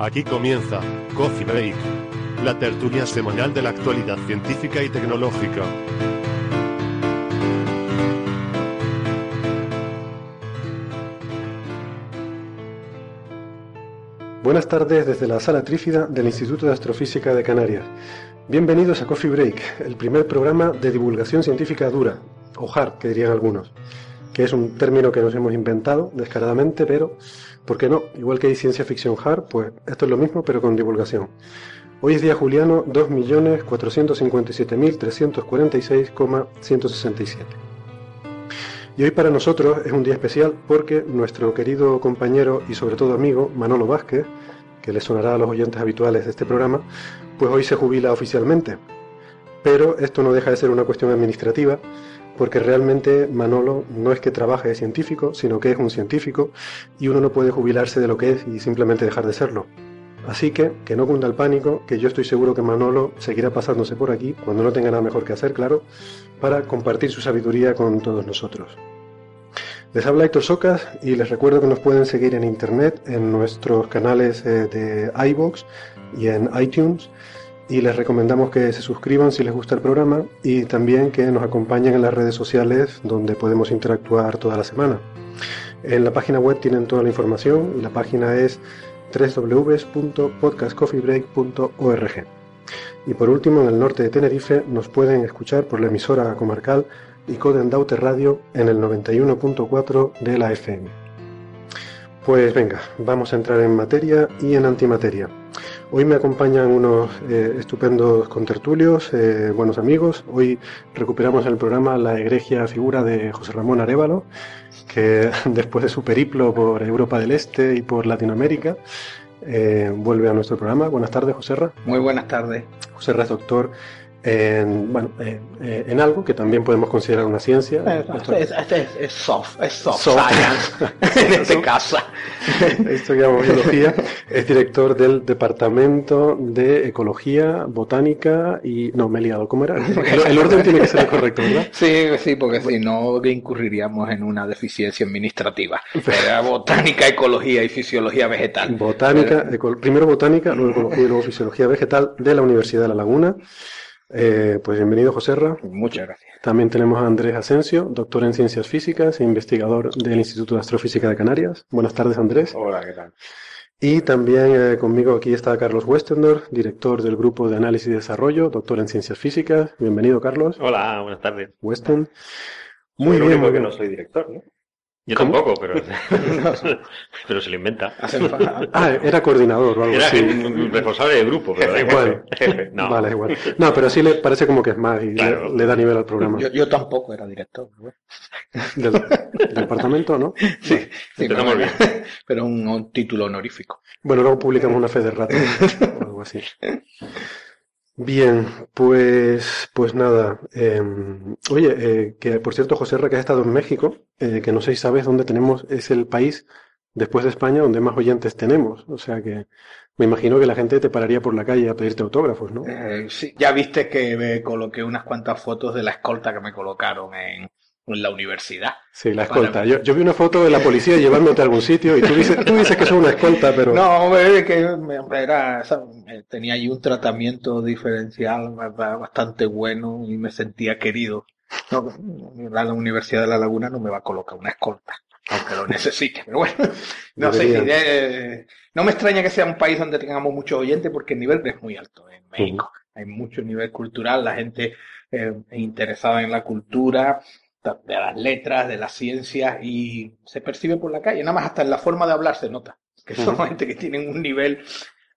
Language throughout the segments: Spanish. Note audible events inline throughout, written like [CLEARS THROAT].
Aquí comienza Coffee Break, la tertulia semanal de la actualidad científica y tecnológica. Buenas tardes desde la sala trífida del Instituto de Astrofísica de Canarias. Bienvenidos a Coffee Break, el primer programa de divulgación científica dura, o hard, que dirían algunos, que es un término que nos hemos inventado descaradamente, pero ¿por qué no? Igual que hay ciencia ficción hard, pues esto es lo mismo, pero con divulgación. Hoy es día juliano 2.457.346,167. Y hoy para nosotros es un día especial porque nuestro querido compañero y sobre todo amigo Manolo Vázquez, que le sonará a los oyentes habituales de este programa, pues hoy se jubila oficialmente. Pero esto no deja de ser una cuestión administrativa, porque realmente Manolo no es que trabaje de científico, sino que es un científico y uno no puede jubilarse de lo que es y simplemente dejar de serlo. Así que, que no cunda el pánico, que yo estoy seguro que Manolo seguirá pasándose por aquí, cuando no tenga nada mejor que hacer, claro, para compartir su sabiduría con todos nosotros. Les habla Héctor Socas y les recuerdo que nos pueden seguir en internet en nuestros canales eh, de iBox y en iTunes y les recomendamos que se suscriban si les gusta el programa y también que nos acompañen en las redes sociales donde podemos interactuar toda la semana. En la página web tienen toda la información y la página es www.podcastcoffeebreak.org. Y por último, en el norte de Tenerife nos pueden escuchar por la emisora comarcal y Coden Daute Radio en el 91.4 de la FM. Pues venga, vamos a entrar en materia y en antimateria. Hoy me acompañan unos eh, estupendos contertulios, eh, buenos amigos. Hoy recuperamos en el programa la egregia figura de José Ramón Arevalo, que [LAUGHS] después de su periplo por Europa del Este y por Latinoamérica, eh, vuelve a nuestro programa. Buenas tardes, José Ra. Muy buenas tardes. José Ra es doctor en, bueno, eh, eh, en algo que también podemos considerar una ciencia. Esto es, es, es soft, es soft, Soft. science, [LAUGHS] en este caso. Esto que biología. Es director del Departamento de Ecología, Botánica y... No, me he liado. ¿Cómo era? [LAUGHS] El, el orden tiene que ser el correcto, ¿verdad? Sí, sí, porque si no incurriríamos en una deficiencia administrativa. Era botánica, ecología y fisiología vegetal. Botánica, eco- primero botánica, luego ecología y luego fisiología vegetal de la Universidad de La Laguna. Eh, pues bienvenido, Joserra. Muchas gracias. También tenemos a Andrés Asensio, doctor en ciencias físicas e investigador del Instituto de Astrofísica de Canarias. Buenas tardes, Andrés. Hola, ¿qué tal? Y también eh, conmigo aquí está Carlos Westendor, director del Grupo de Análisis y Desarrollo, doctor en ciencias físicas. Bienvenido, Carlos. Hola, buenas tardes. Westen. Muy bien, único muy que no soy director, ¿no? Yo ¿Cómo? tampoco, pero, [LAUGHS] [LAUGHS] pero se lo inventa. Ah, era coordinador o algo Era así. un responsable de grupo, pero da igual. Jefe, no. Vale, igual. No, pero sí le parece como que es más y le- Claro. le, da nivel al programa. Yo, yo tampoco era director. ¿no? Del, del departamento, ¿no? Sí, sí, Empezamos pero, bien. pero un, un título honorífico. Bueno, luego publicamos una fe de rato o algo así. Bien, pues, pues nada. eh, oye, eh, que por cierto, José Ra, que has estado en México, eh, que no sé si sabes dónde tenemos, es el país después de España donde más oyentes tenemos. O sea que me imagino que la gente te pararía por la calle a pedirte autógrafos, ¿no? Eh, sí, ya viste que me coloqué unas cuantas fotos de la escolta que me colocaron en, en la universidad. Sí, la escolta. Yo, yo vi una foto de la policía llevándote a algún sitio y tú dices, tú dices que sos una escolta, pero No, hombre, es que era, eh, tenía ahí un tratamiento diferencial ba- ba- bastante bueno y me sentía querido. No, la, Universidad de La Laguna no me va a colocar una escolta, aunque lo necesite, pero bueno, [LAUGHS] no sé si eh, no me extraña que sea un país donde tengamos muchos oyentes porque el nivel es muy alto en México. Hay mucho nivel cultural, la gente eh, interesada en la cultura, de las letras, de las ciencias y se percibe por la calle, nada más hasta en la forma de hablar se nota que son gente que tienen un nivel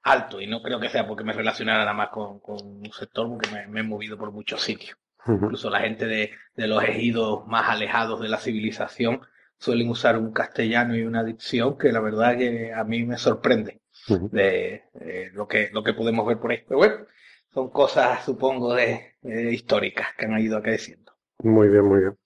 alto y no creo que sea porque me relacionara nada más con, con un sector porque me, me he movido por muchos sitios. Incluso la gente de, de los ejidos más alejados de la civilización suelen usar un castellano y una dicción que la verdad que a mí me sorprende de eh, lo que lo que podemos ver por ahí. Pero bueno, son cosas supongo de, eh, históricas que han ido creciendo. Muy bien, muy bien.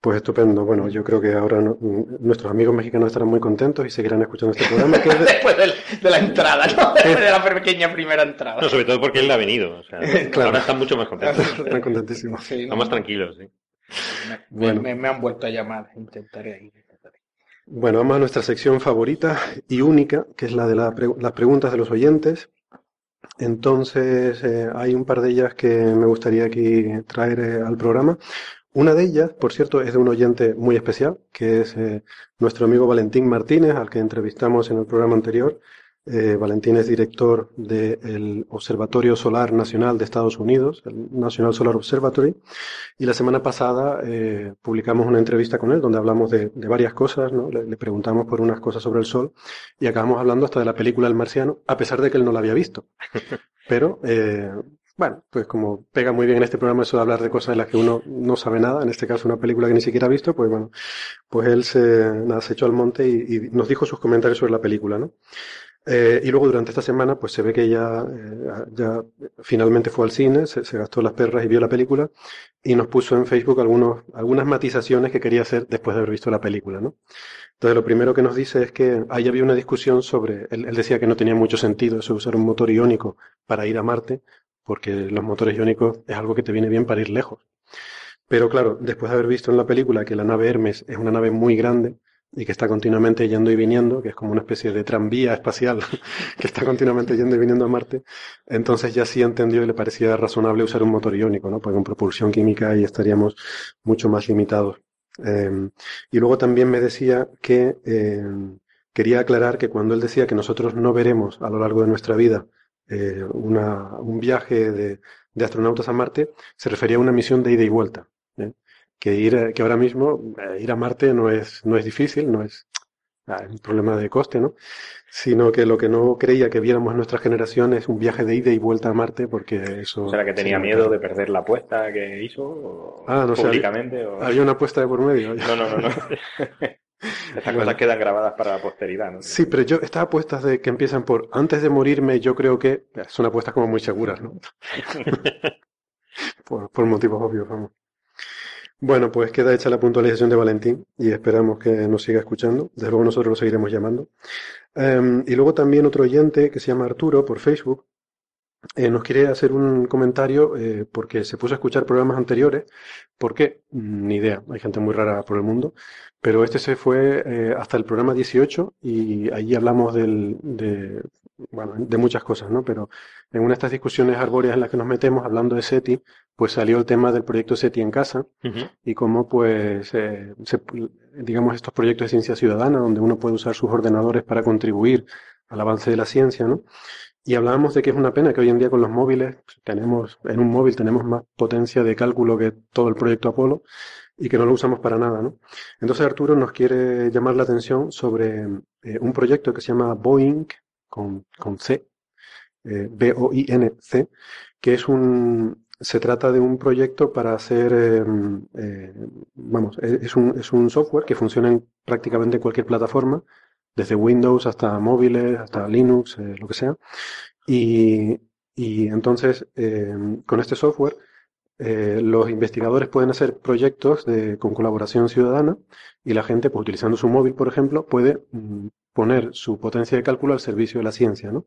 Pues estupendo. Bueno, yo creo que ahora no- nuestros amigos mexicanos estarán muy contentos y seguirán escuchando este programa. Que es de- Después de, la entrada, ¿no? [LAUGHS] Después de la pequeña primera entrada. No, sobre todo porque él ha venido. O sea, [LAUGHS] Claro. Ahora están mucho más contentos. [LAUGHS] Están contentísimos. Sí, Están no, más tranquilos, sí. me, Bueno. me- me han vuelto a llamar, intentaré. Bueno, vamos a nuestra sección favorita y única, que es la de la pre- las preguntas de los oyentes. Entonces, eh, hay un par de ellas que me gustaría aquí traer eh, al programa. Una de ellas, por cierto, es de un oyente muy especial, que es eh, nuestro amigo Valentín Martínez, al que entrevistamos en el programa anterior. Eh, Valentín es director del Observatorio Solar Nacional de Estados Unidos, el National Solar Observatory, y la semana pasada eh, publicamos una entrevista con él donde hablamos de, de varias cosas, ¿no? Le, le preguntamos por unas cosas sobre el Sol y acabamos hablando hasta de la película El Marciano, a pesar de que él no la había visto. [LAUGHS] Pero, eh, bueno, pues como pega muy bien en este programa eso de hablar de cosas de las que uno no sabe nada, en este caso una película que ni siquiera ha visto, pues bueno, pues él se, nada, se echó al monte y, nos dijo sus comentarios sobre la película, ¿no? Eh, y luego durante esta semana, pues se ve que ya, eh, ya finalmente fue al cine, se, se gastó las perras y vio la película y nos puso en Facebook algunos, algunas matizaciones que quería hacer después de haber visto la película, ¿no? Entonces lo primero que nos dice es que ahí había una discusión sobre, él, él decía que no tenía mucho sentido eso de usar un motor iónico para ir a Marte, porque los motores iónicos es algo que te viene bien para ir lejos. Pero claro, después de haber visto en la película que la nave Hermes es una nave muy grande y que está continuamente yendo y viniendo, que es como una especie de tranvía espacial [LAUGHS] que está continuamente yendo y viniendo a Marte, entonces ya sí entendió y le parecía razonable usar un motor iónico, ¿no? Porque con propulsión química ahí estaríamos mucho más limitados. Eh, y luego también me decía que eh, quería aclarar que cuando él decía que nosotros no veremos a lo largo de nuestra vida eh, una, un viaje de, de astronautas a Marte, se refería a una misión de ida y vuelta. ¿eh? Que ir, que ahora mismo eh, ir a Marte no es, no es difícil, no es ah, un problema de coste, ¿no? Sino que lo que no creía que viéramos en nuestra generación es un viaje de ida y vuelta a Marte, porque eso. ¿Será que tenía miedo de perder la apuesta que hizo? O Ah, no sé, públicamente. o- Había una apuesta de por medio. No, no, no, no. [LAUGHS] Estas Bueno. cosas quedan grabadas para la posteridad, ¿no? Sí, pero yo, estas apuestas de que empiezan por antes de morirme, yo creo que son apuestas como muy seguras, ¿no? [LAUGHS] por, por motivos obvios, vamos. Bueno, pues queda hecha la puntualización de Valentín y esperamos que nos siga escuchando. Desde luego nosotros lo seguiremos llamando. Em, y luego también otro oyente que se llama Arturo por Facebook eh, nos quiere hacer un comentario eh, porque se puso a escuchar programas anteriores. ¿Por qué? Mm, Ni idea. Hay gente muy rara por el mundo. Pero este se fue eh, hasta el programa 18 y allí hablamos del, de, bueno, de muchas cosas, ¿no? Pero en una de estas discusiones arbóreas en las que nos metemos hablando de SETI, pues salió el tema del proyecto SETI en casa y cómo, pues, eh, se- digamos, estos proyectos de ciencia ciudadana, donde uno puede usar sus ordenadores para contribuir al avance de la ciencia, ¿no? Y hablábamos de que es una pena que hoy en día con los móviles tenemos, en un móvil tenemos más potencia de cálculo que todo el proyecto Apolo y que no lo usamos para nada, ¿no? Entonces Arturo nos quiere llamar la atención sobre eh, un proyecto que se llama Boeing con, con C, eh, B-O-I-N-C, que es un, se trata de un proyecto para hacer, eh, eh, vamos, es es un, es un software que funciona en prácticamente cualquier plataforma, desde Windows hasta móviles, hasta Linux, lo que sea. Y, y entonces, eh, con este software, eh, los investigadores pueden hacer proyectos de, con colaboración ciudadana y la gente, pues utilizando su móvil, por ejemplo, puede mm, poner su potencia de cálculo al servicio de la ciencia, ¿no?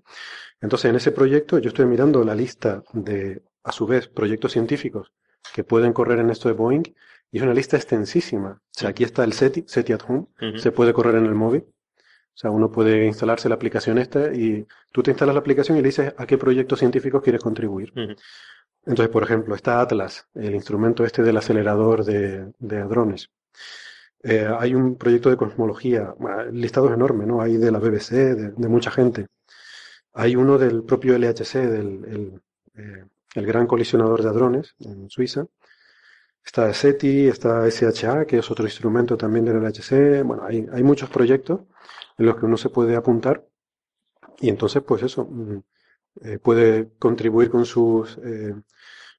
Entonces, en ese proyecto, yo estoy mirando la lista de, a su vez, proyectos científicos que pueden correr en esto de Boeing y es una lista extensísima. O sea, aquí está el SETI, SETI at Home, se puede correr en el móvil. O sea, uno puede instalarse la aplicación esta y tú te instalas la aplicación y le dices a qué proyectos científicos quieres contribuir. Entonces, por ejemplo, está Atlas, el instrumento este del acelerador de, de drones. Eh, hay un proyecto de cosmología, el listado es enorme, ¿no? Hay de la BBC, de, mucha gente. Hay uno del propio LHC, del el, eh, el gran colisionador de hadrones en Suiza. Está SETI, está SHA, que es otro instrumento también del LHC. Bueno, hay, hay muchos proyectos en los que uno se puede apuntar. Y entonces, pues eso, mm, eh, puede contribuir con sus, eh,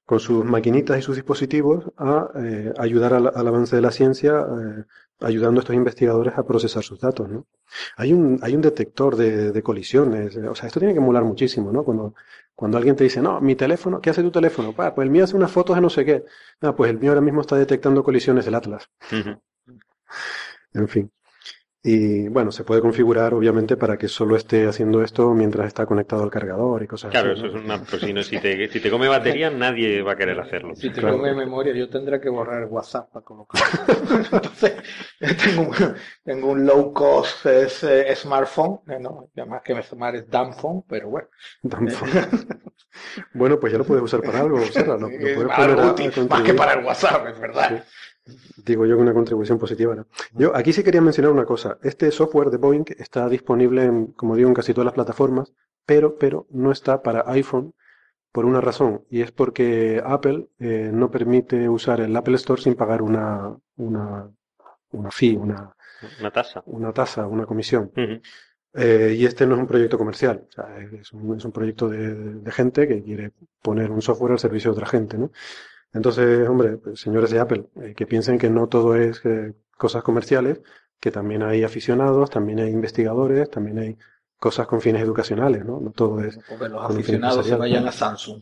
con sus maquinitas y sus dispositivos a eh, ayudar al, al avance de la ciencia, ayudando a estos investigadores a procesar sus datos, ¿no? Hay un, hay un detector de, de colisiones, o sea, esto tiene que molar muchísimo, ¿no? Cuando, cuando alguien te dice, no, mi teléfono, ¿qué hace tu teléfono? "Pa, pues el mío hace unas fotos de no sé qué. Ah, pues el mío ahora mismo está detectando colisiones del Atlas. En fin. Y bueno, se puede configurar obviamente para que solo esté haciendo esto mientras está conectado al cargador y cosas Claro, así. eso ¿no? es una. Pues si, no, si, te, si te come batería, [LAUGHS] nadie va a querer hacerlo. Si te Claro. come memoria, yo tendré que borrar WhatsApp para colocar. [LAUGHS] Entonces, tengo un, tengo un low cost es, eh, smartphone, eh, ¿no? Además que me llamar es dumb phone, pero bueno. Tampoco. [LAUGHS] Bueno, pues ya lo puedes usar para algo, Sara, lo, lo Es puedes algo poner a- a útil, más que para el WhatsApp, es verdad. Digo yo que una contribución positiva. ¿no? Yo aquí sí quería mencionar una cosa. Este software de Boeing está disponible, en, como digo, en casi todas las plataformas, pero, pero no está para iPhone por una razón, y es porque Apple eh, no permite usar el Apple Store sin pagar una, una, una fee, una, Una tasa. una tasa, una comisión. Eh, y este no es un proyecto comercial, o sea, es un, es un proyecto de, de gente que quiere poner un software al servicio de otra gente, ¿no? Entonces, hombre, pues, señores de Apple, eh, que piensen que no todo es eh, cosas comerciales, que también hay aficionados, también hay investigadores, también hay cosas con fines educacionales, ¿no? No todo es... Porque los aficionados se vayan [LAUGHS] a Samsung.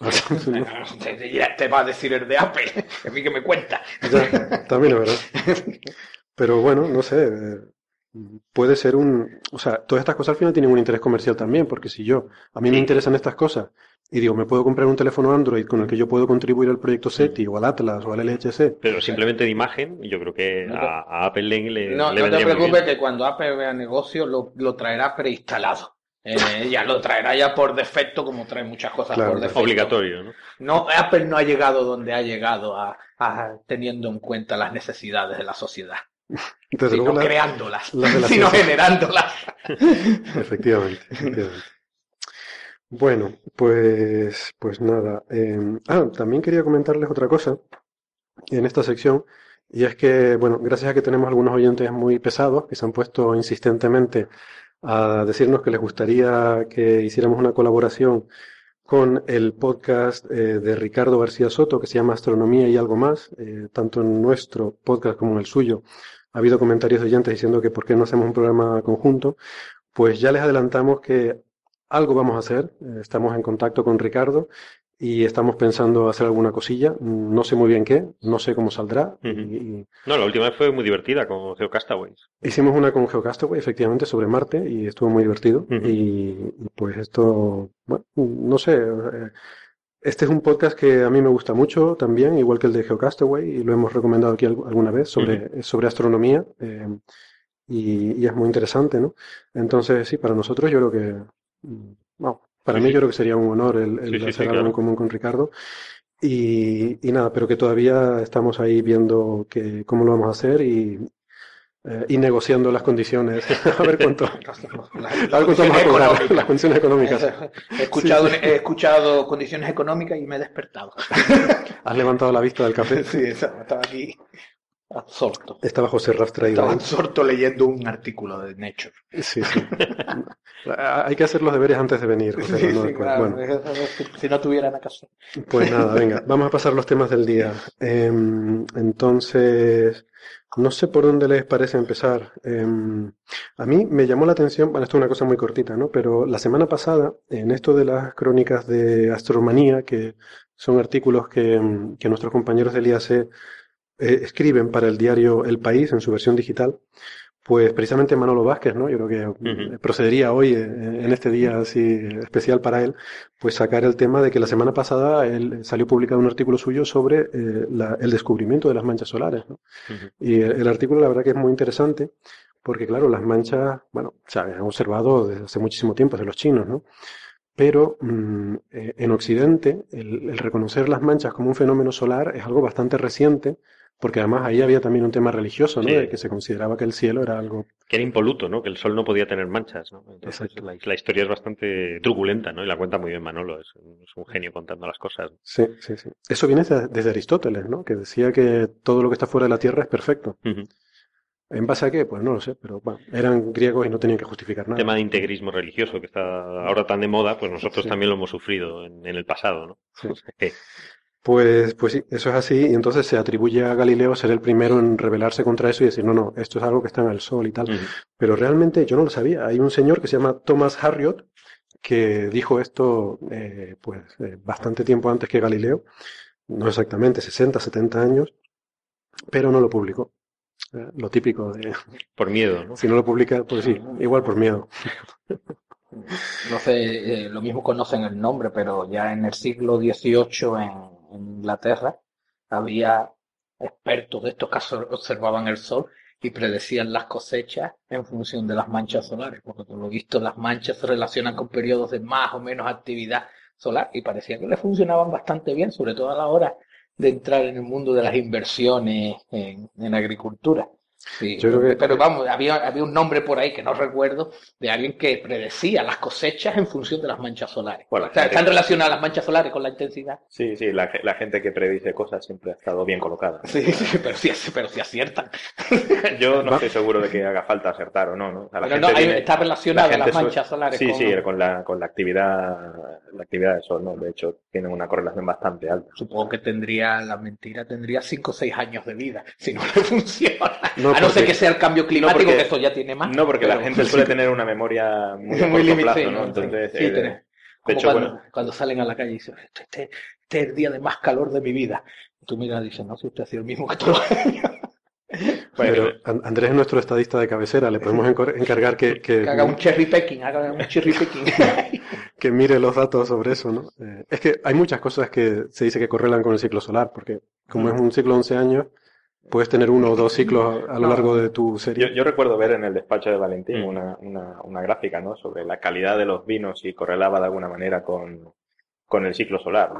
¿no? [LAUGHS] Ya te va a decir el de Apple, [LAUGHS] a mí que me cuenta. Ya, también es verdad. Pero bueno, no sé, eh, puede ser un... O sea, todas estas cosas al final tienen un interés comercial también, porque si yo, a mí me interesan estas cosas y digo, me puedo comprar un teléfono Android con el que yo puedo contribuir al proyecto SETI o al Atlas o al LHC, Pero simplemente de imagen, yo creo que a, a Apple le, le, No, le no te preocupes que cuando Apple vea negocio lo, lo traerá preinstalado. Eh, ya lo traerá ya por defecto, como trae muchas cosas Claro, por defecto. Obligatorio, ¿no? No, Apple no ha llegado donde ha llegado a, a- teniendo en cuenta las necesidades de la sociedad, desde sino la- creándolas, la sino generándolas. [LAUGHS] Efectivamente, efectivamente. Bueno, pues, pues nada. eh, ah, también quería comentarles otra cosa en esta sección, y es que, bueno, gracias a que tenemos algunos oyentes muy pesados que se han puesto insistentemente a decirnos que les gustaría que hiciéramos una colaboración con el podcast eh, de Ricardo García Soto que se llama Astronomía y algo más, eh, tanto en nuestro podcast como en el suyo. Ha habido comentarios de oyentes diciendo que por qué no hacemos un programa conjunto. Pues ya les adelantamos que algo vamos a hacer. Eh, Estamos en contacto con Ricardo y estamos pensando hacer alguna cosilla. No sé muy bien qué, no sé cómo saldrá. Ujú. Y- y No, la última vez fue muy divertida con GeoCastaways. hicimos una con GeoCastaway, efectivamente, sobre Marte y estuvo muy divertido. Y, y pues esto, bueno, no sé. eh, Este es un podcast que a mí me gusta mucho también, igual que el de GeoCastaway, y lo hemos recomendado aquí al- alguna vez sobre, sobre astronomía. eh, y, y es muy interesante, ¿no? Entonces, sí, para nosotros yo creo que, mm, bueno, para Sí, mí sí. yo creo que sería un honor el, hacer algo claro. en común con Ricardo. Y, y nada, pero que todavía estamos ahí viendo que, cómo lo vamos a hacer y, eh, y negociando las condiciones. [LAUGHS] A ver cuánto, [LAUGHS] Las, a ver cuánto vamos a cobrar, las condiciones económicas. [LAUGHS] He escuchado, Sí, sí. he escuchado condiciones económicas y me he despertado. Has levantado la vista del café. Sí, estaba aquí absorto. Estaba José Ras traído Estaba ahí. absorto leyendo un artículo de Nature. Sí, sí. [LAUGHS] Hay que hacer los deberes antes de venir, José, Sí, no sí, después. claro, Bueno. si- Si no tuvieran acaso. Pues nada, [LAUGHS] venga, vamos a pasar los temas del día. Em, entonces, no sé por dónde les parece empezar. Em, a mí me llamó la atención, bueno, esto es una cosa muy cortita, ¿no? Pero la semana pasada, en esto de las crónicas de astromanía, que son artículos que, em, que nuestros compañeros del IAC eh, escriben para el diario El País en su versión digital, pues precisamente Manolo Vázquez, ¿no? Yo creo que procedería hoy, eh, en este día así especial para él, pues sacar el tema de que la semana pasada él salió publicado un artículo suyo sobre eh, la- el descubrimiento de las manchas solares. Y el, el artículo la verdad que es muy interesante porque claro, las manchas, bueno, se habían observado desde hace muchísimo tiempo, desde los chinos, ¿no? Pero mm, en Occidente el, el reconocer las manchas como un fenómeno solar es algo bastante reciente porque además ahí había también un tema religioso, ¿no? Sí. De que se consideraba que el cielo era algo Que era impoluto, ¿no? Que el sol no podía tener manchas, ¿no? Entonces la, la historia es bastante truculenta, ¿no? Y la cuenta muy bien Manolo, es, un- es un genio contando las cosas. Sí, sí, sí. Eso viene desde, desde Aristóteles, ¿no? Que decía que todo lo que está fuera de la Tierra es perfecto. ¿En base a qué? Pues no lo sé, pero bueno, eran griegos y no tenían que justificar El nada. tema de integrismo religioso que está ahora tan de moda, pues nosotros Sí. también lo hemos sufrido en, en el pasado, ¿no? Sí. [LAUGHS] Pues, pues sí, eso es así, y entonces se atribuye a Galileo ser el primero en rebelarse contra eso y decir, no, no, esto es algo que está en el sol y tal. Pero realmente yo no lo sabía. Hay un señor que se llama Thomas Harriot que dijo esto eh, pues eh, bastante tiempo antes que Galileo, no exactamente 60, 70 años, pero no lo publicó. Eh, lo típico de [LAUGHS] Por miedo, ¿no? si no lo publica, pues sí, igual por miedo. No sé, eh, lo mismo conocen el nombre, pero ya en el siglo XVIII en, en Inglaterra había expertos de estos que observaban el sol y predecían las cosechas en función de las manchas solares, porque por lo visto las manchas se relacionan con periodos de más o menos actividad solar y parecía que le funcionaban bastante bien, sobre todo a la hora de entrar en el mundo de las inversiones en agricultura. Sí, Yo creo que- pero vamos, había, había un nombre por ahí que no recuerdo de alguien que predecía las cosechas en función de las manchas solares. Bueno, O sea, están relacionadas las manchas solares con la intensidad. Sí, sí, la, la gente que predice cosas siempre ha estado bien colocada. Sí, sí, pero sí, pero sí aciertan. [LAUGHS] Yo no estoy seguro de que haga falta acertar o no, ¿no? La Pero no, gente ahí viene- está relacionada la las manchas solares Sí, con... sí, con la, con la actividad, la actividad del sol, ¿no? De hecho, tienen una correlación bastante alta. Supongo que tendría, la mentira tendría 5 o 6 años de vida, si no le [LAUGHS] funciona. No, a no ser que sea el cambio climático, porque- que esto ya tiene más. No, porque la gente suele [LAUGHS] tener una memoria muy a Muy corto limit- plazo, sí, ¿no? Entonces, Sí, eh, de Como hecho, cuando, bueno, cuando salen a la calle y dicen, este, este- este es el día de más calor de mi vida. Y tú miras y dices, no, si usted ha sido el mismo que todos los años. [LAUGHS] bueno, Pero An- Andrés es nuestro estadista de cabecera, le podemos encargar que, que, Que haga un cherry picking, haga un cherry picking. [LAUGHS] que mire los datos sobre eso, ¿no? Eh, es que hay muchas cosas que se dice que correlan con el ciclo solar, porque como es un ciclo de 11 años, puedes tener uno o dos ciclos a lo largo de tu yo, serie. yo recuerdo ver en el despacho de Valentín Mm. una, una, una gráfica, ¿no? Sobre la calidad de los vinos y correlaba de alguna manera con, con el ciclo solar.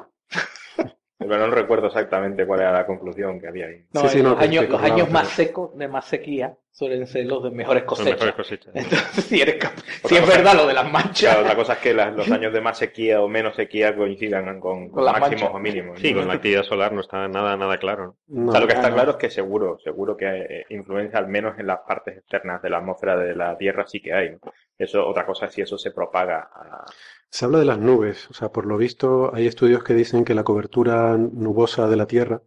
¿No? Pero no recuerdo exactamente cuál era la conclusión que había ahí. No, Sí, sí, los, no, que- años, los más secos, de más sequía, suelen ser los de mejores cosechas. mejores cosechas. Entonces, si, eres cap- Otra si es verdad lo de las manchas, Claro, la cosa es que las- los [LAUGHS] años de más sequía o menos sequía coincidan con, Con las máximos manchas. o mínimos. Sí, ¿no? con la actividad solar no está nada, nada claro. ¿no? No, O sea, lo que está no. claro es que seguro, seguro que eh, influencia al menos en las partes externas de la atmósfera de la Tierra sí que hay. Eso, otra cosa es si eso se propaga. Se habla de las nubes, o sea, por lo visto hay estudios que dicen que la cobertura nubosa de la Tierra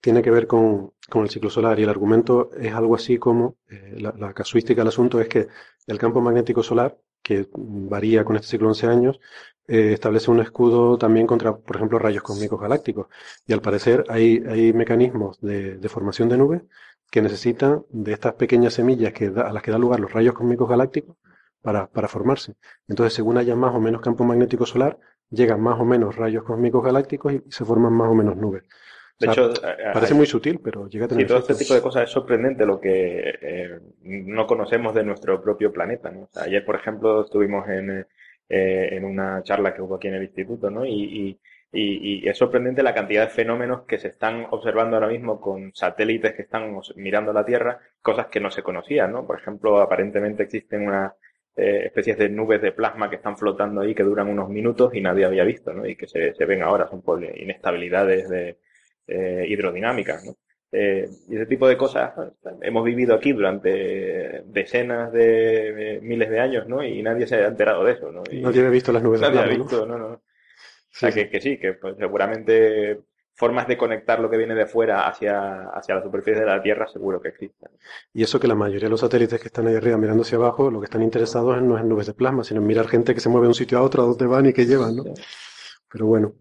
tiene que ver con, con el ciclo solar y el argumento es algo así como, eh, la, casuística del asunto es que el campo magnético solar, que varía con este ciclo de 11 años, eh, establece un escudo también contra, por ejemplo, rayos cósmicos galácticos. Y al parecer hay, hay mecanismos de, formación de nubes que necesitan de estas pequeñas semillas que a las que da lugar los rayos cósmicos galácticos para, para formarse. Entonces, según haya más o menos campo magnético solar, llegan más o menos rayos cósmicos galácticos y se forman más o menos nubes. De O sea, hecho, eh, Parece hay- muy sutil, pero llega a sí, tener todo este tipo de cosas es sorprendente lo que eh, no conocemos de nuestro propio planeta. ¿no? O sea, ayer, por ejemplo, estuvimos en, eh, eh, en una charla que hubo aquí en el instituto, ¿no? Y, y, y- y es sorprendente la cantidad de fenómenos que se están observando ahora mismo con satélites que están mirando la Tierra, cosas que no se conocían, ¿no? Por ejemplo, aparentemente existen unas eh, especies de nubes de plasma que están flotando ahí que duran unos minutos y nadie había visto, ¿no? Y que se, se ven ahora, son por inestabilidades de, eh, hidrodinámicas, ¿no? Eh, y ese tipo de cosas hemos vivido aquí durante decenas de miles de años, ¿no? Y nadie se ha enterado de eso, ¿no? Y Nadie había visto las nubes de nadie ha plasma, ¿no? visto, no, no. O sea, Sí, que, que sí, que pues, seguramente formas de conectar lo que viene de fuera hacia, hacia la superficie de la Tierra seguro que existen. Y eso que la mayoría de los satélites que están ahí arriba mirando hacia abajo, lo que están interesados en- no es en nubes de plasma, sino en mirar gente que se mueve de un sitio a otro, a dónde van y qué llevan, ¿no? Pero bueno,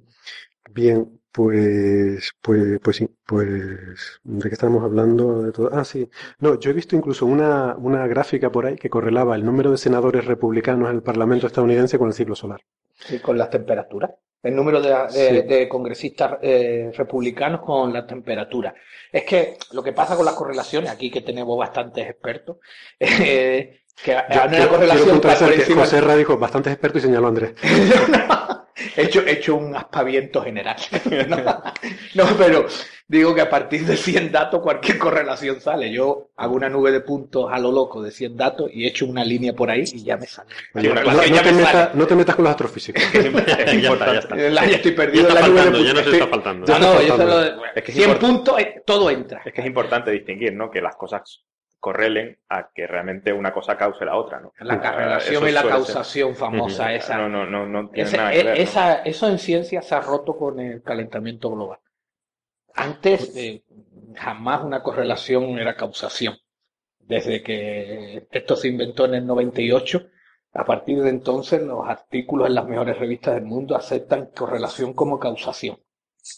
bien, pues, pues, pues sí, pues, ¿de qué estamos hablando? De todo? Ah, sí. No, yo he visto incluso una, una gráfica por ahí que correlaba el número de senadores republicanos en el Parlamento estadounidense con el ciclo solar. Sí, con las temperaturas. El número de, de- Sí. de congresistas eh, republicanos con las temperaturas. Es que lo que pasa con las correlaciones, aquí que tenemos bastantes expertos, [LAUGHS] eh, que Yo hay una quiero- correlación quiero que. José Ra dijo bastantes expertos y señaló a Andrés. [LAUGHS] he, hecho, he hecho un aspaviento general. [LAUGHS] No, no, pero digo que a partir de 100 datos cualquier correlación sale. Yo hago una nube de puntos a lo loco de 100 datos y echo una línea por ahí y ya me sale. Una No, que no ya te me metas, sale. no te metas con los astrofísicos. Es, [LAUGHS] es Ya está, importante. ya está. Ya estoy Ya perdido en está la nube de ya puntos. nos Estoy- está faltando. Ya No, está no, yo faltando. solo- Es que es 100 import- puntos, eh, todo entra. Es que es importante distinguir, ¿no? Que las cosas correlen a que realmente una cosa cause la otra, ¿no? La correlación y la causación famosa esa. No, no, no, no tiene Ese- nada que e- ver, ¿no? esa, eso en ciencia se ha roto con el calentamiento global. Antes eh, jamás una correlación era causación. Desde que esto se inventó en el 98, a partir de entonces los artículos en las mejores revistas del mundo aceptan correlación como causación.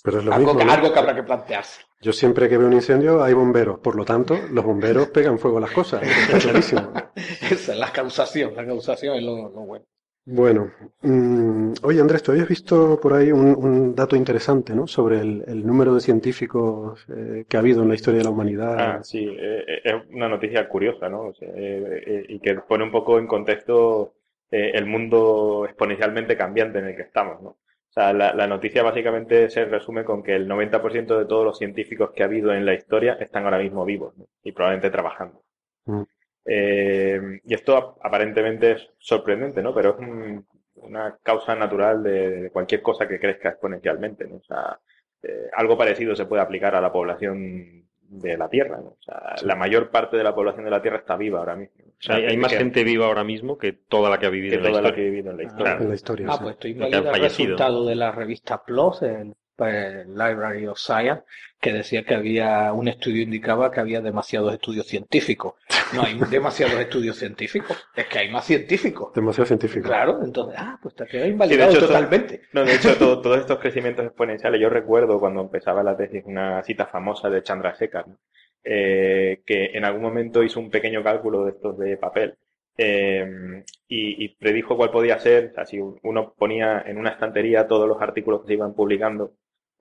Pero es lo Algo, mismo. algo que habrá que plantearse. Yo siempre que veo un incendio hay bomberos, por lo tanto, los bomberos pegan fuego a las cosas. [LAUGHS] Esa es la causación, la causación es lo, lo bueno. Bueno, mm, oye Andrés, tú habías visto por ahí un, un dato interesante, ¿no? Sobre el, el número de científicos eh, que ha habido en la historia de la humanidad. Ah, sí, eh, eh, es una noticia curiosa, ¿no? O sea, eh, y que pone un poco en contexto el mundo exponencialmente cambiante en el que estamos, ¿no? O sea, la, la noticia básicamente se resume con que el 90% de todos los científicos que ha habido en la historia están ahora mismo vivos, ¿no? Y probablemente trabajando. Mm. Eh, y esto ap- aparentemente es sorprendente, ¿no? Pero es un- una causa natural de, de cualquier cosa que crezca exponencialmente, ¿no? O sea, eh, algo parecido se puede aplicar a la población de la Tierra, ¿no? O sea, la mayor parte de la población de la Tierra está viva ahora mismo. O sea, hay, hay más que- gente viva ahora mismo que toda la que ha vivido que en la toda la que historia. ha vivido en la historia. Claro. en la historia. Ah, sí. pues estoy leyendo el resultado de la revista PLOS, el, eh, Library of Science, que decía que había un estudio indicaba que había demasiados estudios científicos. No hay [LAUGHS] demasiados estudios científicos, es que hay más científicos. Demasiado científico. Claro, entonces, ah, pues te queda invalidado hecho, totalmente. No, de hecho, todo- [LAUGHS] todos estos crecimientos exponenciales, yo recuerdo cuando empezaba la tesis una cita famosa de Chandrasekhar, ¿no? Eh, que en algún momento hizo un pequeño cálculo de estos de papel eh, y, y predijo cuál podía ser, o sea, si uno ponía en una estantería todos los artículos que se iban publicando,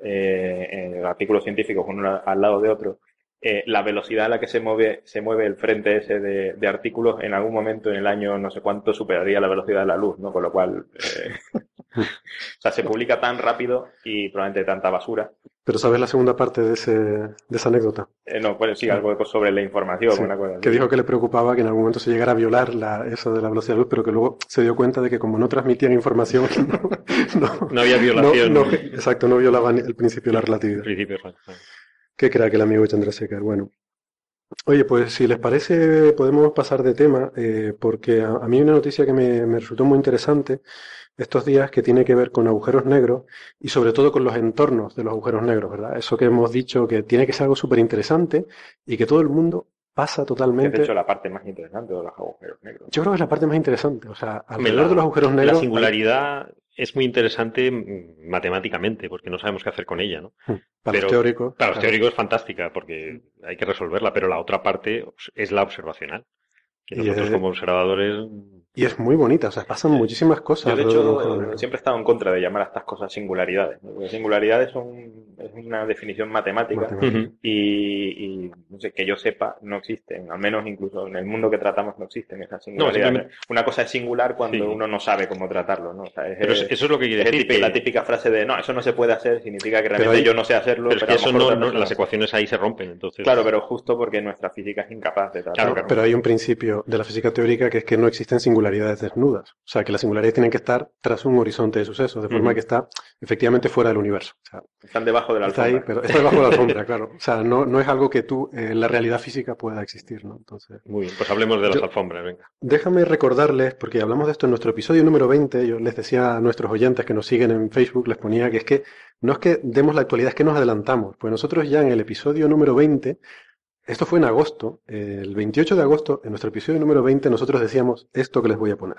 eh, artículos científicos uno al lado de otro, eh, la velocidad a la que se mueve, se mueve el frente ese de, de artículos en algún momento en el año no sé cuánto superaría la velocidad de la luz, ¿no? Con lo cual, eh, [LAUGHS] o sea, se publica tan rápido y probablemente tanta basura. Pero ¿sabes la segunda parte de, ese, de esa anécdota? Eh, no, pues sí, algo sobre la información, Sí, una cosa así. que dijo que le preocupaba que en algún momento se llegara a violar la, eso de la velocidad de luz, pero que luego se dio cuenta de que como no transmitían información, [LAUGHS] no, no- No había violación. no- exacto, no violaban el principio de la relatividad. principio. Qué crack el amigo Chandrasekhar. Bueno, oye, pues si les parece, podemos pasar de tema, eh, porque a, a mí una noticia que me, me resultó muy interesante estos días que tiene que ver con agujeros negros y sobre todo con los entornos de los agujeros negros, ¿verdad? Eso que hemos dicho que tiene que ser algo súper interesante y que todo el mundo pasa totalmente. de hecho la parte más interesante de los agujeros negros. Yo creo que es la parte más interesante. O sea, alrededor la- de los agujeros La negros. singularidad es muy interesante mm, matemáticamente, porque no sabemos qué hacer con ella, ¿no? Para pero- los teóricos. Para los claro. teóricos es fantástica, porque hay que resolverla, pero la otra parte es la observacional. Que Y nosotros es- como observadores Y es muy bonita, o sea, pasan muchísimas cosas. Yo, de hecho, siempre he estado en contra de llamar a estas cosas singularidades. ¿no? Porque singularidades son es una definición matemática Matemática. Y, y, no sé, que yo sepa, no existen. Al menos incluso en el mundo que tratamos no existen esas No, singularidades. simplemente- Una cosa es singular cuando Sí. uno no sabe cómo tratarlo, ¿no? O sea, es, Pero eso es lo que quiere es decir. típica- que- la típica frase de no, eso no se puede hacer, significa que realmente hay- yo no sé hacerlo. pero es pero que a lo eso no, no- las sí. ecuaciones ahí se rompen, entonces. Claro, pero justo porque nuestra física es incapaz de tratarlo. Claro, Pero hay un principio de la física teórica que es que no existen singularidades desnudas. O sea, que las singularidades tienen que estar tras un horizonte de sucesos, de forma que está efectivamente fuera del universo. O sea, Están debajo de la está alfombra. ahí, pero está debajo de la alfombra, [LAUGHS] claro. O sea, no, no es algo que tú eh, en la realidad física pueda existir, ¿no? Entonces, Muy bien, pues hablemos de las Yo- alfombras, venga. déjame recordarles, porque hablamos de esto en nuestro episodio número 20, yo les decía a nuestros oyentes que nos siguen en Facebook, les ponía que es que no es que demos la actualidad, es que nos adelantamos. Pues nosotros ya en el episodio número 20, esto fue en agosto, el 28 de agosto, en nuestro episodio número 20, nosotros decíamos esto que les voy a poner.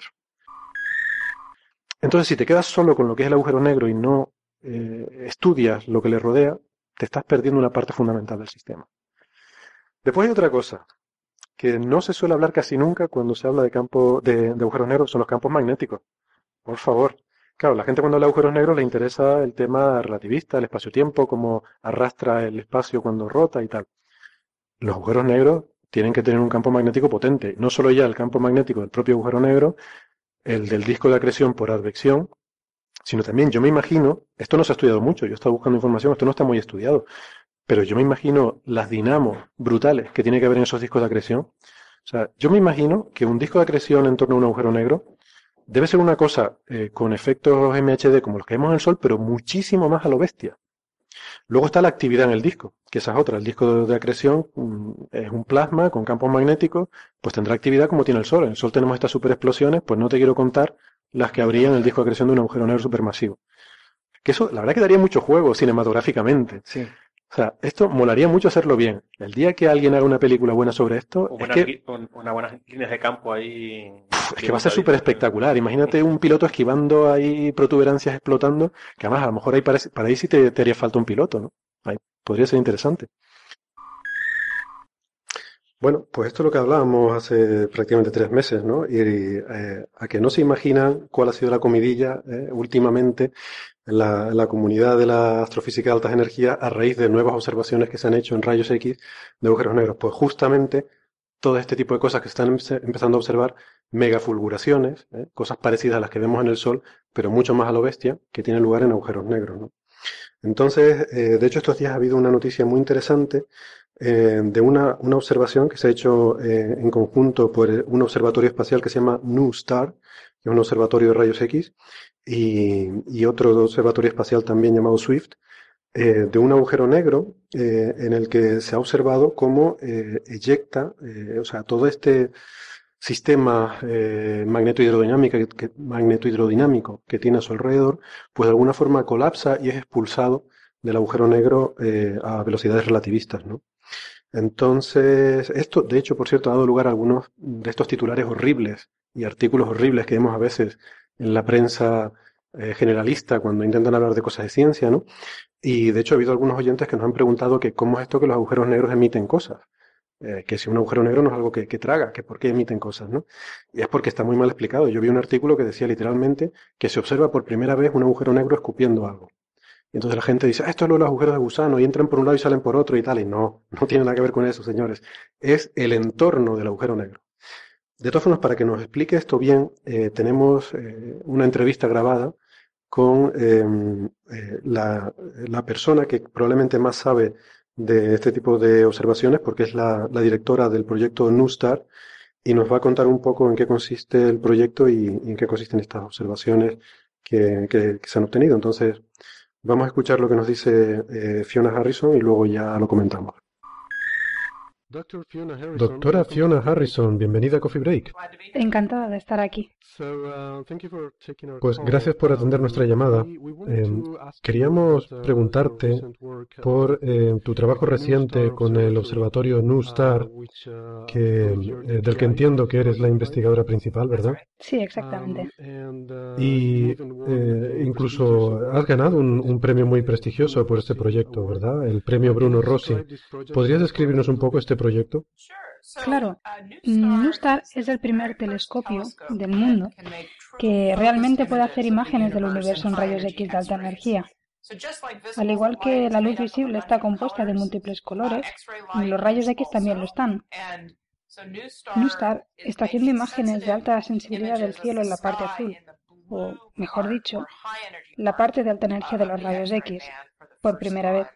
Entonces, si te quedas solo con lo que es el agujero negro y no eh, estudias lo que le rodea, te estás perdiendo una parte fundamental del sistema. Después hay otra cosa, que no se suele hablar casi nunca cuando se habla de campo de, de agujeros negros, son los campos magnéticos. Por favor. Claro, la gente cuando habla de agujeros negros le interesa el tema relativista, el espacio-tiempo, cómo arrastra el espacio cuando rota y tal. Los agujeros negros tienen que tener un campo magnético potente. No solo ya el campo magnético del propio agujero negro, el del disco de acreción por advección, sino también yo me imagino, esto no se ha estudiado mucho, yo he estado buscando información, esto no está muy estudiado, pero yo me imagino las dinamos brutales que tiene que haber en esos discos de acreción. O sea, yo me imagino que un disco de acreción en torno a un agujero negro debe ser una cosa eh, con efectos MHD como los que vemos en el Sol, pero muchísimo más a lo bestia. Luego está la actividad en el disco, que esa es otra. El disco de acreción mm, es un plasma con campos magnéticos, pues tendrá actividad como tiene el Sol. En el Sol tenemos estas superexplosiones, pues no te quiero contar las que habría en el disco de acreción de un agujero negro supermasivo. Que eso, la verdad que daría mucho juego cinematográficamente. Sí. O sea, esto molaría mucho hacerlo bien. El día que alguien haga una película buena sobre esto, O es buenas que, li- con- una buenas líneas de campo ahí. es que va a ser súper espectacular. Imagínate un piloto esquivando ahí protuberancias explotando, que además a lo mejor ahí parece- para ahí sí te, te haría falta un piloto, ¿no? Ahí podría ser interesante. Bueno, pues esto es lo que hablábamos hace prácticamente tres meses, ¿no? Y eh, a que no se imaginan cuál ha sido la comidilla eh, últimamente en la, comunidad de la astrofísica de altas energías a raíz de nuevas observaciones que se han hecho en rayos X de agujeros negros. Pues justamente todo este tipo de cosas que están empe- empezando a observar, megafulguraciones, ¿eh? cosas parecidas a las que vemos en el Sol, pero mucho más a lo bestia, que tienen lugar en agujeros negros. Entonces, eh, de hecho, estos días ha habido una noticia muy interesante eh, de una, una observación que se ha hecho eh, en conjunto por un observatorio espacial que se llama NuSTAR, que es un observatorio de rayos X, y, y otro observatorio espacial también llamado SWIFT, eh, de un agujero negro eh, en el que se ha observado cómo eh, eyecta, o sea, todo este sistema magnetohidrodinámico, que, que- tiene a su alrededor, pues de alguna forma colapsa y es expulsado del agujero negro a velocidades relativistas, ¿no? Entonces, esto, de hecho, por cierto, ha dado lugar a algunos de estos titulares horribles y artículos horribles que vemos a veces en la prensa eh, generalista cuando intentan hablar de cosas de ciencia, ¿no? Y de hecho ha habido algunos oyentes que nos han preguntado que cómo es esto que los agujeros negros emiten cosas. Eh, que si un agujero negro no es algo que, que traga, que por qué emiten cosas, ¿no? Y es porque está muy mal explicado. Yo vi un artículo que decía literalmente que se observa por primera vez un agujero negro escupiendo algo. Y entonces la gente dice, ah, esto es lo de los agujeros de gusano, y entran por un lado y salen por otro y tal. Y no, no tiene nada que ver con eso, señores. Es el entorno del agujero negro. De todas formas, para que nos explique esto bien, eh, tenemos eh, una entrevista grabada con eh, eh, la, persona que probablemente más sabe de este tipo de observaciones, porque es la, directora del proyecto NuSTAR, y nos va a contar un poco en qué consiste el proyecto y, en qué consisten estas observaciones que, se han obtenido. Entonces, vamos a escuchar lo que nos dice Fiona Harrison y luego ya lo comentamos. Doctora Fiona Harrison, bienvenida a Coffee Break. Encantada de estar aquí. Pues gracias por atender nuestra llamada. Eh, queríamos preguntarte por eh, tu trabajo reciente con el observatorio NuSTAR, que, eh, del que entiendo que eres la investigadora principal, ¿verdad? Sí, exactamente. Y eh, incluso has ganado un, un premio muy prestigioso por este proyecto, ¿verdad? El premio Bruno Rossi. ¿Podrías describirnos un poco este proyecto? Claro, NuSTAR es el primer telescopio del mundo que realmente puede hacer imágenes del universo en rayos X de alta energía. Al igual que la luz visible está compuesta de múltiples colores, los rayos X también lo están. NuSTAR está haciendo imágenes de alta sensibilidad del cielo en la parte azul, o mejor dicho, la parte de alta energía de los rayos X, por primera vez.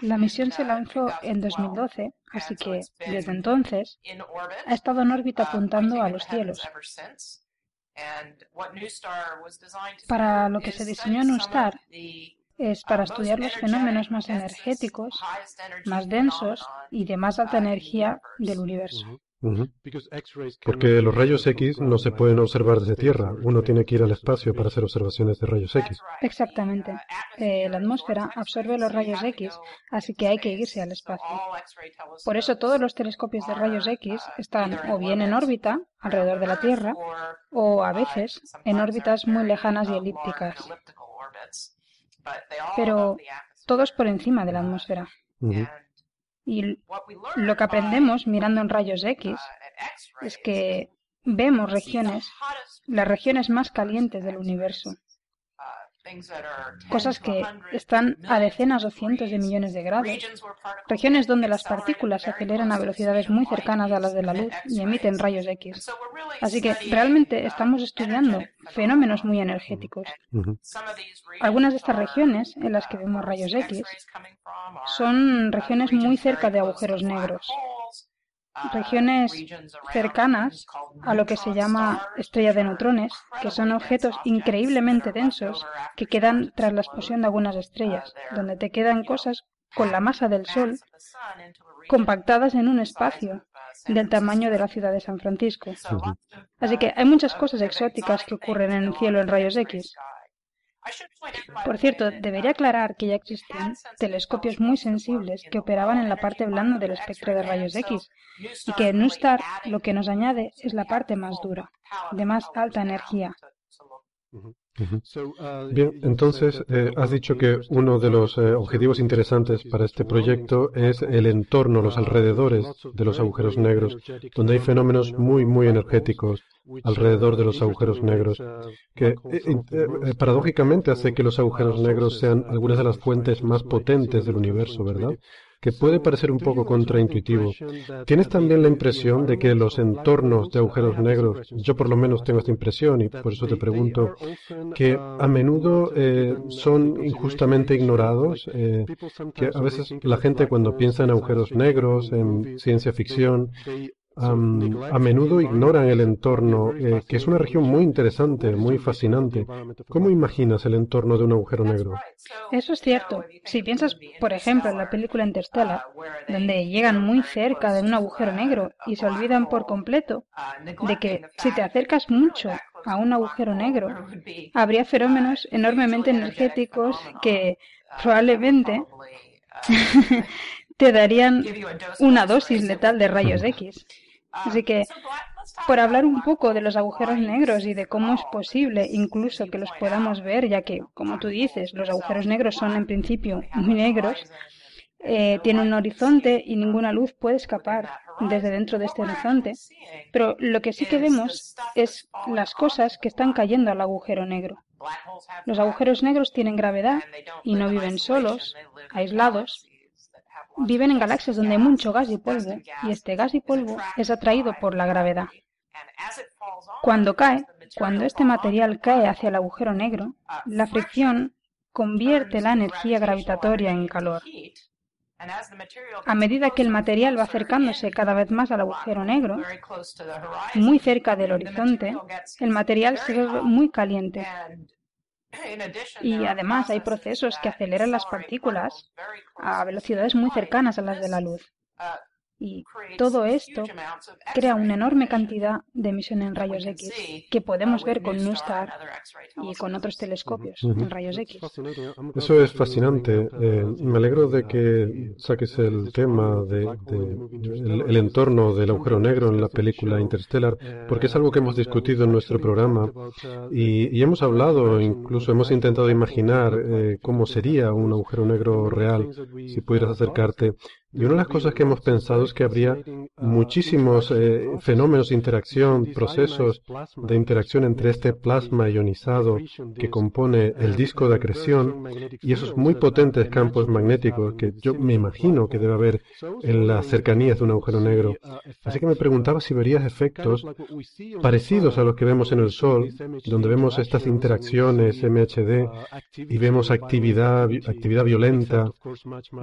La misión se lanzó en 2012, así que desde entonces ha estado en órbita apuntando a los cielos. Para lo que se diseñó NuSTAR es para estudiar los fenómenos más energéticos, más densos y de más alta energía del universo. Porque los rayos X no se pueden observar desde Tierra. Uno tiene que ir al espacio para hacer observaciones de rayos X. Exactamente. Eh, la atmósfera absorbe los rayos X, así que hay que irse al espacio. Por eso todos los telescopios de rayos X están o bien en órbita alrededor de la Tierra o a veces en órbitas muy lejanas y elípticas, pero todos por encima de la atmósfera. Y lo que aprendemos mirando en rayos X es que vemos regiones, las regiones más calientes del universo, cosas que están a decenas o cientos de millones de grados, regiones donde las partículas se aceleran a velocidades muy cercanas a las de la luz y emiten rayos X. Así que realmente estamos estudiando fenómenos muy energéticos. Algunas de estas regiones en las que vemos rayos X son regiones muy cerca de agujeros negros. Regiones cercanas a lo que se llama estrella de neutrones, que son objetos increíblemente densos que quedan tras la explosión de algunas estrellas, donde te quedan cosas con la masa del Sol compactadas en un espacio del tamaño de la ciudad de San Francisco. Así que hay muchas cosas exóticas que ocurren en el cielo en rayos X. Por cierto, debería aclarar que ya existen telescopios muy sensibles que operaban en la parte blanda del espectro de rayos X y que en NuSTAR lo que nos añade es la parte más dura, de más alta energía. Bien, entonces eh, has dicho que uno de los eh, objetivos interesantes para este proyecto es el entorno, los alrededores de los agujeros negros, donde hay fenómenos muy, muy energéticos alrededor de los agujeros negros, que eh, paradójicamente hace que los agujeros negros sean algunas de las fuentes más potentes del universo, ¿verdad? que puede parecer un poco contraintuitivo. ¿Tienes también la impresión de que los entornos de agujeros negros, yo por lo menos tengo esta impresión y por eso te pregunto, que a menudo eh, son injustamente ignorados? Eh, que a veces la gente cuando piensa en agujeros negros, en ciencia ficción, a menudo ignoran el entorno, eh, que es una región muy interesante, muy fascinante. ¿Cómo imaginas el entorno de un agujero negro? Eso es cierto. Si piensas, por ejemplo, en la película Interstellar, donde llegan muy cerca de un agujero negro y se olvidan por completo de que si te acercas mucho a un agujero negro, habría fenómenos enormemente energéticos que probablemente [LAUGHS] te darían una dosis letal de rayos X. Así que, por hablar un poco de los agujeros negros y de cómo es posible incluso que los podamos ver, ya que, como tú dices, los agujeros negros son en principio muy negros, eh, tienen un horizonte y ninguna luz puede escapar desde dentro de este horizonte. Pero lo que sí que vemos es las cosas que están cayendo al agujero negro. Los agujeros negros tienen gravedad y no viven solos, aislados, Viven en galaxias donde hay mucho gas y polvo, y este gas y polvo es atraído por la gravedad. Cuando cae, cuando este material cae hacia el agujero negro, la fricción convierte la energía gravitatoria en calor. A medida que el material va acercándose cada vez más al agujero negro, muy cerca del horizonte, el material se ve muy caliente y además hay procesos que aceleran las partículas a velocidades muy cercanas a las de la luz. Y todo esto crea una enorme cantidad de emisión en rayos X que podemos ver con NuSTAR y con otros telescopios en rayos X. Eso es fascinante. Eh, me alegro de que saques el tema de, el, entorno del agujero negro en la película Interstellar, porque es algo que hemos discutido en nuestro programa y, hemos hablado, incluso hemos intentado imaginar eh, cómo sería un agujero negro real si pudieras acercarte. Y una de las cosas que hemos pensado es que habría muchísimos eh, fenómenos de interacción, procesos de interacción entre este plasma ionizado que compone el disco de acreción y esos muy potentes campos magnéticos que yo me imagino que debe haber en las cercanías de un agujero negro. Así que me preguntaba si verías efectos parecidos a los que vemos en el Sol, donde vemos estas interacciones MHD y vemos actividad, actividad violenta,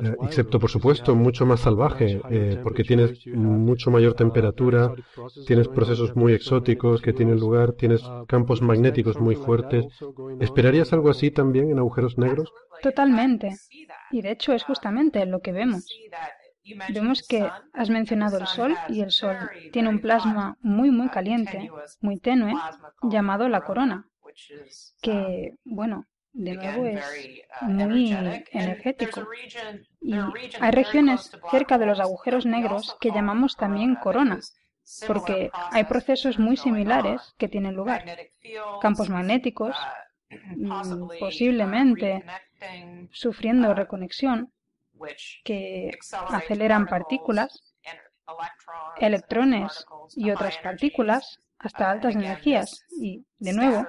eh, excepto por supuesto mucho más salvaje, eh, porque tienes mucho mayor temperatura, tienes procesos muy exóticos que tienen lugar, tienes campos magnéticos muy fuertes. ¿Esperarías algo así también en agujeros negros? Totalmente. Y de hecho es justamente lo que vemos. Vemos que has mencionado el Sol y el Sol tiene un plasma muy muy caliente, muy tenue, llamado la corona, que, bueno, de nuevo es uh, muy energético. Y hay regiones cerca de los agujeros negros que llamamos también coronas, porque hay procesos muy similares que tienen lugar. Campos magnéticos, uh, mm, posiblemente sufriendo reconexión, que aceleran partículas, electrones y otras partículas hasta altas energías. Y, de nuevo,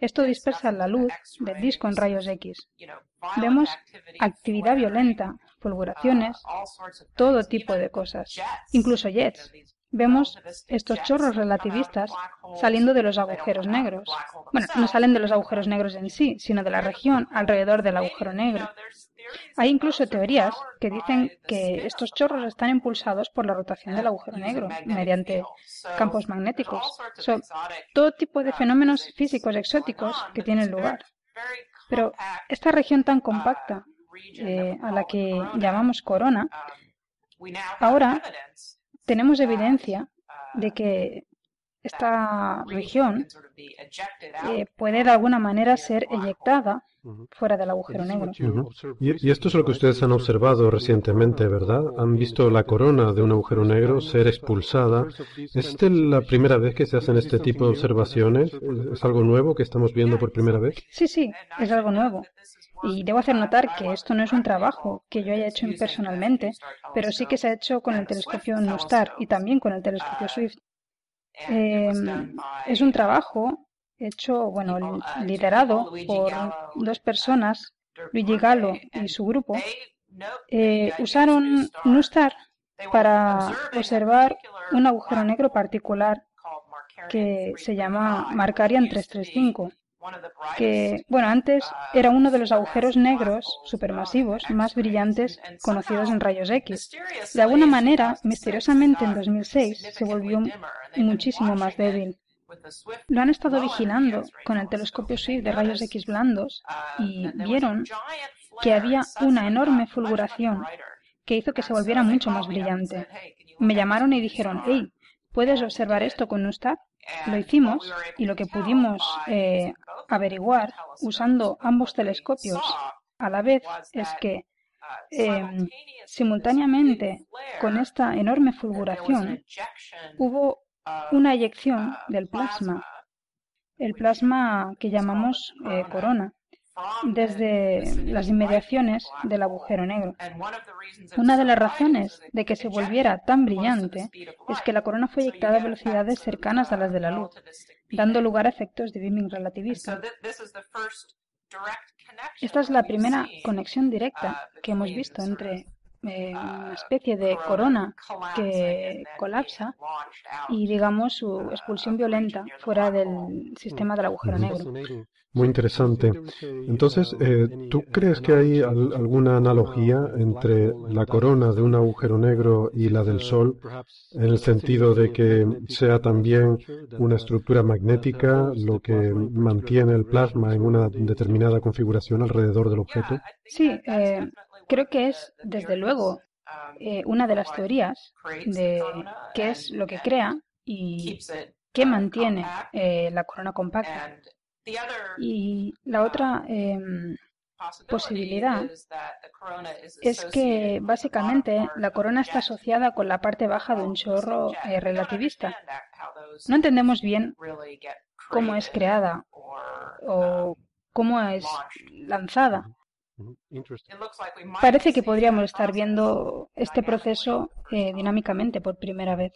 esto dispersa la luz del disco en rayos X. Vemos actividad violenta, fulguraciones, todo tipo de cosas, incluso jets. vemos estos chorros relativistas saliendo de los agujeros negros. Bueno, no salen de los agujeros negros en sí, sino de la región alrededor del agujero negro. Hay incluso teorías que dicen que estos chorros están impulsados por la rotación del agujero negro mediante campos magnéticos. Son todo tipo de fenómenos físicos exóticos que tienen lugar. Pero esta región tan compacta, eh, a la que llamamos corona, ahora tenemos evidencia de que esta región eh, puede de alguna manera ser eyectada fuera del agujero negro. y, esto es lo que ustedes han observado recientemente, ¿verdad? Han visto la corona de un agujero negro ser expulsada. ¿Es la primera vez que se hacen este tipo de observaciones? ¿Es algo nuevo que estamos viendo por primera vez? Sí, sí, es algo nuevo. Y debo hacer notar que esto no es un trabajo que yo haya hecho personalmente, pero sí que se ha hecho con el telescopio NUSTAR y también con el telescopio SWIFT. Em, es un trabajo hecho, bueno, liderado por dos personas, Luigi Gallo y su grupo, eh, usaron NUSTAR para observar un agujero negro particular que se llama Markarian 335 que, bueno, antes era uno de los agujeros negros supermasivos más brillantes conocidos en rayos X. De alguna manera, misteriosamente en 2006 se volvió muchísimo más débil. Lo han estado vigilando con el telescopio Swift de rayos X blandos y vieron que había una enorme fulguración que hizo que se volviera mucho más brillante. Me llamaron y dijeron, hey, ¿puedes observar esto con Nustar? Lo hicimos y lo que pudimos eh, averiguar usando ambos telescopios a la vez es que em, simultáneamente con esta enorme fulguración hubo una eyección del plasma, el plasma que llamamos eh, corona desde las inmediaciones del agujero negro. Una de las razones de que se volviera tan brillante es que la corona fue eyectada a velocidades cercanas a las de la luz, dando lugar a efectos de beaming relativista. Esta es la primera conexión directa que hemos visto entre eh, una especie de corona que colapsa y, digamos, su expulsión violenta fuera del sistema del agujero negro. Muy interesante. Entonces, eh, ¿tú crees que hay alguna analogía entre la corona de un agujero negro y la del Sol, en el sentido de que sea también una estructura magnética lo que mantiene el plasma en una determinada configuración alrededor del objeto? Sí, eh, creo que es, desde luego, eh, una de las teorías de qué es lo que crea y qué mantiene la corona compacta. Y la otra em, posibilidad es que básicamente la corona está asociada con la parte baja de un chorro eh, relativista. No entendemos bien cómo es creada o cómo es lanzada. Parece que podríamos estar viendo este proceso eh, dinámicamente por primera vez.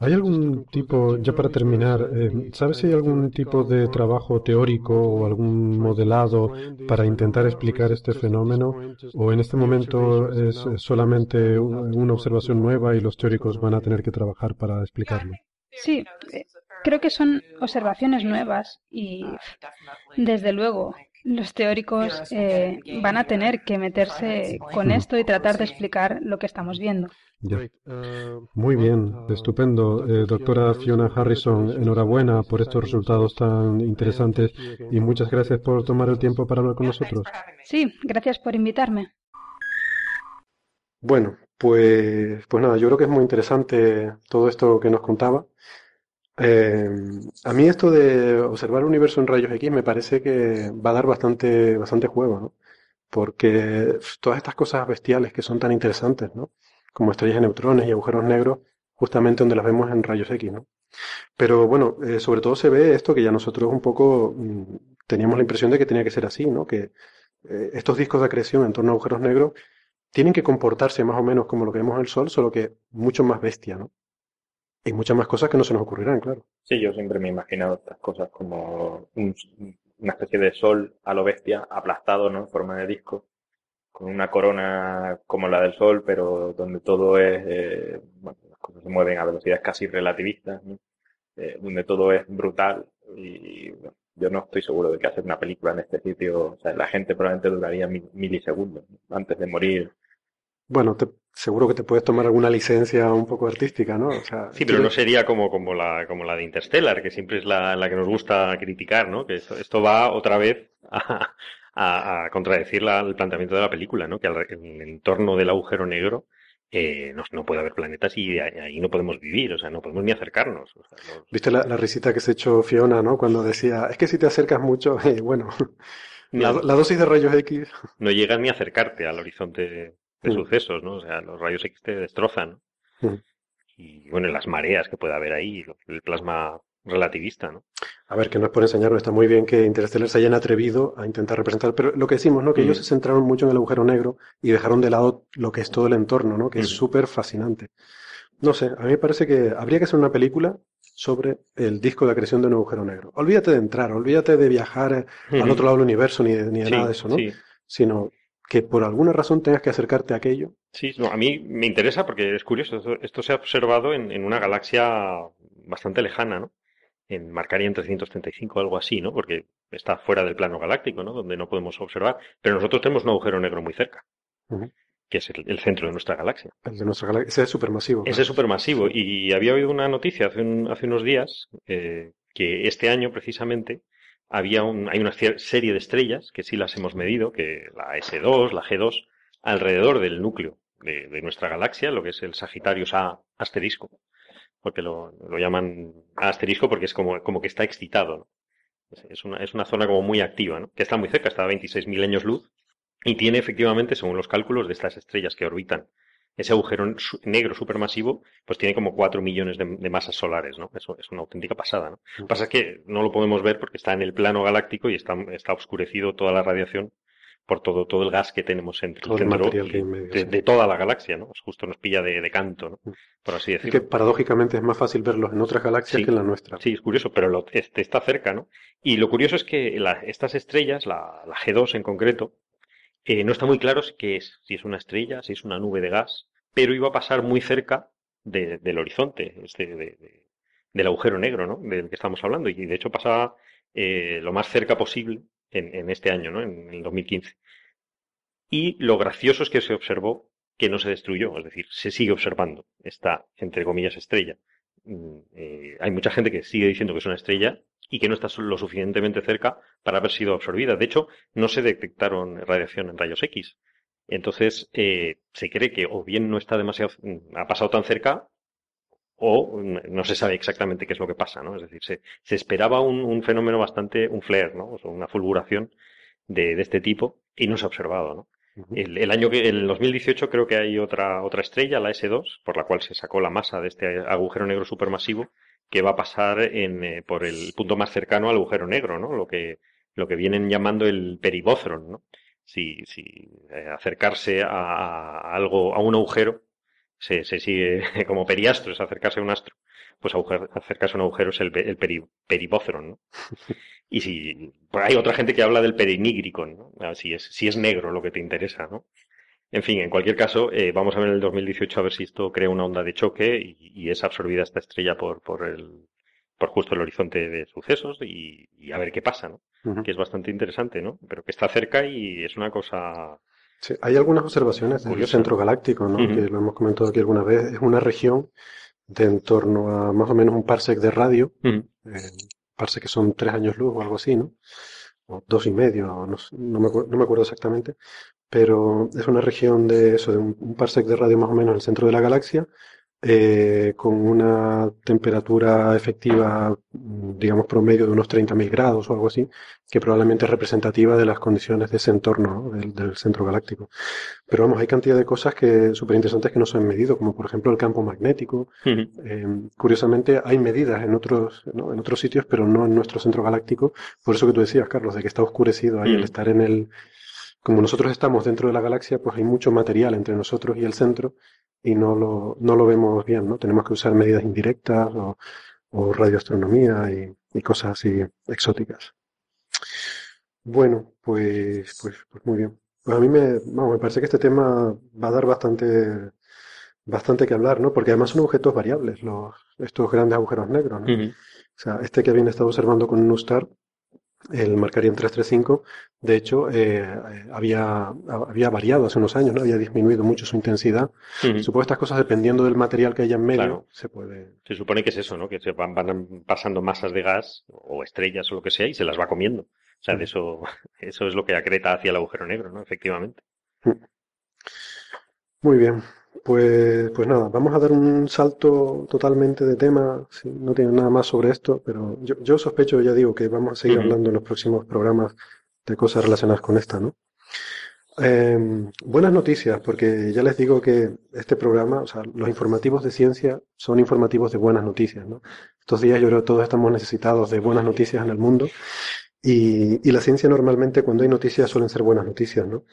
¿Hay algún tipo, ya para terminar, eh, ¿sabes si hay algún tipo de trabajo teórico o algún modelado para intentar explicar este fenómeno? ¿O en este momento es solamente una observación nueva y los teóricos van a tener que trabajar para explicarlo? Sí, eh, creo que son observaciones nuevas y desde luego los teóricos eh, van a tener que meterse con esto y tratar de explicar lo que estamos viendo. Muy bien, estupendo. Eh, doctora Fiona Harrison, enhorabuena por estos resultados tan interesantes y muchas gracias por tomar el tiempo para hablar con nosotros. Sí, gracias por invitarme. Bueno, pues, pues nada, yo creo que es muy interesante todo esto que nos contaba. Eh, a mí esto de observar el universo en rayos X me parece que va a dar bastante, bastante juego, ¿no? Porque todas estas cosas bestiales que son tan interesantes, ¿no? como estrellas de neutrones y agujeros negros, justamente donde las vemos en rayos X, ¿no? Pero bueno, eh, sobre todo se ve esto que ya nosotros un poco mm, teníamos la impresión de que tenía que ser así, ¿no? Que eh, estos discos de acreción en torno a agujeros negros tienen que comportarse más o menos como lo que vemos en el Sol, solo que mucho más bestia, ¿no? Y muchas más cosas que no se nos ocurrirán, claro. Sí, yo siempre me he imaginado estas cosas como una especie de sol a lo bestia, aplastado, ¿no? En forma de disco con una corona como la del Sol, pero donde todo es, eh, bueno, las cosas se mueven a velocidades casi relativistas, eh, donde todo es brutal y, yo no estoy seguro de que hacer una película en este sitio, o sea, la gente probablemente duraría milisegundos antes de morir. Bueno, seguro que te puedes tomar alguna licencia un poco artística, ¿no? sí, pero no sería como, como, la, como la de Interstellar, que siempre es la, la que nos gusta criticar, ¿no? Que esto, esto va otra vez a, a, contradecir el planteamiento de la película, ¿no? Que en el entorno del agujero negro eh, no, puede haber planetas y ahí no podemos vivir, o sea, no podemos ni acercarnos. ¿Viste la, risita que se echó Fiona, ¿no? Cuando decía, es que si te acercas mucho, [LAUGHS] eh, bueno, la, dosis de rayos X... No llegas ni a acercarte al horizonte de sucesos, ¿no? O sea, los rayos X te destrozan. Y bueno, las mareas que puede haber ahí, el plasma relativista, ¿no? A ver, que no es por enseñarlo, está muy bien que Interstellar se hayan atrevido a intentar representar, pero lo que decimos, ¿no? Que ellos mm. se centraron mucho en el agujero negro y dejaron de lado lo que es todo el entorno, ¿no? Que es mm. súper fascinante. No sé, a mí me parece que habría que hacer una película sobre el disco de creación de un agujero negro. Olvídate de entrar, olvídate de viajar al otro lado del universo ni de, ni nada de eso, ¿no? Sino que por alguna razón tengas que acercarte a aquello. Sí, no, a mí me interesa porque es curioso, esto, se ha observado en, en, una galaxia bastante lejana, ¿no? en marcaría en 335 o algo así, ¿no? Porque está fuera del plano galáctico, ¿no? Donde no podemos observar. Pero nosotros tenemos un agujero negro muy cerca, que es el, centro de nuestra galaxia. El de nuestra galaxia, ese es supermasivo. Ese es supermasivo. Y había oído una noticia hace, hace unos días eh, que este año, precisamente, había un, hay una serie de estrellas que sí las hemos medido, que la S2, la G2, alrededor del núcleo de, nuestra galaxia, lo que es el Sagitarius A asterisco porque lo, lo llaman asterisco porque es como, como que está excitado. Es, una, es una zona como muy activa, ¿no? que está muy cerca, está a 26.000 años luz y tiene efectivamente, según los cálculos de estas estrellas que orbitan ese agujero negro supermasivo, pues tiene como 4 millones de, masas solares, ¿no? Eso es una auténtica pasada, ¿no? Lo que pasa es que no lo podemos ver porque está en el plano galáctico y está, está oscurecido toda la radiación por todo, todo el gas que tenemos entre el centro de, toda la galaxia, ¿no? Justo nos pilla de, canto, ¿no? Por así decirlo. Es que paradójicamente es más fácil verlos en otras galaxias que en la nuestra. Sí, es curioso, pero lo, este está cerca, ¿no? Y lo curioso es que estas estrellas, la, G2 en concreto, eh, no está muy claro qué es, si es una estrella, si es una nube de gas, pero iba a pasar muy cerca del horizonte, este, del agujero negro, ¿no? Del que estamos hablando. Y de hecho pasaba eh, lo más cerca posible en, este año, ¿no? En el 2015. Y lo gracioso es que se observó que no se destruyó, es decir, se sigue observando esta, entre comillas, estrella. Mm, eh, hay mucha gente que sigue diciendo que es una estrella y que no está lo suficientemente cerca para haber sido absorbida. De hecho, no se detectaron radiación en rayos X. Entonces, eh, se cree que o bien no está demasiado, mm, ha pasado tan cerca, o no se sabe exactamente qué es lo que pasa, ¿no? Es decir, se, se esperaba un, un, fenómeno bastante, un flare, ¿no? O una fulguración de, de, este tipo y no se ha observado, ¿no? el, el, año que, el 2018 creo que hay otra, otra estrella, la S2, por la cual se sacó la masa de este agujero negro supermasivo que va a pasar en, eh, por el punto más cercano al agujero negro, ¿no? Lo que, lo que vienen llamando el peribózron, ¿no? Si, si eh, acercarse a, algo, a un agujero se, se sigue [LAUGHS] como periastro, es acercarse a un astro, pues acercarse a un agujero es el, el peri, ¿no? [LAUGHS] y si, hay otra gente que habla del perinígricon, ¿no? Si es, si es negro lo que te interesa, ¿no? En fin, en cualquier caso, eh, vamos a ver en el 2018 a ver si esto crea una onda de choque y, y es absorbida esta estrella por, por el, por justo el horizonte de sucesos y, y a ver qué pasa, ¿no? Que es bastante interesante, ¿no? Pero que está cerca y es una cosa Sí, hay algunas observaciones del centro galáctico, ¿no? que lo hemos comentado aquí alguna vez. Es una región de en torno a más o menos un parsec de radio. Uh parsec que son tres años luz o algo así, ¿no? O dos y medio, no, no, me, no me acuerdo exactamente. Pero es una región de eso, de un, un parsec de radio más o menos en el centro de la galaxia, eh, con una temperatura efectiva, digamos, promedio de unos 30.000 grados o algo así, que probablemente es representativa de las condiciones de ese entorno del, centro galáctico. Pero vamos, hay cantidad de cosas que súper interesantes que no se han medido, como por ejemplo el campo magnético. Eh, curiosamente, hay medidas en otros, ¿no? en otros sitios, pero no en nuestro centro galáctico. Por eso que tú decías, Carlos, de que está oscurecido ahí, el estar en el, como nosotros estamos dentro de la galaxia, pues hay mucho material entre nosotros y el centro y no lo, no lo vemos bien, ¿no? Tenemos que usar medidas indirectas o, o radioastronomía y, y, cosas así exóticas. Bueno, pues, pues, pues muy bien. Pues a mí me, me parece que este tema va a dar bastante, bastante que hablar, ¿no? Porque además son objetos variables, los, estos grandes agujeros negros, ¿no? O sea, este que habían estado observando con Nustar, el Markarian 335, de hecho, eh, había, había variado hace unos años, ¿no? Había disminuido mucho su intensidad. Supongo que estas cosas, dependiendo del material que haya en medio, se puede... Se supone que es eso, ¿no? Que se van, van, pasando masas de gas o estrellas o lo que sea y se las va comiendo. O sea, de eso, [LAUGHS] eso es lo que acreta hacia el agujero negro, ¿no? Efectivamente. Muy bien. Pues, pues nada, vamos a dar un salto totalmente de tema. no tiene nada más sobre esto, pero yo, yo, sospecho, ya digo, que vamos a seguir hablando en los próximos programas de cosas relacionadas con esta, ¿no? Em, buenas noticias, porque ya les digo que este programa, o sea, los informativos de ciencia son informativos de buenas noticias, ¿no? Estos días yo creo que todos estamos necesitados de buenas noticias en el mundo y, y la ciencia normalmente cuando hay noticias suelen ser buenas noticias, ¿no?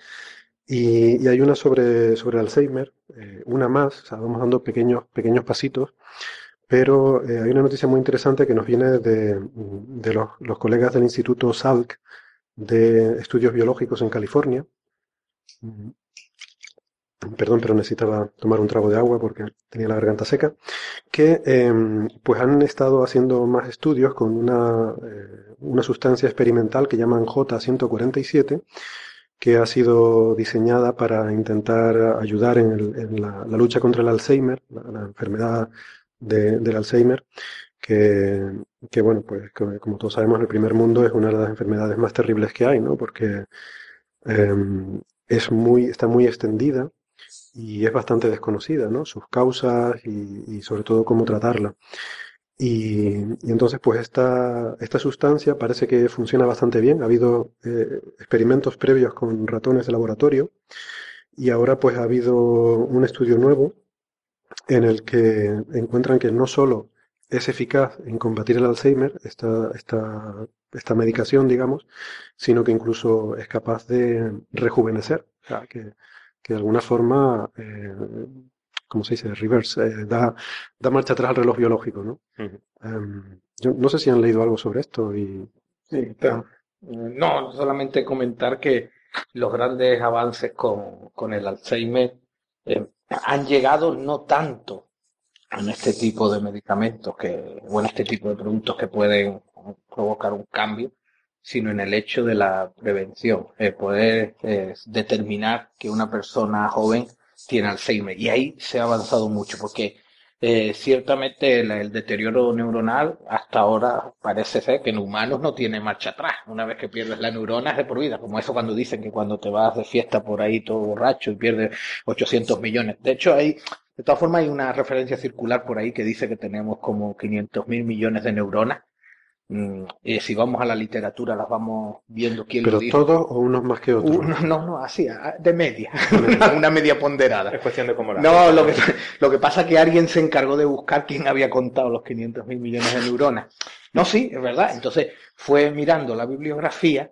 Y, hay una sobre, sobre Alzheimer, eh, una más, vamos dando pequeños, pequeños pasitos, pero eh, hay una noticia muy interesante que nos viene de, de los, los, colegas del Instituto Salk de Estudios Biológicos en California. Mm. Perdón, pero necesitaba tomar un trago de agua porque tenía la garganta seca. Que em, pues han estado haciendo más estudios con una, eh, una sustancia experimental que llaman J147 que ha sido diseñada para intentar ayudar en, la, lucha contra el Alzheimer, la, enfermedad del Alzheimer, que, bueno, pues como, todos sabemos, el primer mundo es una de las enfermedades más terribles que hay, ¿no? Porque em, es muy, está muy extendida y es bastante desconocida, ¿no? Sus causas y sobre todo cómo tratarla. Y, entonces, pues esta, esta sustancia parece que funciona bastante bien. Ha habido eh, experimentos previos con ratones de laboratorio y ahora pues ha habido un estudio nuevo en el que encuentran que no solo es eficaz en combatir el Alzheimer, esta, esta, esta medicación, digamos, sino que incluso es capaz de rejuvenecer. O sea, que, de alguna forma eh, como se dice? Reverse, eh, da, da, marcha atrás al reloj biológico, ¿no? Em, yo no sé si han leído algo sobre esto y... Sí, pero, no, solamente comentar que los grandes avances con, con el Alzheimer eh, han llegado no tanto en este tipo de medicamentos que, o en este tipo de productos que pueden provocar un cambio, sino en el hecho de la prevención, eh, poder determinar que una persona joven tiene Alzheimer. Y ahí se ha avanzado mucho, porque eh, ciertamente el, deterioro neuronal hasta ahora parece ser que en humanos no tiene marcha atrás. Una vez que pierdes la neurona es de por vida, como eso cuando dicen que cuando te vas de fiesta por ahí todo borracho y pierdes 800 millones. De hecho, hay, de todas formas, hay una referencia circular por ahí que dice que tenemos como 500 mil millones de neuronas Mm, si vamos a la literatura, las vamos viendo quién ¿Pero lo dijo. todos o unos más que otros? no, no, así, de media. [LAUGHS] una media ponderada. Es cuestión de cómo la No, lo que, lo que pasa es que alguien se encargó de buscar quién había contado los 500 mil millones de neuronas. No, sí, es verdad. Entonces fue mirando la bibliografía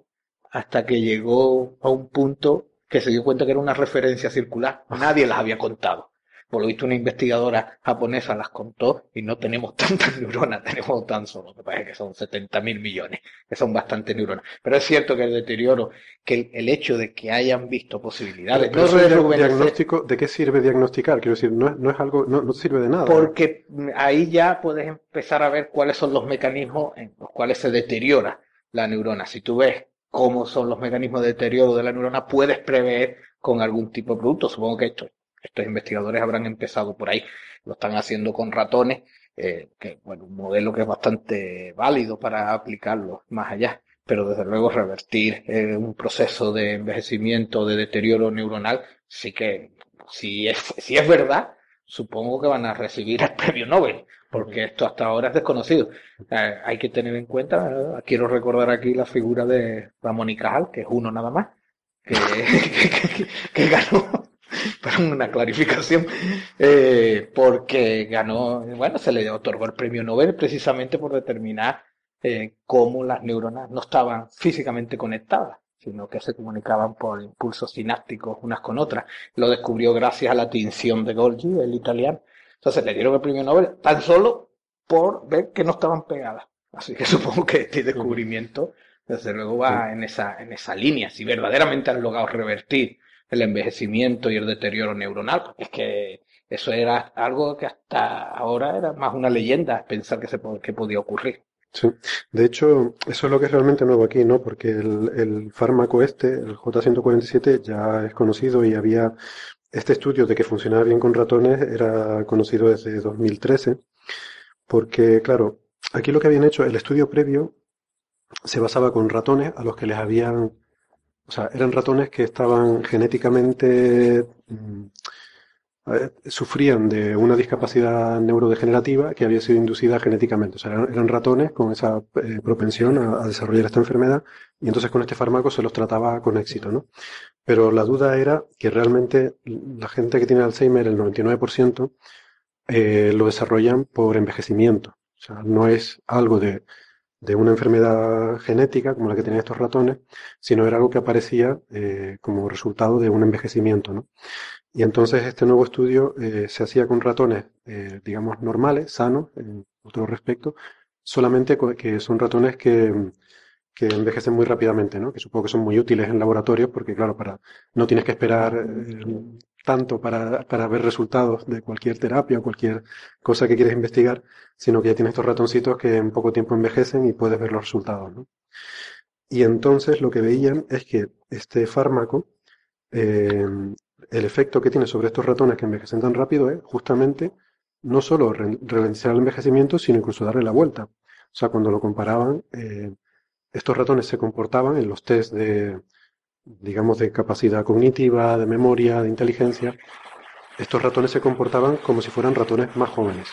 hasta que llegó a un punto que se dio cuenta que era una referencia circular. [LAUGHS] Nadie las había contado. Por lo visto, una investigadora japonesa las contó y no tenemos [LAUGHS] tantas neuronas, tenemos tan solo, me parece que son 70 mil millones, que son bastantes neuronas. Pero es cierto que el deterioro, que el, hecho de que hayan visto posibilidades. no de diagnóstico, ¿De qué sirve diagnosticar? Quiero decir, no es, no es algo, no, no sirve de nada. Porque ahí ya puedes empezar a ver cuáles son los mecanismos en los cuales se deteriora la neurona. Si tú ves cómo son los mecanismos de deterioro de la neurona, puedes prever con algún tipo de producto. Supongo que esto estos investigadores habrán empezado por ahí. Lo están haciendo con ratones, eh, que bueno, un modelo que es bastante válido para aplicarlo más allá. Pero desde luego revertir eh, un proceso de envejecimiento, de deterioro neuronal, sí que, si es, si es verdad, supongo que van a recibir el premio Nobel, porque esto hasta ahora es desconocido. Eh, hay que tener en cuenta, quiero recordar aquí la figura de Ramón y Cajal, que es uno nada más, que, [LAUGHS] que ganó [LAUGHS] para una clarificación, eh, porque ganó, bueno, se le otorgó el premio Nobel precisamente por determinar eh, cómo las neuronas no estaban físicamente conectadas, sino que se comunicaban por impulsos sinápticos unas con otras. Lo descubrió gracias a la tinción de Golgi, el italiano. Entonces le dieron el premio Nobel tan solo por ver que no estaban pegadas. Así que [LAUGHS] supongo que este descubrimiento, desde luego, va en esa, en esa línea. Si verdaderamente han logrado revertir el envejecimiento y el deterioro neuronal, es que eso era algo que hasta ahora era más una leyenda, pensar que, se, que podía ocurrir. Sí, de hecho, eso es lo que es realmente nuevo aquí, ¿no? Porque el, el fármaco este, el J147, ya es conocido y había este estudio de que funcionaba bien con ratones era conocido desde 2013, porque, claro, aquí lo que habían hecho, el estudio previo se basaba con ratones a los que les habían, o sea, eran ratones que estaban genéticamente mm, sufrían de una discapacidad neurodegenerativa que había sido inducida genéticamente. O sea, eran, ratones con esa eh, propensión a, desarrollar esta enfermedad y entonces con este fármaco se los trataba con éxito, ¿no? Pero la duda era que realmente la gente que tiene Alzheimer, el 99%, eh, lo desarrollan por envejecimiento. O sea, no es algo de, de una enfermedad genética como la que tenían estos ratones, sino era algo que aparecía eh, como resultado de un envejecimiento, ¿no? Y entonces este nuevo estudio eh, se hacía con ratones, eh, digamos, normales, sanos, en otro respecto, solamente que son ratones que, que, envejecen muy rápidamente, ¿no? Que supongo que son muy útiles en laboratorios porque, claro, para, no tienes que esperar tanto para, para, ver resultados de cualquier terapia o cualquier cosa que quieres investigar, sino que ya tienes estos ratoncitos que en poco tiempo envejecen y puedes ver los resultados. Y entonces lo que veían es que este fármaco eh, el efecto que tiene sobre estos ratones que envejecen tan rápido es justamente no solo ralentizar el envejecimiento, sino incluso darle la vuelta. O sea, cuando lo comparaban, eh, estos ratones se comportaban en los test de, digamos, de capacidad cognitiva, de memoria, de inteligencia, estos ratones se comportaban como si fueran ratones más jóvenes.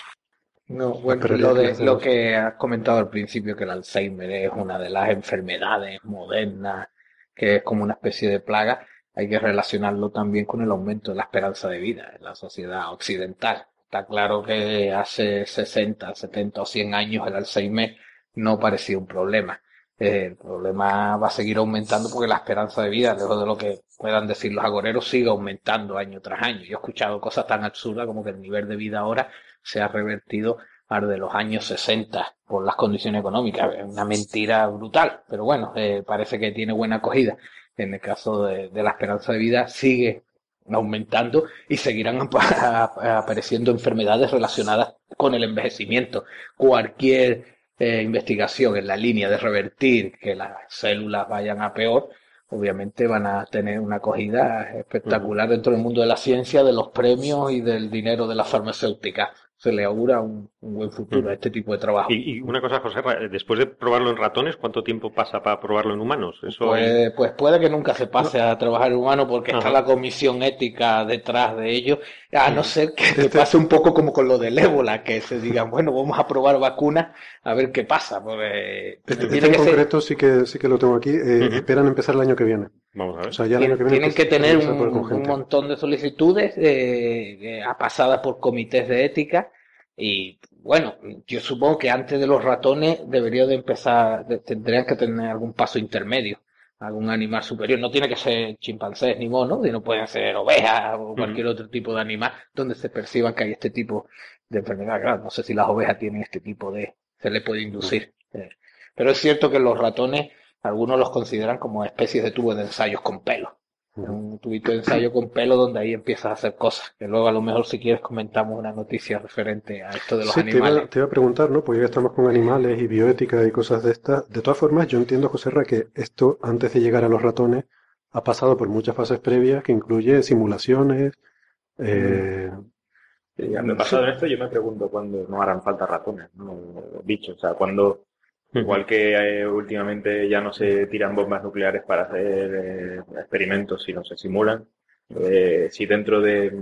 No, bueno, lo, de, lo que has comentado al principio, que el Alzheimer es una de las enfermedades modernas, que es como una especie de plaga, hay que relacionarlo también con el aumento de la esperanza de vida en la sociedad occidental. Está claro que hace 60, 70 o 100 años el Alzheimer no parecía un problema. El problema va a seguir aumentando porque la esperanza de vida, lejos de lo que puedan decir los agoreros, sigue aumentando año tras año. Yo he escuchado cosas tan absurdas como que el nivel de vida ahora se ha revertido al de los años 60 por las condiciones económicas. Una mentira brutal, pero bueno, eh, parece que tiene buena acogida en el caso de, la esperanza de vida, sigue aumentando y seguirán [LAUGHS] apareciendo enfermedades relacionadas con el envejecimiento. Cualquier eh, investigación en la línea de revertir que las células vayan a peor, obviamente van a tener una acogida espectacular dentro del mundo de la ciencia, de los premios y del dinero de la farmacéutica se le augura un, buen futuro a este tipo de trabajo. Y, una cosa, José, después de probarlo en ratones, ¿cuánto tiempo pasa para probarlo en humanos? Eso... Pues, pues puede que nunca se pase a trabajar en humanos porque está la comisión ética detrás de ello, a no ser que se este pase un poco como con lo del ébola, que se digan, bueno, vamos a probar vacunas a ver qué pasa. Porque este, este en concreto sí que sí que lo tengo aquí. Eh, esperan empezar el año que viene. Vamos a ver. O sea, ya el año que Tienen tener un, montón de solicitudes eh, pasadas por comités de ética y bueno, yo supongo que antes de los ratones debería de empezar, tendrían que tener algún paso intermedio, algún animal superior. No tiene que ser chimpancés ni monos, no pueden ser ovejas o cualquier otro tipo de animal donde se perciba que hay este tipo de enfermedad. Claro, no sé si las ovejas tienen este tipo de, se le puede inducir. Eh, pero es cierto que los ratones, algunos los consideran como especies de tubos de ensayos con pelo un tubito de ensayo con pelo donde ahí empiezas a hacer cosas. Que luego a lo mejor si quieres comentamos una noticia referente a esto de los animales. Te iba, a preguntar, ¿no? Porque ya estamos con animales y bioética y cosas de estas. De todas formas, yo entiendo, José Ra, que esto, antes de llegar a los ratones, ha pasado por muchas fases previas que incluye simulaciones. Eh, me pasado en esto, yo me pregunto cuándo no harán falta ratones, ¿no? bichos. O sea, cuando Igual que eh, últimamente ya no se tiran bombas nucleares para hacer eh, experimentos, sino se simulan. Eh, si dentro de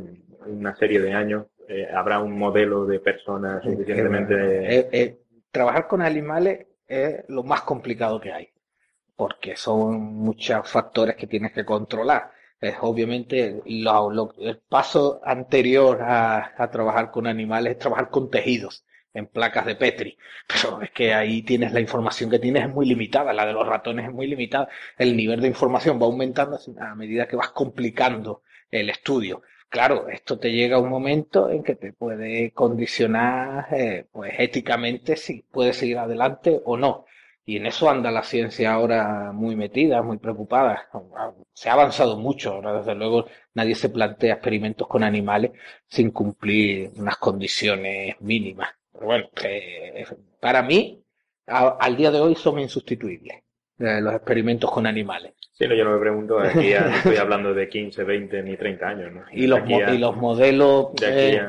una serie de años habrá un modelo de personas suficientemente... trabajar con animales es lo más complicado que hay, porque son muchos factores que tienes que controlar. Es obviamente el paso anterior a trabajar con animales es trabajar con tejidos en placas de Petri. Pero es que ahí tienes la información que tienes es muy limitada, la de los ratones es muy limitada. El nivel de información va aumentando a medida que vas complicando el estudio. Claro, esto te llega a un momento en que te puede condicionar, eh, pues éticamente, si puedes seguir adelante o no. Y en eso anda la ciencia ahora muy metida, muy preocupada. Se ha avanzado mucho. Ahora, desde luego, nadie se plantea experimentos con animales sin cumplir unas condiciones mínimas. Pero bueno, para mí, al día de hoy son insustituibles eh, los experimentos con animales. Sí, no, yo no me pregunto, aquí estoy hablando de 15, 20 ni 30 años, ¿no? Y los, y los modelos de, eh,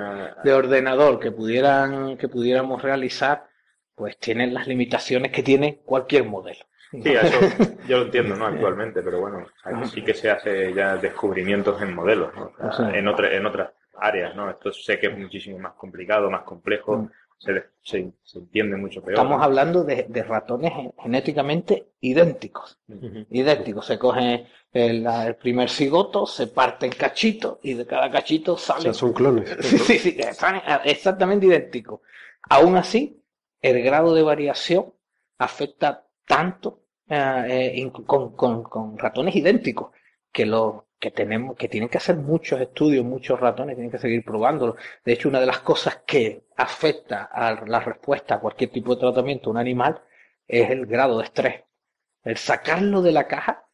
de, ordenador que pudieran que pudiéramos realizar pues tienen las limitaciones que tiene cualquier modelo. Sí, eso [LAUGHS] yo lo entiendo, ¿no? Actualmente, pero bueno, sí que se hace ya descubrimientos en modelos, ¿no? en, otra, en otras áreas, ¿no? Esto sé que es muchísimo más complicado, más complejo, mm. Se, se, se, entiende mucho peor. Estamos hablando de, de, ratones genéticamente idénticos. Idénticos. Se coge el, el, primer cigoto, se parte en cachitos y de cada cachito sale. O sea, son clones. [LAUGHS] sí, sí, sí, exactamente idénticos. Aún así, el grado de variación afecta tanto eh, eh con, con, con, ratones idénticos que lo que tenemos que tienen que hacer muchos estudios muchos ratones tienen que seguir probándolo de hecho una de las cosas que afecta a la respuesta a cualquier tipo de tratamiento de un animal es el grado de estrés el sacarlo de la caja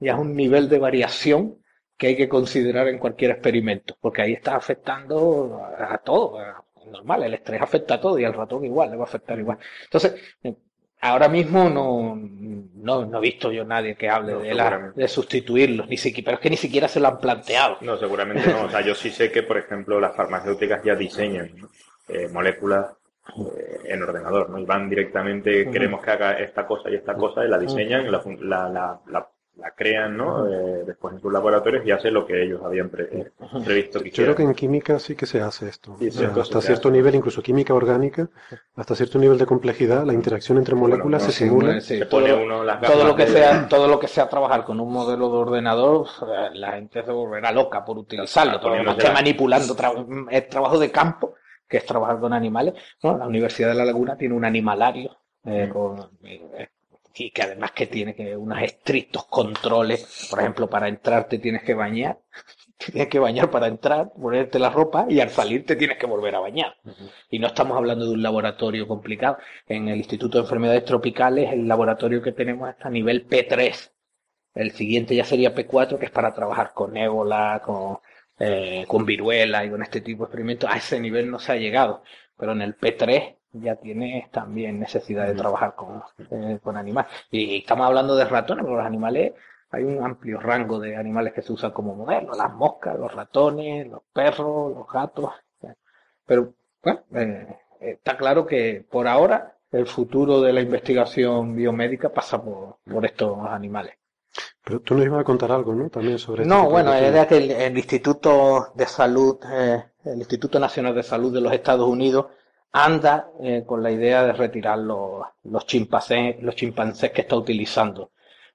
ya es un nivel de variación que hay que considerar en cualquier experimento porque ahí está afectando a, todo normal, el estrés afecta a todo y al ratón igual, le va a afectar igual. Entonces, ahora mismo no, no, he visto yo nadie que hable de, la, de sustituirlos, ni siquiera, pero es que ni siquiera se lo han planteado. No, seguramente no. O sea, yo sí sé que, por ejemplo, las farmacéuticas ya diseñan eh, moléculas eh, en ordenador, ¿no? Y van directamente, queremos que haga esta cosa y esta cosa, y la diseñan, la, la, la la crean, ¿no? Eh, después en sus laboratorios y hace lo que ellos habían eh, previsto que Yo creo que en química sí que se hace esto. hasta cierto nivel, incluso química orgánica, hasta cierto nivel de complejidad, la interacción entre moléculas se simula. todo, lo que sea, todo lo que sea trabajar con un modelo de ordenador, la gente se volverá loca por utilizarlo. Todo lo que manipulando el trabajo de campo, que es trabajar con animales. la Universidad de La Laguna tiene un animalario eh, con, y que además que tiene que unos estrictos controles, por ejemplo, para entrar te tienes que bañar, [LAUGHS] tienes que bañar para entrar, ponerte la ropa y al salir te tienes que volver a bañar. Y no estamos hablando de un laboratorio complicado. En el Instituto de Enfermedades Tropicales el laboratorio que tenemos está a nivel P3. El siguiente ya sería P4, que es para trabajar con ébola, con, eh, con viruela y con este tipo de experimentos. A ese nivel no se ha llegado. Pero en el P3 ya tienes también necesidad de trabajar con, eh, con animales. Y estamos hablando de ratones, pero los animales, hay un amplio rango de animales que se usan como modelo, las moscas, los ratones, los perros, los gatos. Pero bueno, eh, está claro que por ahora el futuro de la investigación biomédica pasa por, por estos animales. Pero tú nos ibas a contar algo, ¿no? También sobre este No, bueno, era que el, Instituto de Salud, eh, el Instituto Nacional de Salud de los Estados Unidos anda eh, con la idea de retirar los, los, chimpancés, los chimpancés que está utilizando.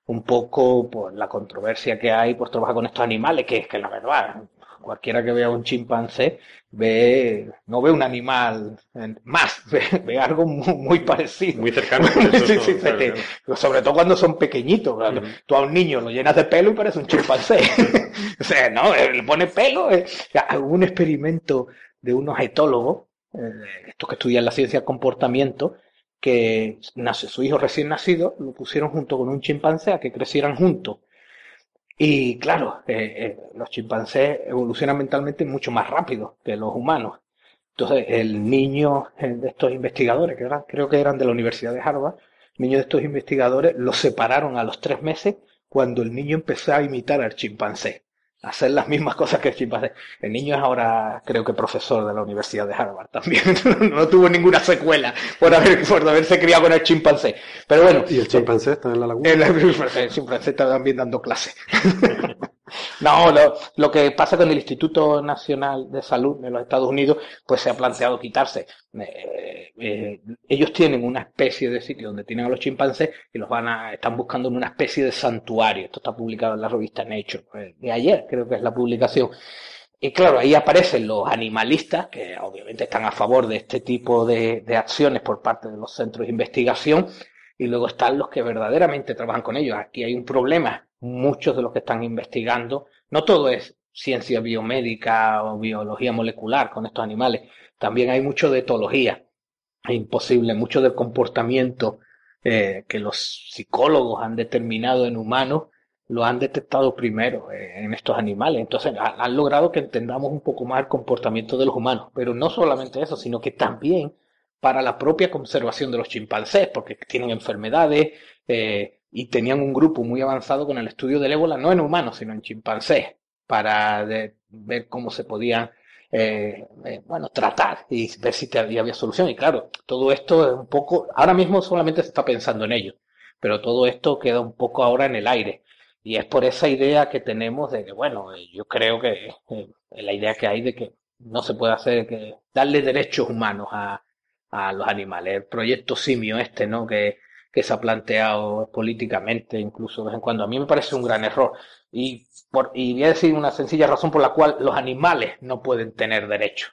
Un poco por la controversia que hay por trabajar con estos animales, que es que la verdad, cualquiera que vea un chimpancé ve, no ve un animal más, [LAUGHS] ve, algo muy, parecido. Muy cercano. Sobre todo cuando son pequeñitos. Tú a un niño lo llenas de pelo y parece un chimpancé. [LAUGHS] o sea, no, le pone pelo. Eh. un experimento de unos etólogos eh, estos que estudian la ciencia del comportamiento, que nace su hijo recién nacido, lo pusieron junto con un chimpancé a que crecieran juntos. Y claro, eh, eh, los chimpancés evolucionan mentalmente mucho más rápido que los humanos. Entonces, el niño de estos investigadores, que eran, creo que eran de la Universidad de Harvard, el niño de estos investigadores los separaron a los tres meses cuando el niño empezó a imitar al chimpancé hacer las mismas cosas que el chimpancé. El niño es ahora, creo que profesor de la Universidad de Harvard también. [LAUGHS] no tuvo ninguna secuela por, haber, por haberse criado con el chimpancé. Pero bueno. ¿Y el chimpancé está en la laguna? El, chimpancé está también dando clase. [LAUGHS] No, lo, que pasa con el Instituto Nacional de Salud de los Estados Unidos, pues se ha planteado quitarse. Eh, eh, ellos tienen una especie de sitio donde tienen a los chimpancés y los van a, están buscando en una especie de santuario. Esto está publicado en la revista Nature, eh, de ayer creo que es la publicación. Y claro, ahí aparecen los animalistas, que obviamente están a favor de este tipo de acciones por parte de los centros de investigación, y luego están los que verdaderamente trabajan con ellos. Aquí hay un problema muchos de los que están investigando, no todo es ciencia biomédica o biología molecular con estos animales, también hay mucho de etología, imposible, mucho del comportamiento eh, que los psicólogos han determinado en humanos, lo han detectado primero eh, en estos animales. Entonces han logrado que entendamos un poco más el comportamiento de los humanos. Pero no solamente eso, sino que también para la propia conservación de los chimpancés, porque tienen enfermedades eh, y tenían un grupo muy avanzado con el estudio del ébola, no en humanos, sino en chimpancés, para ver cómo se podía eh, eh, bueno, tratar y ver si había, solución. Y claro, todo esto es un poco, ahora mismo solamente se está pensando en ello, pero todo esto queda un poco ahora en el aire. Y es por esa idea que tenemos de que, bueno, yo creo que la idea que hay de que no se puede hacer que darle derechos humanos a, a los animales. El proyecto simio este, ¿no? Que, se ha planteado políticamente, incluso de vez en cuando. A mí me parece un gran error. Y, por, y voy a decir una sencilla razón por la cual los animales no pueden tener derechos.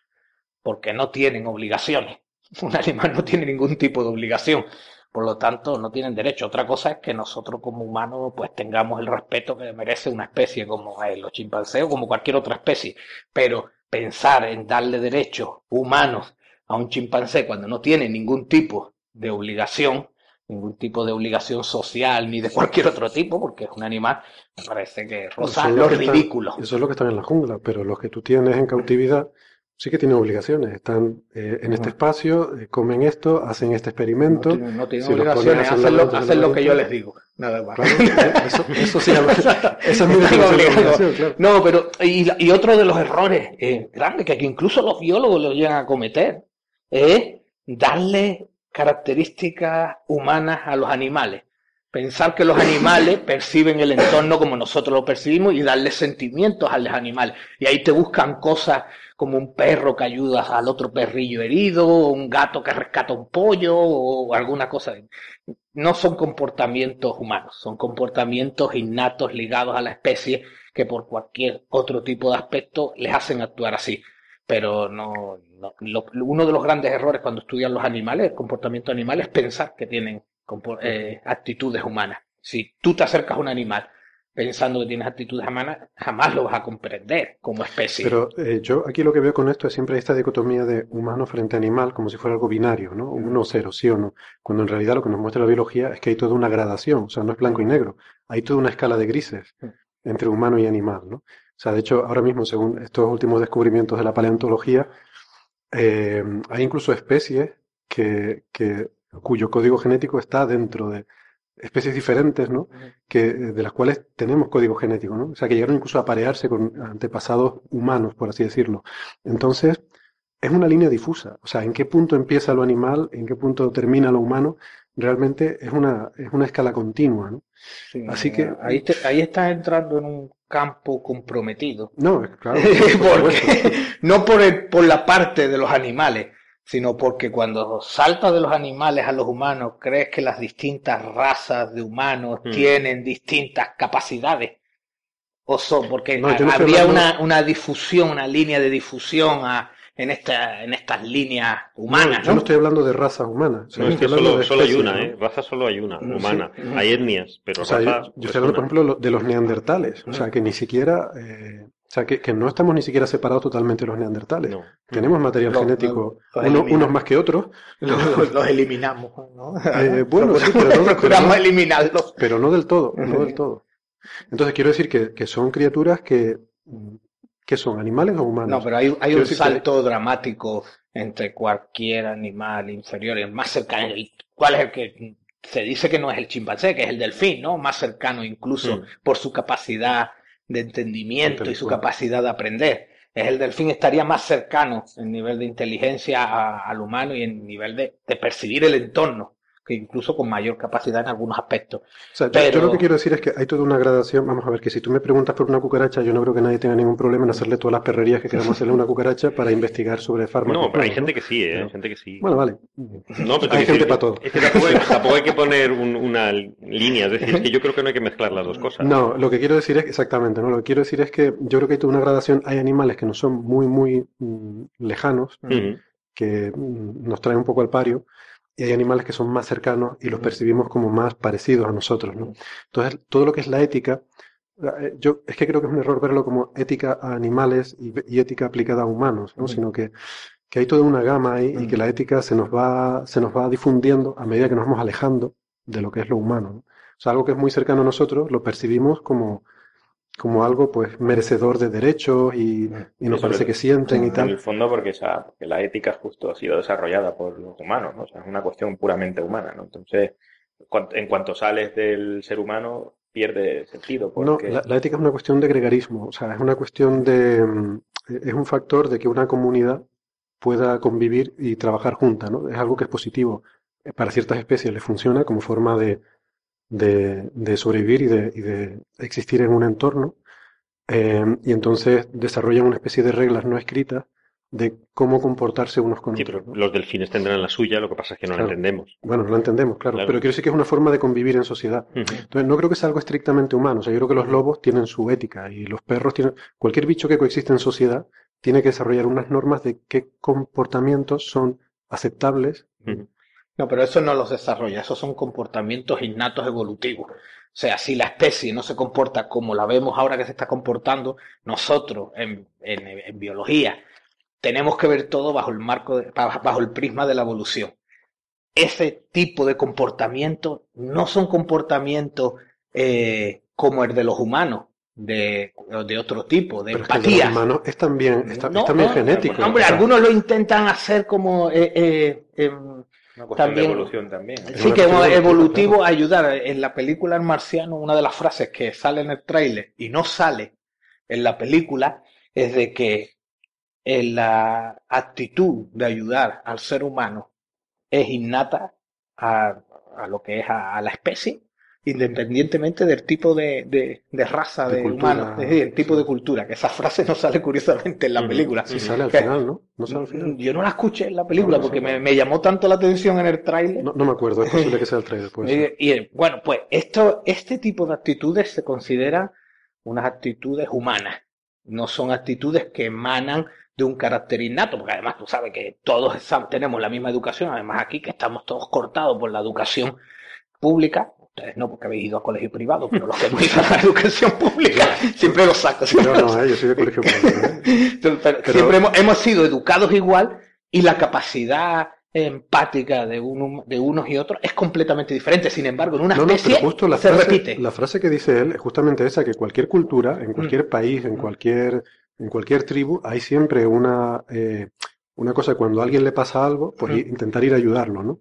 Porque no tienen obligaciones. [LAUGHS] Un animal no tiene ningún tipo de obligación. Por lo tanto, no tienen derecho. Otra cosa es que nosotros como humanos pues tengamos el respeto que merece una especie como los chimpancés o como cualquier otra especie. Pero pensar en darle derechos humanos a un chimpancé cuando no tiene ningún tipo de obligación, ningún tipo de obligación social ni de cualquier otro tipo, porque es un animal, me parece que roza lo ridículo. eso es lo que están en la jungla, pero los que tú tienes en cautividad sí que tienen obligaciones. Están eh, en este espacio, eh, comen esto, hacen este experimento. No, tienen obligaciones, hacen lo, que yo les digo. Nada más. eso, eso, sí, [LAUGHS] esa es mi obligación, claro. No, pero, y, y, otro de los errores eh, grandes que incluso los biólogos lo llegan a cometer, es darle características humanas a los animales. Pensar que los animales [LAUGHS] perciben el entorno como nosotros lo percibimos y darle sentimientos a los animales. Y ahí te buscan cosas como un perro que ayuda al otro perrillo herido, o un gato que rescata un pollo, o alguna cosa. No son comportamientos humanos, son comportamientos innatos ligados a la especie que por cualquier otro tipo de aspecto les hacen actuar así. Pero no, uno de los grandes errores cuando estudian los animales, el comportamiento animal, es pensar que tienen eh, actitudes humanas. Si tú te acercas a un animal pensando que tienes actitudes humanas, jamás lo vas a comprender como especie. Pero eh, yo aquí lo que veo con esto es siempre esta dicotomía de humano frente a animal, como si fuera algo binario, ¿no? Uno o cero, sí o no. Cuando en realidad lo que nos muestra la biología es que hay toda una gradación, o sea, no es blanco y negro, hay toda una escala de grises entre humano y animal, ¿no? O sea, de hecho, ahora mismo, según estos últimos descubrimientos de la paleontología, eh, hay incluso especies que, cuyo código genético está dentro de especies diferentes, ¿no? Que, de las cuales tenemos código genético, ¿no? O sea, que llegaron incluso a aparearse con antepasados humanos, por así decirlo. Entonces, es una línea difusa. O sea, en qué punto empieza lo animal, en qué punto termina lo humano, realmente es una, es una escala continua, ¿no? Así que... Ahí, ahí estás entrando en un campo comprometido. No, claro. [LAUGHS] no por, el, por la parte de los animales, sino porque cuando saltas de los animales a los humanos, crees que las distintas razas de humanos hmm. tienen distintas capacidades. O son, porque habría una, una difusión, una línea de difusión a, en, esta, en estas líneas humanas. yo no estoy hablando de razas humanas. es que solo, solo hay una, ¿eh? Raza solo hay una, humana. Hay etnias, pero o sea, yo, estoy hablando, por ejemplo, de los neandertales. O sea, que ni siquiera... Eh, o sea, que, que, no estamos ni siquiera separados totalmente de los neandertales. Tenemos material genético, unos más que otros. Los, eliminamos, ¿no? [LAUGHS] Eh, bueno, sí, pero no, procuramos eliminarlos. Pero no del todo, no del todo. Entonces quiero decir que, que son criaturas que ¿Qué son, animales o humanos? No, pero hay, hay un salto dramático entre cualquier animal inferior, el más cercano. ¿Cuál es el que se dice que no es el chimpancé, que es el delfín, ¿no? Más cercano incluso mm. por su capacidad de entendimiento y su capacidad de aprender. Es el delfín estaría más cercano en nivel de inteligencia al humano y en nivel de percibir el entorno que incluso con mayor capacidad en algunos aspectos. yo, lo que quiero decir es que hay toda una gradación. Vamos a ver, que si tú me preguntas por una cucaracha, yo no creo que nadie tenga ningún problema en hacerle todas las perrerías que queramos hacerle a una cucaracha para investigar sobre fármacos. No, pero hay gente que sí, ¿eh? Hay gente que sí. Bueno, vale. No, pero hay gente para todo. Es que [LAUGHS] tampoco, hay que poner una línea, es decir, que yo creo que no hay que mezclar las dos cosas. No, lo que quiero decir es, exactamente, ¿no? Lo que quiero decir es que yo creo que hay toda una gradación. Hay animales que no son muy, muy mm, lejanos, que mm, nos traen un poco al pario y hay animales que son más cercanos y los percibimos como más parecidos a nosotros. ¿no? Entonces, todo lo que es la ética, eh, yo es que creo que es un error verlo como ética a animales y, ética aplicada a humanos, ¿no? sino que, que, hay toda una gama ahí y que la ética se nos, va, se nos va difundiendo a medida que nos vamos alejando de lo que es lo humano. ¿no? O sea, algo que es muy cercano a nosotros lo percibimos como, como algo pues merecedor de derechos y, y nos parece que sienten y En tal. el fondo porque, esa- porque la ética justo ha sido desarrollada por los humanos, ¿no? O sea, es una cuestión puramente humana, ¿no? Entonces, en cuanto sales del ser humano, pierde sentido No, porque... la, la ética es una cuestión de gregarismo, o sea, es una cuestión de, mm, es un factor de que una comunidad pueda convivir y trabajar junta, ¿no? Es algo que es positivo. Eh, Para ciertas especies les funciona como forma de, de, de sobrevivir y de, y de existir en un entorno, eh, y entonces desarrollan una especie de reglas no escritas de cómo comportarse unos con Sí, otros, ¿no? los delfines tendrán la suya, lo que pasa es que no la entendemos. Bueno, lo entendemos, claro, Claro. pero quiero decir que es una forma de convivir en sociedad. Entonces, no creo que sea algo estrictamente humano. O sea, yo creo que los lobos tienen su ética y los perros tienen. Cualquier bicho que coexiste en sociedad tiene que desarrollar unas normas de qué comportamientos son aceptables. No, pero eso no los desarrolla, esos son comportamientos innatos evolutivos. O sea, si la especie no se comporta como la vemos ahora que se está comportando, nosotros en, en- en biología tenemos que ver todo bajo el marco, de- ba- bajo el prisma de la evolución. Ese tipo de comportamientos no son comportamientos eh, como el de los humanos, de, de otro tipo, de Pero es que el de los empatía. humanos es también, No, es también no, genético. Hombre, algunos lo intentan hacer como eh, eh, em, Una cuestión también- de evolución también. Sí, que evolutivo ayudar. En la película El Marciano, una de las frases que sale en el tráiler y no sale en la película es de que en la actitud de ayudar al ser humano es innata a, a lo que es a, a la especie, independientemente del tipo de, de- de raza De de, humano, es decir, el tipo sí. de cultura, que esa frase no sale curiosamente en la película. Sí sale al final, ¿no? No sale al final. Yo no la escuché en la película No, no porque me, me llamó tanto la atención en el tráiler. No, no me acuerdo, es posible que sea el [LAUGHS] ser. Y, y, bueno, pues esto, este tipo de actitudes se consideran unas actitudes humanas. No son actitudes que emanan de un carácter innato, porque además tú sabes que todos tenemos la misma educación, además aquí que estamos todos cortados por la educación pública. Ustedes no, porque habéis ido a colegio privado, pero los que hemos ido a la educación pública, siempre los saco. Siempre no, eh, yo soy de colegio público. ¿eh? pero, pero Pero- siempre hemos, hemos sido educados igual y la capacidad empática de, uno, de unos y otros es completamente diferente. Sin embargo, en una No, no, especie pero justo la se frase, repite. la frase que dice él es justamente esa, que cualquier cultura, en Mm. cualquier país, en cualquier, en cualquier tribu, hay siempre una, eh, una cosa, cuando a alguien le pasa algo, pues intentar ir a ayudarlo, ¿no?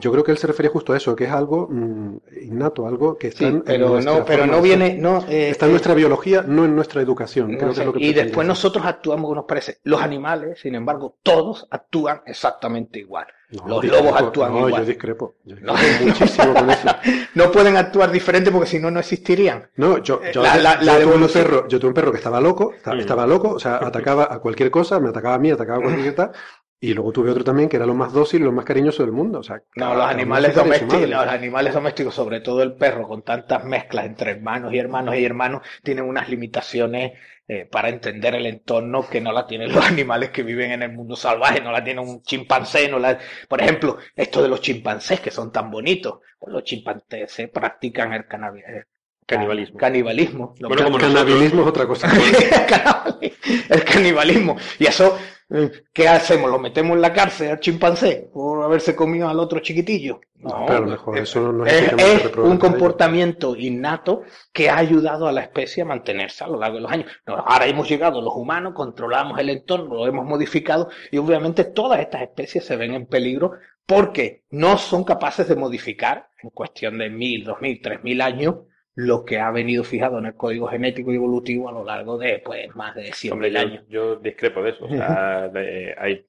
Yo creo que él se refería justo a eso, que es algo mm, innato, algo que está Sí, en, en pero nuestra no, pero no viene, no, eh, Está en eh, nuestra biología, no en nuestra educación. no Creo que sé, es lo que y después decir. nosotros actuamos como nos parece. Los animales, sin embargo, todos actúan exactamente igual. No, los discrepo, lobos actúan no, igual. yo discrepo. Yo No. discrepo muchísimo con eso. [LAUGHS] No pueden actuar diferente porque si no, no existirían. No, yo, yo, La- la- yo la tuve un perro, yo tuve un perro que estaba loco, esta- Mm. estaba loco, o sea, atacaba a cualquier cosa, me atacaba a mí, atacaba a cualquier [LAUGHS] cosa, y luego tuve otro también que era lo más dócil y lo más cariñoso del mundo, o sea, No, los animales domésticos, madre. los animales domésticos, sobre todo el perro, con tantas mezclas entre hermanos y hermanos y hermanos, tienen unas limitaciones eh, para entender el entorno que no la tienen los [LAUGHS] animales que viven en el mundo salvaje, no la tiene un chimpancé, no la... Por ejemplo, esto de los chimpancés que son tan bonitos, pues los chimpancés practican el canabi- eh, Canibalismo. canibalismo. Los Bueno, como can- nosotros. Canabilismo es otra cosa. [LAUGHS] el canibalismo. Y eso, eh, ¿qué hacemos? ¿Lo metemos en la cárcel al chimpancé por haberse comido al otro chiquitillo? No, pero a lo mejor eso no es es, un comportamiento innato que ha ayudado a la especie a mantenerse a lo largo de los años. No, ahora hemos llegado los humanos, controlamos el entorno, lo hemos modificado y obviamente todas estas especies se ven en peligro porque no son capaces de modificar en cuestión de mil, dos mil, tres mil años lo que ha venido fijado en el código genético y evolutivo a lo largo de pues más de cien Hombre, mil yo, años. yo discrepo de eso. O sea, [LAUGHS] de- hay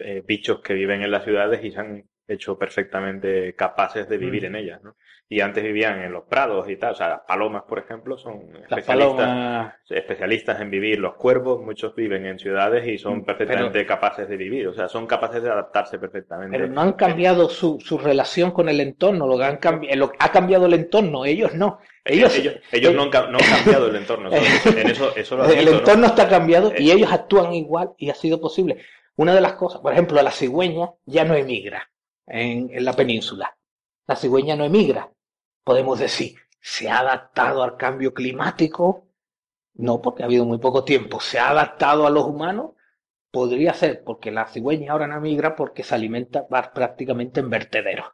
eh, bichos que viven en las ciudades y se han hecho perfectamente capaces de vivir Mm. en ellas, ¿no? Y antes vivían en los prados y tal. O sea, las palomas, por ejemplo, son especialistas, palomas especialistas en vivir. Los cuervos, muchos viven en ciudades y son Mm, perfectamente capaces de vivir. O sea, son capaces de adaptarse perfectamente. Pero no han cambiado su, su relación con el entorno, lo que han cambiado, lo, ha cambiado el entorno, ellos no. Ellos, ellos, ellos no, han, ca- no han cambiado el entorno. Eso- [LAUGHS] en eso, eso lo el entorno está cambiado y Eh. ellos actúan igual y ha sido posible. Una de las cosas, por ejemplo, la cigüeña ya no emigra en, en la península. La cigüeña no emigra. Podemos decir, ¿se ha adaptado al cambio climático? No, porque ha habido muy poco tiempo. ¿Se ha adaptado a los humanos? Podría ser, porque la cigüeña ahora no migra porque se alimenta prácticamente en vertederos.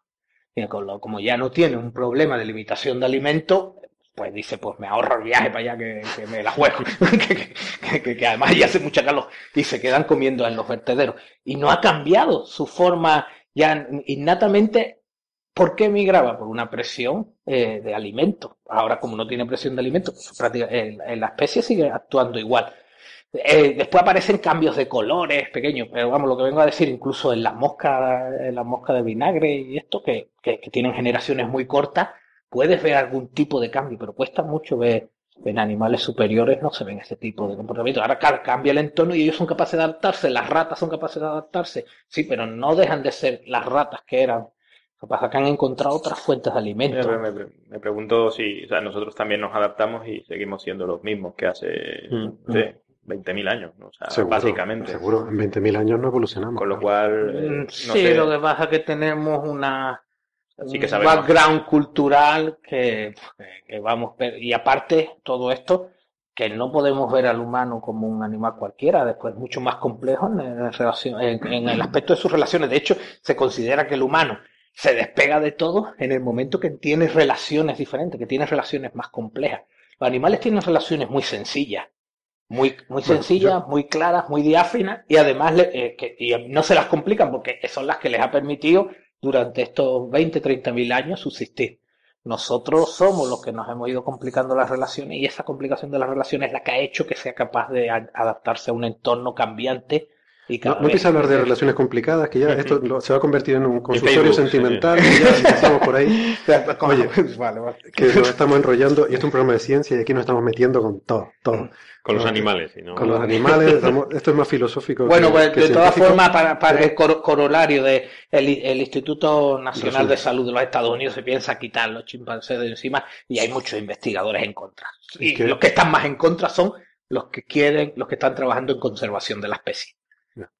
como ya no tiene un problema de limitación de alimento, pues dice, pues me ahorro el viaje para allá que, me la juego, [LAUGHS] que, además ya hace mucha calor y se quedan comiendo en los vertederos. Y no ha cambiado su forma ya innatamente. ¿Por qué migraba? Por una presión eh, de alimento. Ahora, como no tiene presión de alimento, la especie sigue actuando igual. Eh, después aparecen cambios de colores pequeños, pero vamos, lo que vengo a decir, incluso en las moscas, en las de vinagre y esto, que, tienen generaciones muy cortas, puedes ver algún tipo de cambio, pero cuesta mucho ver en animales superiores no se ven ese tipo de comportamiento. Ahora cambia el entorno y ellos son capaces de adaptarse, las ratas son capaces de adaptarse, sí, pero no dejan de ser las ratas que eran. Lo que pasa es que han encontrado otras fuentes de alimento. Me, pregunto si o sea, nosotros también nos adaptamos y seguimos siendo los mismos que hace mm. 20.000 años, ¿no? o sea, básicamente. Seguro, en 20.000 años no evolucionamos. Con lo cual. Eh, mm, sí, lo que pasa es que tenemos una. Sí que un background cultural que, que, vamos y aparte todo esto que no podemos ver al humano como un animal cualquiera, después mucho más complejo en, en, en el aspecto de sus relaciones. De hecho, se considera que el humano se despega de todo en el momento que tiene relaciones diferentes, que tiene relaciones más complejas. Los animales tienen relaciones muy sencillas, muy, muy sencillas, muy claras, muy diáfinas y además eh, que, y no se las complican porque son las que les ha permitido durante estos 20, 30 mil años subsistir. Nosotros somos los que nos hemos ido complicando las relaciones y esa complicación de las relaciones es la que ha hecho que sea capaz de adaptarse a un entorno cambiante no, no empieza a hablar de relaciones complicadas, que ya esto [LAUGHS] se va a convertir en un consultorio sentimental, y [LAUGHS] ya empezamos por ahí. Oye, [LAUGHS] que nos estamos enrollando, y esto es un programa de ciencia, y aquí nos estamos metiendo con todo, todo. Con los animales, Con los animales, esto es más filosófico. Bueno, pues de todas formas, para, para el corolario de el, Instituto Nacional de Salud de los Estados Unidos se piensa quitar los chimpancés de encima, y hay muchos investigadores en contra. Y los que están más en contra son los que quieren, los que están trabajando en conservación de la especie.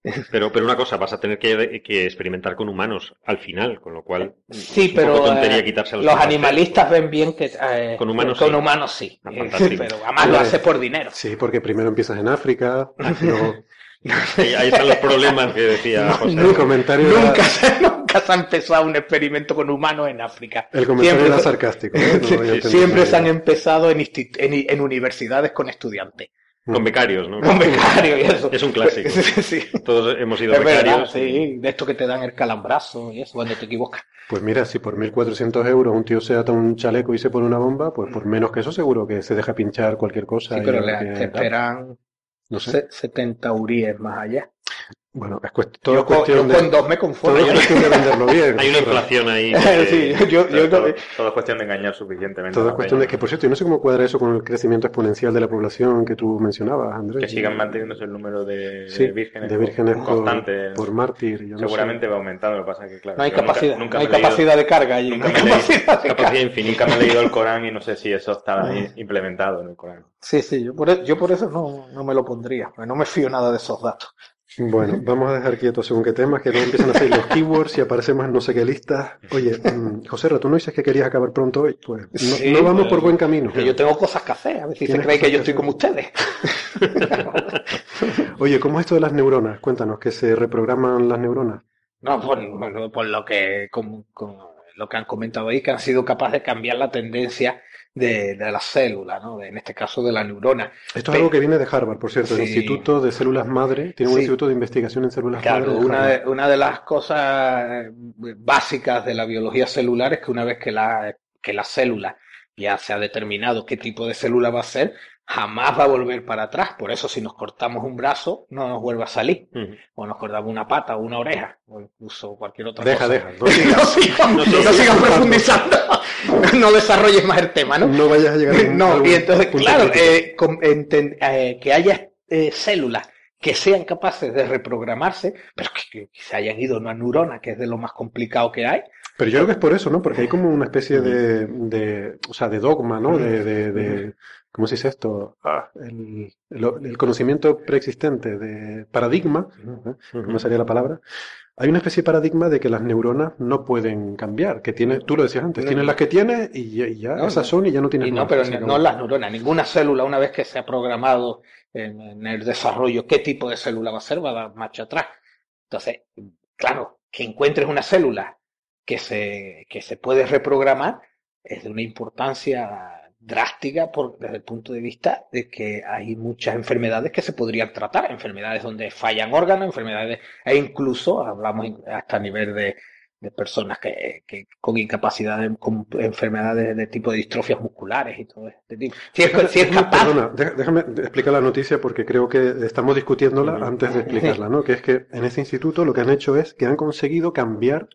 [LAUGHS] Pero, pero una cosa, vas a tener que, experimentar con humanos al final, con lo cual sí, pero eh, los, animalistas ven bien que eh, con humanos con sí. humanos sí, ah, pero además lo hace por dinero. Sí, porque primero empiezas en África, [LAUGHS] ahí están los problemas que decía José. nunca, se, [LAUGHS] nunca se ha empezado un experimento con humanos en África. El comentario era sarcástico. siempre se han empezado en, en universidades con estudiantes. Con becarios, ¿no? Con becarios y eso. Es un clásico. [LAUGHS] sí. Todos hemos ido becarios. sí, de esto que te dan el calambrazo y eso cuando te equivocas. Pues mira, si por 1.400 euros un tío se ata un chaleco y se pone una bomba, pues por menos que eso seguro que se deja pinchar cualquier cosa. Sí, pero le esperan no sé. 70 uríes más allá. Bueno, es todo cuestión de, con dos me conformo. Todo es cuestión de venderlo [LAUGHS] bien. Hay una inflación ahí. [LAUGHS] sí, yo, yo, todo, es cuestión de engañar suficientemente. Todo es cuestión de que, por cierto, yo no sé cómo cuadra eso con el crecimiento exponencial de la población que tú mencionabas, Andrés. Que sigan manteniéndose el número de, vírgenes, de vírgenes constante. Por, mártir. Seguramente va aumentando, lo que pasa es que, claro. No hay capacidad, nunca, hay capacidad de carga allí. Nunca, me capacidad, capacidad infinita. Nunca me he leído el Corán y no sé si eso está implementado en el Corán. Sí, sí, yo por, e, yo por eso no, no me lo pondría, no me fío nada de esos datos. Bueno, vamos a dejar quietos según qué temas, que luego empiezan a hacer los keywords y aparecen más no sé qué listas. Oye, [LAUGHS] mm, José, tú no dices que querías acabar pronto hoy, pues no, vamos por buen camino. yo tengo cosas que hacer, a ver si se cree que yo estoy como ustedes. [LAUGHS] Oye, ¿cómo es esto de las neuronas? Cuéntanos, ¿que se reprograman las neuronas? No, por, por lo que con, lo que han comentado ahí, que han sido capaces de cambiar la tendencia de, la célula, ¿no? en este caso de la neurona. Esto es algo que viene de Harvard, por cierto, el Instituto de Células Madre, tiene un instituto de investigación en células madre. una, de, una de las cosas eh, básicas de la biología celular es que una vez que la, que la célula ya se ha determinado qué tipo de célula va a ser, jamás va a volver para atrás. Por eso, si nos cortamos un brazo, no nos vuelve a salir. O nos cortamos una pata o una oreja, o incluso cualquier otra cosa. Deja, deja. No sigas [LAUGHS] profundizando. [LAUGHS] no desarrolles más el tema, ¿no? No vayas a llegar a [LAUGHS] No, y entonces, claro, eh, eh, que haya eh, células que sean capaces de reprogramarse, pero que, se hayan ido a una neurona, que es de lo más complicado que hay. Pero yo creo que es por eso, ¿no? Porque hay como una especie de, de o sea, de dogma, ¿no? De, de, de ¿cómo se dice esto? Ah, el, el, conocimiento preexistente de paradigma, ¿cómo sería la palabra? Hay una especie de paradigma de que las neuronas no pueden cambiar, que tiene, tú lo decías antes, tienes las que tienes y ya, esas son y ya no tienes y no, Pero no las neuronas, ninguna célula, una vez que se ha programado en, el desarrollo qué tipo de célula va a ser, va a dar marcha atrás. Entonces, claro, que encuentres una célula que se, que se puede reprogramar es de una importancia drástica por, desde el punto de vista de que hay muchas enfermedades que se podrían tratar, enfermedades donde fallan órganos, enfermedades, e incluso hablamos hasta a nivel de, de personas que, que, con incapacidad, con enfermedades de tipo de distrofias musculares y todo este tipo. Si es, si es capaz... Perdona, déjame explicar la noticia porque creo que estamos discutiéndola antes de explicarla, ¿no? Que es que en ese instituto lo que han hecho es que han conseguido cambiar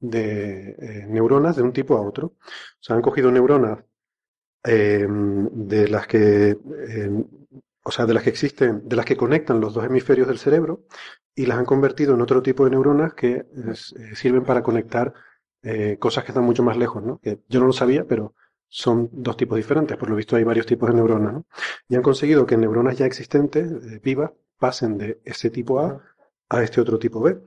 de eh, neuronas de un tipo a otro. O sea, han cogido neuronas eh, de las que, eh, o sea, de las que existen, de las que conectan los dos hemisferios del cerebro y las han convertido en otro tipo de neuronas que eh, sirven para conectar eh, cosas que están mucho más lejos, ¿no? Que yo no lo sabía, pero son dos tipos diferentes. Por lo visto hay varios tipos de neuronas, ¿no? Y han conseguido que neuronas ya existentes, eh, vivas, pasen de ese tipo A a este otro tipo B.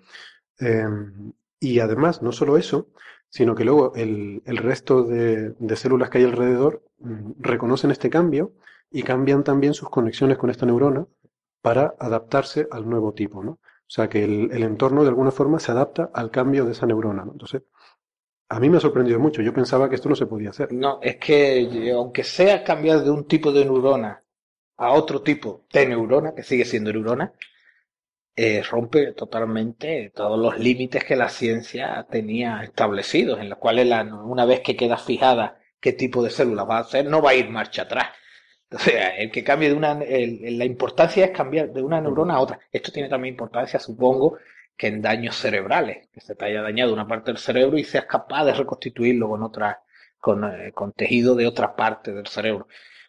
Em, y además, no solo eso, sino que luego el, el resto de, de, células que hay alrededor reconocen este cambio y cambian también sus conexiones con esta neurona para adaptarse al nuevo tipo, ¿no? O sea que el, entorno de alguna forma se adapta al cambio de esa neurona, ¿no? Entonces, a mí me ha sorprendido mucho. Yo pensaba que esto no se podía hacer. No, es que aunque sea cambiar de un tipo de neurona a otro tipo de neurona, que sigue siendo neurona, eh, rompe totalmente todos los límites que la ciencia tenía establecidos, en los cuales una vez que queda fijada qué tipo de célula va a hacer, no va a ir marcha atrás. Sea, el que cambie de una, la importancia es cambiar de una neurona a otra. Esto tiene también importancia, supongo, que en daños cerebrales, que se te haya dañado una parte del cerebro y seas capaz de reconstituirlo con otra, con, eh, con tejido de otra parte del cerebro.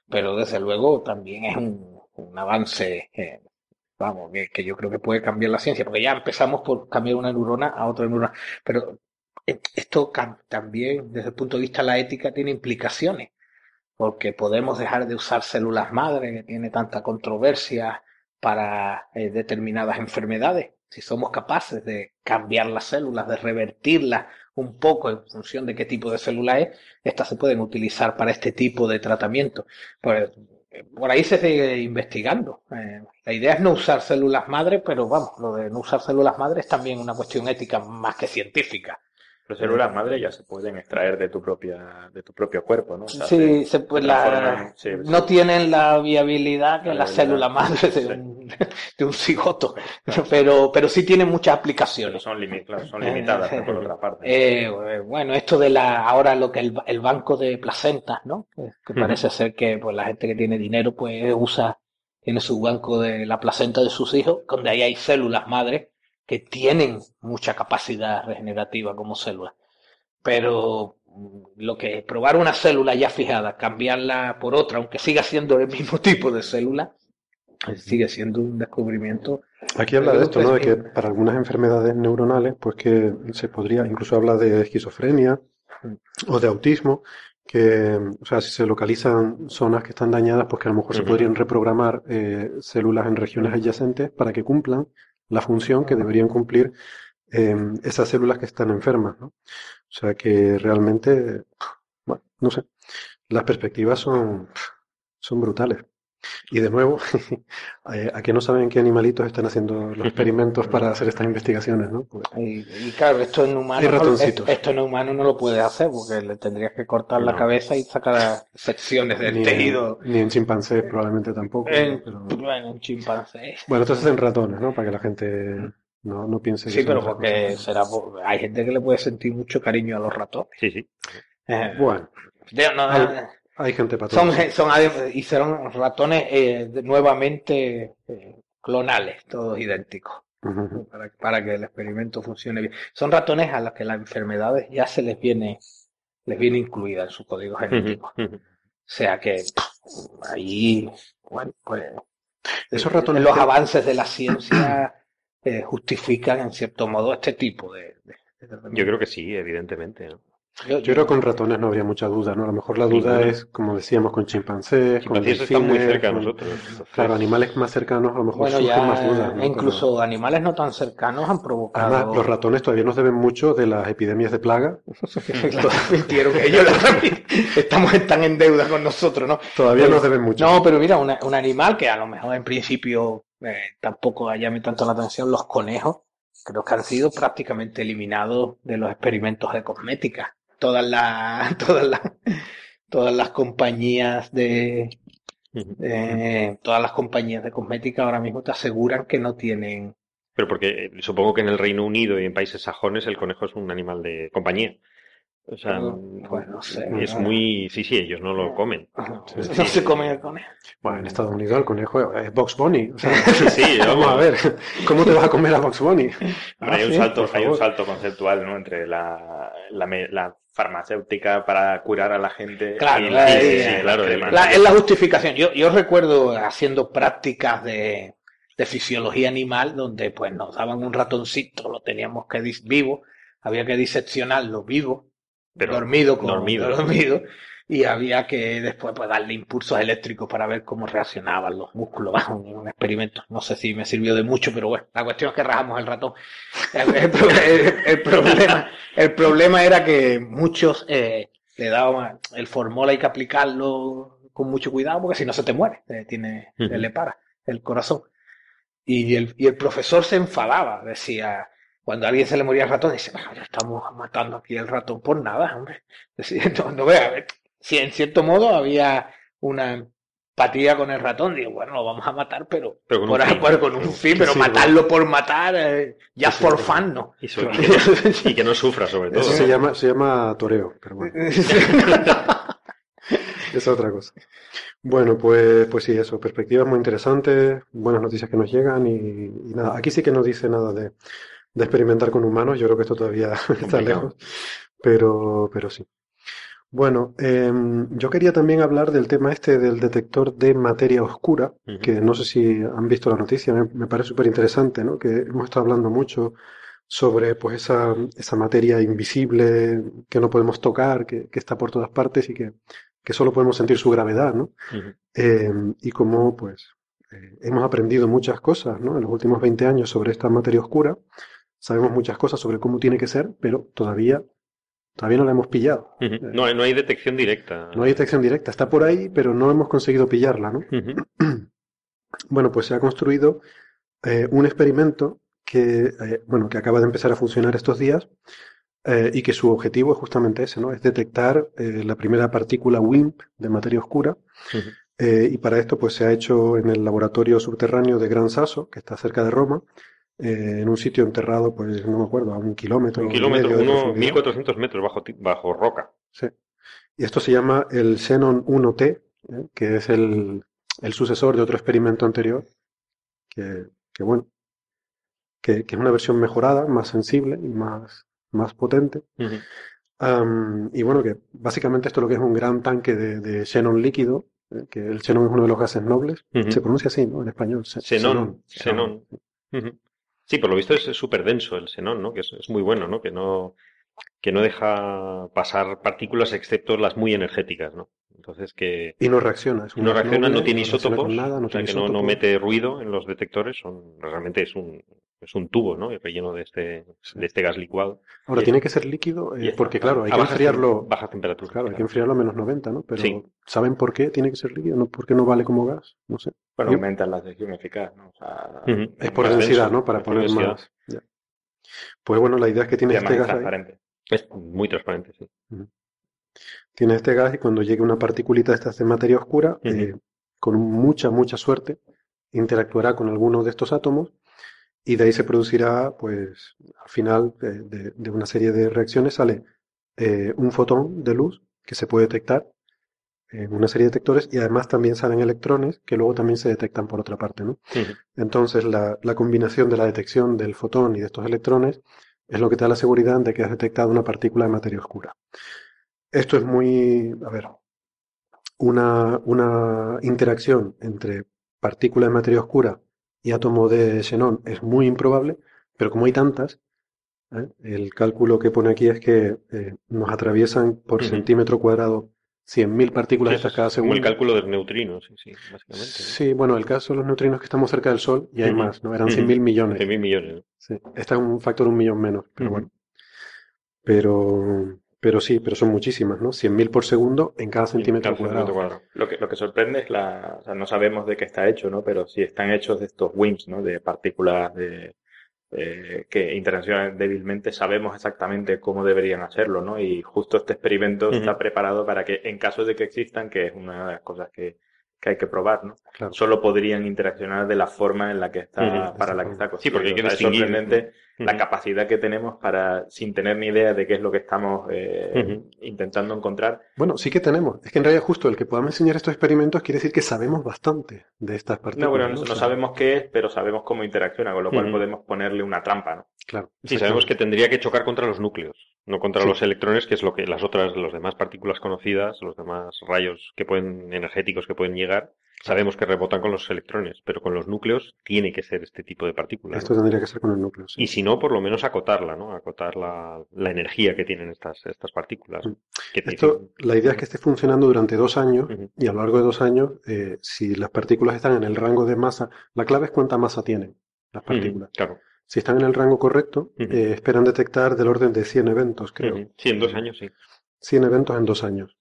Pero desde luego también es un, un avance, eh, vamos, que, yo creo que puede cambiar la ciencia, porque ya empezamos por cambiar una neurona a otra neurona. Pero esto también, desde el punto de vista de la ética, tiene implicaciones porque podemos dejar de usar células madre, que tiene tanta controversia para eh, determinadas enfermedades. Si somos capaces de cambiar las células, de revertirlas un poco en función de qué tipo de célula es, estas se pueden utilizar para este tipo de tratamiento. Por, por ahí se sigue investigando. Eh, la idea es no usar células madre, pero vamos, lo de no usar células madre es también una cuestión ética más que científica. Las células madre ya se pueden extraer de tu propia de tu propio cuerpo, ¿no? O sea, sí, se, pues la, sí, no sí. tienen la viabilidad que la, la célula madre de, un, de un cigoto, pero pero sí tienen muchas aplicaciones. Son, limi claro, son limitadas por otra parte. Eh, bueno, esto de la ahora lo que el, el banco de placentas, ¿no? Que parece ser que pues la gente que tiene dinero pues usa tiene su banco de la placenta de sus hijos, donde ahí hay células madres que tienen mucha capacidad regenerativa como célula. Pero lo que es probar una célula ya fijada, cambiarla por otra, aunque siga siendo el mismo [LAUGHS] tipo de célula, sigue siendo un descubrimiento. Aquí habla de esto, ¿no? De que para algunas enfermedades neuronales, pues que se podría, incluso habla de esquizofrenia o de autismo, que, o sea, si se localizan zonas que están dañadas, pues que a lo mejor uh -huh. se podrían reprogramar eh, células en regiones adyacentes para que cumplan la función que deberían cumplir eh, esas células que están enfermas, ¿no? O sea que realmente, bueno, no sé, las perspectivas son, son brutales. Y de nuevo, [LAUGHS] a que no saben qué animalitos están haciendo los [LAUGHS] experimentos para hacer estas investigaciones, ¿no? Pues, y, y, claro, esto en humano, no, esto en humano no lo puedes hacer porque le tendrías que cortar no. la cabeza y sacar secciones del ni tejido. En, ni en chimpancés probablemente tampoco. En, ¿no? pero... [LAUGHS] Bueno, en chimpancés. Bueno, esto es en ratones, ¿no? Para que la gente no, no piense que Sí, pero porque será, hay gente que le puede sentir mucho cariño a los ratones. Sí, sí. Eh, bueno. No, hay, gente para son, son, hicieron ratones eh, nuevamente eh, clonales, todos idénticos. Uh -huh. para, para, que el experimento funcione bien. Son ratones a los que las enfermedades ya se les viene, les viene incluida en su código genético. Uh -huh. O sea que ahí, bueno, pues esos ratones los que... avances de la ciencia eh, justifican en cierto modo este tipo de, de, de Yo creo que sí, evidentemente. ¿no? Yo, creo que con ratones no habría mucha duda, ¿no? A lo mejor la duda sí, es, como decíamos, con chimpancés, con delfines, están muy cerca de nosotros. Claro, animales más cercanos a lo mejor bueno, ya, más dudas. ¿no? Incluso Pero... animales no tan cercanos han provocado... Además, los ratones todavía nos deben mucho de las epidemias de plaga. [LAUGHS] ellos estamos tan en deuda con nosotros, ¿no? Todavía pero, nos deben mucho. No, pero mira, una, un animal que a lo mejor en principio eh, tampoco llame tanto la atención, los conejos creo que han sido prácticamente eliminados de los experimentos de cosmética. Todas las, [LAUGHS] todas las, todas las compañías de, eh, todas las compañías de cosmética ahora mismo te aseguran que no tienen. Pero porque eh, supongo que en el Reino Unido y en países sajones el conejo es un animal de compañía. O sea, pues no sé, es no. muy... Sí, sí, ellos no lo comen. No, no se come el conejo. Bueno, en Estados Unidos el conejo es Box Bunny. O sea, [LAUGHS] Sí, sí, [LAUGHS] vamos a ver, ¿cómo te vas a comer a Box Bunny? Ah, hay un salto, hay un salto conceptual, ¿no? Entre la, la, me- la farmacéutica para curar a la gente Claro, y la- y sí, claro. La- es la justificación. Yo, yo recuerdo haciendo prácticas de, de fisiología animal donde pues nos daban un ratoncito, lo teníamos que vivo, había que diseccionarlo vivo, Pero dormido, con, dormido. dormido, y había que después pues darle impulsos eléctricos para ver cómo reaccionaban los músculos. [LAUGHS] Bueno, un, un experimento. No sé si me sirvió de mucho, pero bueno, la cuestión es que rajamos el ratón. [LAUGHS] El, el pro- el- el problema, el problema era que muchos eh, le daban el formol hay que aplicarlo con mucho cuidado porque si no se te muere, eh, tiene, le para el corazón. Y el, y el profesor se enfadaba, decía, cuando a alguien se le moría el ratón, dice, "Bueno, ya estamos matando aquí el ratón por nada, hombre. [LAUGHS] Decía, no, no vea, si en cierto modo había una empatía con el ratón, digo, bueno, lo vamos a matar, pero, Pero con por, un fin. por- con un fin, pero sí, matarlo por matar, eh, ya por fan, no. Y, y que no, y que no sufra, sobre todo. Eso se llama, se llama toreo, pero bueno, [LAUGHS] es otra cosa. Bueno, pues, pues sí, eso, perspectivas muy interesantes, buenas noticias que nos llegan y, y nada, aquí sí que no dice nada de, de experimentar con humanos, yo creo que esto todavía [LAUGHS] está lejos, pero, pero sí. Bueno, em, yo quería también hablar del tema este del detector de materia oscura, que no sé si han visto la noticia, me, me parece súper interesante, ¿no? Que hemos estado hablando mucho sobre pues esa, esa materia invisible que no podemos tocar, que, que está por todas partes y que, que solo podemos sentir su gravedad, ¿no? Eh, y cómo pues eh, hemos aprendido muchas cosas, ¿no? En los últimos 20 años sobre esta materia oscura, sabemos muchas cosas sobre cómo tiene que ser, pero todavía, todavía no la hemos pillado. Eh, No, hay- no hay detección directa. no hay detección directa, está por ahí, pero no hemos conseguido pillarla, ¿no? [CLEARS THROAT] Bueno, pues se ha construido eh, un experimento que, eh, bueno, que acaba de empezar a funcionar estos días eh, y que su objetivo es justamente ese, ¿no? Es detectar la primera partícula WIMP de materia oscura. Y para esto, pues se ha hecho en el laboratorio subterráneo de Gran Sasso, que está cerca de Roma, eh, en un sitio enterrado, pues no me acuerdo, a un kilómetro. Un kilómetro, uno, profundidad. 1400 metros bajo, bajo roca. Sí. Y esto se llama el Xenon 1T, ¿eh? que es el, el sucesor de otro experimento anterior, que, que bueno, que, que es una versión mejorada, más sensible y más, más potente. Am, y bueno, que básicamente esto lo que es un gran tanque de, de xenón líquido, eh, que el xenón es uno de los gases nobles. Se pronuncia así, ¿no? En español. xe- Xenón, xenón. xenón. Ujú. Sí, por lo visto es súper denso el xenón, ¿no? Que es, es muy bueno, ¿no? Que no, que no deja pasar partículas excepto las muy energéticas, ¿no? Entonces que Y no reacciona. Es un no reacciona, no tiene reacciona isótopos, con nada, no o sea tiene que no, no mete ruido en los detectores, son, realmente es un, es un tubo, ¿no? Relleno de este, de este gas licuado. Ahora, Y- tiene que ser líquido, eh, porque claro, hay a que bajas, enfriarlo. bajas temperaturas. Claro, hay que enfriarlo a menos 90, ¿no? Pero Sí. ¿saben por qué tiene que ser líquido? ¿No? ¿Por qué no vale como gas? No sé. Bueno, Yo- aumenta la sección eficaz, ¿no? O sea. Es por densidad, denso, ¿no? Para poner densidad. más. ya. Pues bueno, la idea es que tiene este es gas ahí. Es muy transparente, sí. Tiene este gas y cuando llegue una particulita de estas de materia oscura, eh, con mucha, mucha suerte, interactuará con alguno de estos átomos y de ahí se producirá, pues, al final de, de- de una serie de reacciones sale eh, un fotón de luz que se puede detectar en una serie de detectores y además también salen electrones que luego también se detectan por otra parte, ¿no? Entonces, la, la combinación de la detección del fotón y de estos electrones es lo que te da la seguridad de que has detectado una partícula de materia oscura. Esto es muy, a ver, una, una interacción entre partícula de materia oscura y átomo de xenón es muy improbable, pero como hay tantas, ¿eh? el cálculo que pone aquí es que eh, nos atraviesan por centímetro cuadrado 100.000 partículas de Eso estas cada es como el cálculo del neutrino, sí, sí, básicamente. Sí, bueno, el caso de los neutrinos que estamos cerca del Sol, y hay más, ¿no? Eran Ujú. 100.000 millones. 100.000 millones. Sí, este es un factor un millón menos, pero bueno. Pero, pero sí, pero son muchísimas, ¿no? 100.000 por segundo en cada centímetro Cada centímetro cuadrado. cuadrado. Lo que, lo que sorprende es la, o sea, no sabemos de qué está hecho, ¿no? Pero sí están hechos de estos WIMPs, ¿no? De partículas de, eh, que interaccionan débilmente sabemos exactamente cómo deberían hacerlo, ¿no? Y justo este experimento está preparado para que en caso de que existan, que es una de las cosas que, que hay que probar, ¿no? Solo podrían interaccionar de la forma en la que está, para la que está Sí, porque hay que es sorprendente la capacidad que tenemos para, sin tener ni idea de qué es lo que estamos eh, intentando encontrar. Bueno, sí que tenemos. Es que en realidad justo el que podamos enseñar estos experimentos quiere decir que sabemos bastante de estas partículas. No, bueno, no, sabemos qué es, pero sabemos cómo interacciona, con lo cual podemos ponerle una trampa, ¿no? Claro. Sí, sabemos que tendría que chocar contra los núcleos, no contra los electrones, que es lo que las otras, los demás partículas conocidas, los demás rayos que pueden, energéticos que pueden llegar, Sabemos que rebotan con los electrones, pero con los núcleos tiene que ser este tipo de partículas. Esto tendría que ser con el núcleo. Y si no, por lo menos acotarla, ¿no? Acotar la, la energía que tienen estas, estas partículas. Mm. Esto, la idea es que esté funcionando durante dos años y a lo largo de dos años, eh, si las partículas están en el rango de masa, la clave es cuánta masa tienen las partículas. claro. Si están en el rango correcto, eh, esperan detectar del orden de 100 eventos, creo. Sí, en dos años, sí. 100 eventos en dos años.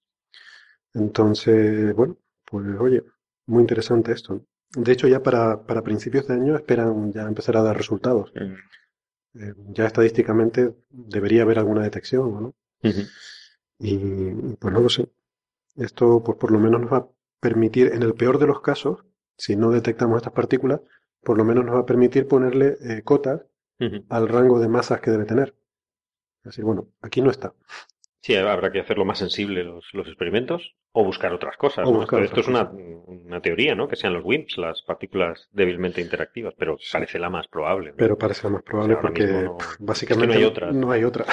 Entonces, bueno, pues oye, muy interesante esto. De hecho, ya para, para principios de año esperan ya empezar a dar resultados. Mm. Eh, ya estadísticamente debería haber alguna detección, ¿no? y, pues no lo sé. Esto, pues por lo menos nos va a permitir, en el peor de los casos, si no detectamos estas partículas, por lo menos nos va a permitir ponerle eh, cotas al rango de masas que debe tener. Decir, bueno, aquí no está. Sí, habrá que hacerlo más sensible los, los experimentos o buscar otras cosas. esto, es una, una, teoría, ¿no? Que sean los WIMPs, las partículas débilmente interactivas, pero parece la más probable. Pero parece la más probable porque básicamente no, hay otra. no hay otra.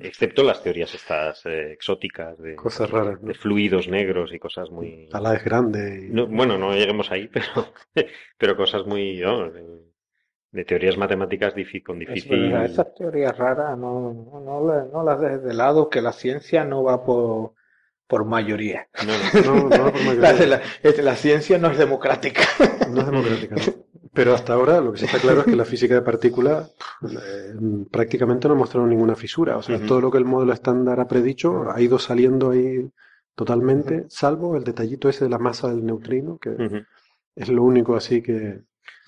Excepto las teorías estas eh, exóticas de cosas raras, de fluidos negros y cosas muy. La es grande. Y... bueno, no lleguemos ahí, [LAUGHS] pero pero cosas muy de teorías matemáticas con difícil. esas teorías raras no, no, no, las dejes de lado, que la ciencia no va por, por mayoría. No, no, por [LAUGHS] mayoría. La, ciencia no es democrática. No es democrática, [LAUGHS] Pero hasta ahora lo que sí está claro es que la física de partículas eh, prácticamente no ha mostrado ninguna fisura. O sea, todo lo que el modelo estándar ha predicho ha ido saliendo ahí totalmente, salvo el detallito ese de la masa del neutrino, que es lo único así que,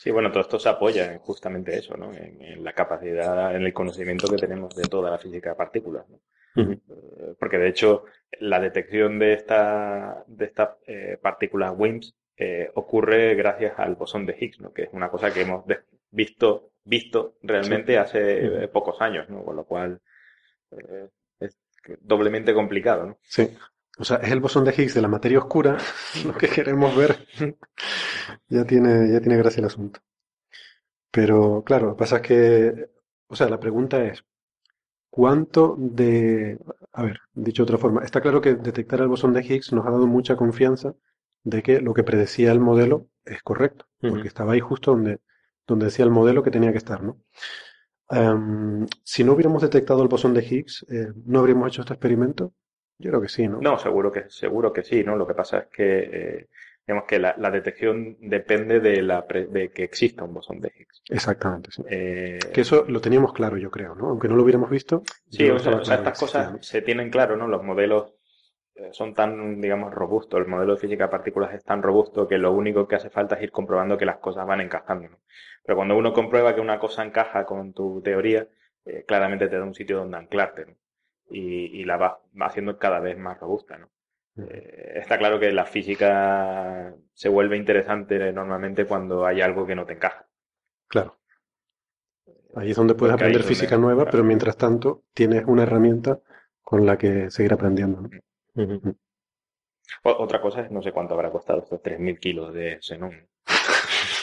Sí, bueno, todo esto se apoya en justamente eso, ¿no? En, la capacidad, en el conocimiento que tenemos de toda la física de partículas. ¿no? Eh, porque de hecho, la detección de, esta, de estas eh, partículas WIMPs eh, ocurre gracias al bosón de Higgs, ¿no? Que es una cosa que hemos visto, visto realmente hace pocos años, ¿no? Con lo cual es doblemente complicado, ¿no? Sí. O sea, es el bosón de Higgs de la materia oscura, [LAUGHS] lo que queremos ver. ya, tiene, ya tiene gracia el asunto. Pero claro, lo que pasa es que, o sea, la pregunta es, ¿cuánto de... A ver, dicho de otra forma, está claro que detectar el bosón de Higgs nos ha dado mucha confianza de que lo que predecía el modelo es correcto, porque estaba ahí justo donde, donde decía el modelo que tenía que estar, ¿no? Em, si no hubiéramos detectado el bosón de Higgs, eh, ¿no habríamos hecho este experimento? Yo creo que sí, ¿no? No, seguro que, seguro que sí, ¿no? Lo que pasa es que, eh, digamos que la, detección depende de, la de que exista un bosón de Higgs. Exactamente, sí. Eh, que eso lo teníamos claro, yo creo, ¿no? Aunque no lo hubiéramos visto. Sí, o sea, estas cosas se tienen claro, ¿no? Los modelos eh, son tan, digamos, robustos, el modelo de física de partículas es tan robusto que lo único que hace falta es ir comprobando que las cosas van encajando. ¿no? Pero cuando uno comprueba que una cosa encaja con tu teoría, claramente te da un sitio donde anclarte. ¿no? Y, la va, haciendo cada vez más robusta, ¿no? Eh, está claro que la física se vuelve interesante normalmente cuando hay algo que no te encaja. Claro. Ahí es donde puedes aprender física nueva, pero mientras tanto tienes una herramienta con la que seguir aprendiendo. Otra cosa es, no sé cuánto habrá costado estos 3.000 kilos de xenón. [LAUGHS]